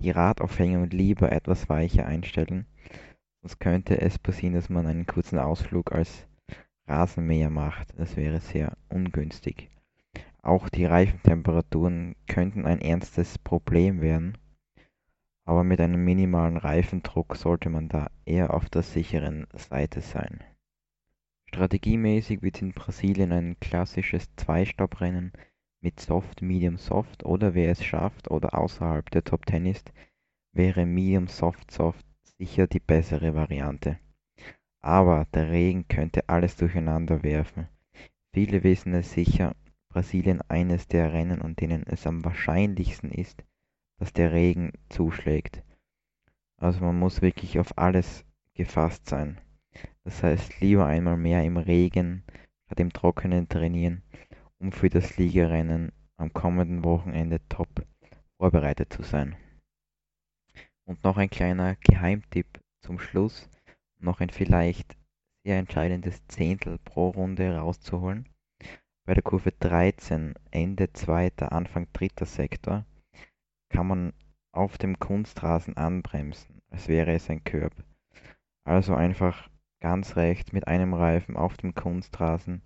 die Radaufhängung lieber etwas weicher einstellen Sonst könnte es passieren, dass man einen kurzen Ausflug als Rasenmäher macht. Das wäre sehr ungünstig. Auch die Reifentemperaturen könnten ein ernstes Problem werden, aber mit einem minimalen Reifendruck sollte man da eher auf der sicheren Seite sein. Strategiemäßig wird in Brasilien ein klassisches Zwei-Stopp-Rennen mit Soft, Medium, Soft oder wer es schafft oder außerhalb der Top 10 ist, wäre Medium, Soft, Soft sicher die bessere Variante. Aber der Regen könnte alles durcheinander werfen. Viele wissen es sicher, Brasilien eines der Rennen, an denen es am wahrscheinlichsten ist, dass der Regen zuschlägt. Also man muss wirklich auf alles gefasst sein. Das heißt, lieber einmal mehr im Regen statt im Trockenen trainieren, um für das Liegerennen am kommenden Wochenende top vorbereitet zu sein. Und noch ein kleiner Geheimtipp zum Schluss, noch ein vielleicht sehr entscheidendes Zehntel pro Runde rauszuholen. Bei der Kurve 13, Ende zweiter, Anfang dritter Sektor, kann man auf dem Kunstrasen anbremsen, als wäre es ein Curb. Also einfach ganz rechts mit einem Reifen auf dem Kunstrasen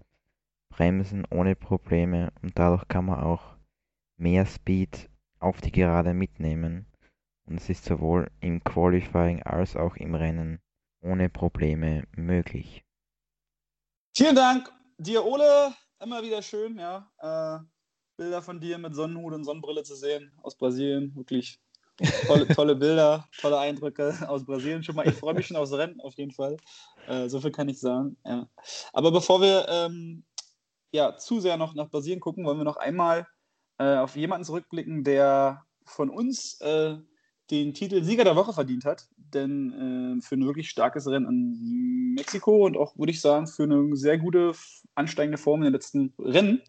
bremsen ohne Probleme und dadurch kann man auch mehr Speed auf die Gerade mitnehmen und es ist sowohl im Qualifying als auch im Rennen ohne Probleme möglich. Vielen Dank dir, Ole. Immer wieder schön, ja. Äh, Bilder von dir mit Sonnenhut und Sonnenbrille zu sehen aus Brasilien. Wirklich tolle, tolle Bilder, tolle Eindrücke aus Brasilien. Schon mal, ich freue mich schon aufs Rennen, auf jeden Fall. Äh, so viel kann ich sagen. Ja. Aber bevor wir ähm, ja, zu sehr noch nach Brasilien gucken, wollen wir noch einmal äh, auf jemanden zurückblicken, der von uns äh, den Titel Sieger der Woche verdient hat. Denn äh, für ein wirklich starkes Rennen in Mexiko und auch, würde ich sagen, für eine sehr gute, ansteigende Form in den letzten Rennen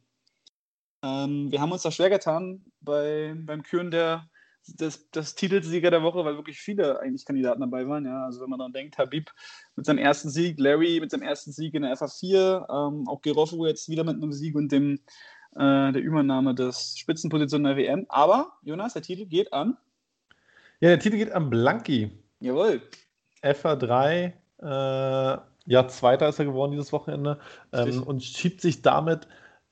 Ähm, wir haben uns da schwer getan bei, beim Küren der, des, des Titelsieger der Woche, weil wirklich viele eigentlich Kandidaten dabei waren. Ja? Also wenn man dann denkt, Habib mit seinem ersten Sieg, Larry mit seinem ersten Sieg in der FA4, ähm, auch Gerofo jetzt wieder mit einem Sieg und dem, äh, der Übernahme des Spitzenposition der WM. Aber, Jonas, der Titel geht an? Ja, der Titel geht an Blanki. Jawohl. FA3, äh, ja, Zweiter ist er geworden dieses Wochenende ähm, und schiebt sich damit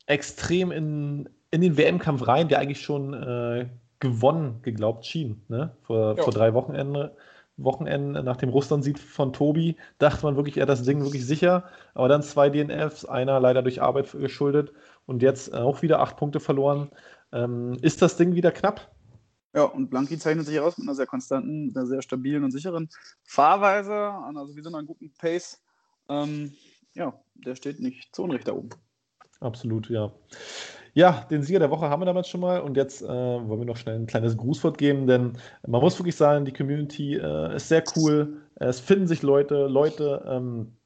extrem in, in den WM-Kampf rein, der eigentlich schon äh, gewonnen geglaubt schien. Ne? Vor, vor drei Wochenenden, Wochenenden nach dem Russland-Sieg von Tobi dachte man wirklich, er hat das Ding wirklich sicher. Aber dann zwei DNFs, einer leider durch Arbeit geschuldet und jetzt auch wieder acht Punkte verloren. Ähm, ist das Ding wieder knapp? Ja, und Blanki zeichnet sich aus mit einer sehr konstanten, einer sehr stabilen und sicheren Fahrweise, also wie so einer guten Pace. Ähm, ja, der steht nicht zu Unrecht da oben. Absolut, ja. Ja, den Sieger der Woche haben wir damals schon mal und jetzt äh, wollen wir noch schnell ein kleines Grußwort geben, denn man muss wirklich sagen, die Community äh, ist sehr cool. Es finden sich Leute, Leute ähm,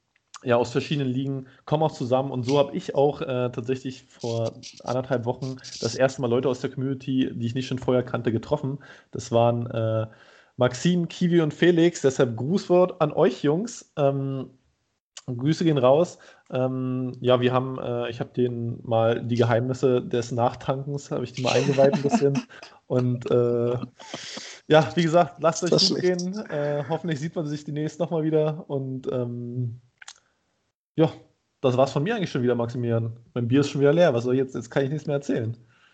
ja, aus verschiedenen Ligen kommen auch zusammen und so habe ich auch äh, tatsächlich vor anderthalb Wochen das erste Mal Leute aus der Community, die ich nicht schon vorher kannte, getroffen. Das waren äh, Maxim, Kiwi und Felix. Deshalb Grußwort an euch Jungs. Ähm, Grüße gehen raus. Ähm, ja, wir haben, äh, ich habe denen mal die Geheimnisse des Nachtankens, habe ich die mal eingeweiht ein bisschen. Und äh, ja, wie gesagt, lasst euch gut gehen. Äh, hoffentlich sieht man sich demnächst nochmal wieder. Und ähm, ja, das war's von mir eigentlich schon wieder, Maximilian. Mein Bier ist schon wieder leer. Was soll ich jetzt? Jetzt kann ich nichts mehr erzählen.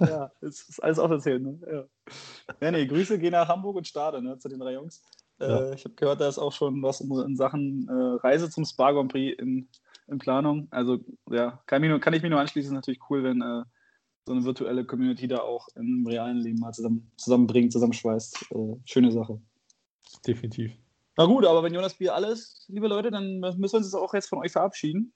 ja, jetzt ist alles auferzählt. Ne? Ja. ja, nee, Grüße gehen nach Hamburg und Stade ne, zu den drei Jungs. Ja. Äh, ich habe gehört, da ist auch schon was in Sachen äh, Reise zum Spa Grand Prix in, in Planung. Also ja, kann, nur, kann, ich mich nur anschließen. Ist natürlich cool, wenn äh, so eine virtuelle Community da auch im realen Leben mal zusammen, zusammenbringt, zusammenschweißt. Äh, schöne Sache. Definitiv. Na gut, aber wenn Jonas Bier alles, liebe Leute, dann müssen wir uns auch jetzt von euch verabschieden.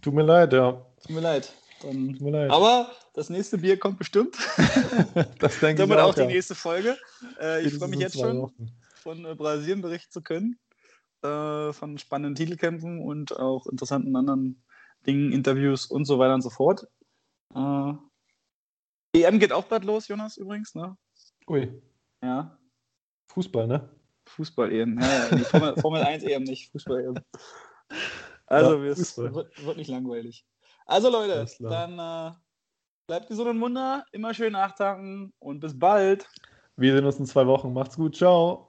Tut mir leid, ja. Tut mir leid. Dann, Tut mir leid. Aber das nächste Bier kommt bestimmt. das denke Damit ich auch, auch die ja. nächste Folge. Äh, ich freue mich jetzt schon. Wochen von äh, Brasilien berichten zu können, äh, von spannenden Titelkämpfen und auch interessanten anderen Dingen, Interviews und so weiter und so fort. Äh, EM geht auch bald los, Jonas, übrigens, ne? Ui. Ja. Fußball, ne? Fußball-EM, ja, ja. Formel, Formel 1 EM nicht, Fußball-EM. Also, ja, es wird, wird, nicht langweilig. Also, Leute, dann äh, bleibt gesund und munter, immer schön nachtanken und bis bald. Wir sehen uns in zwei Wochen. Macht's gut. Ciao.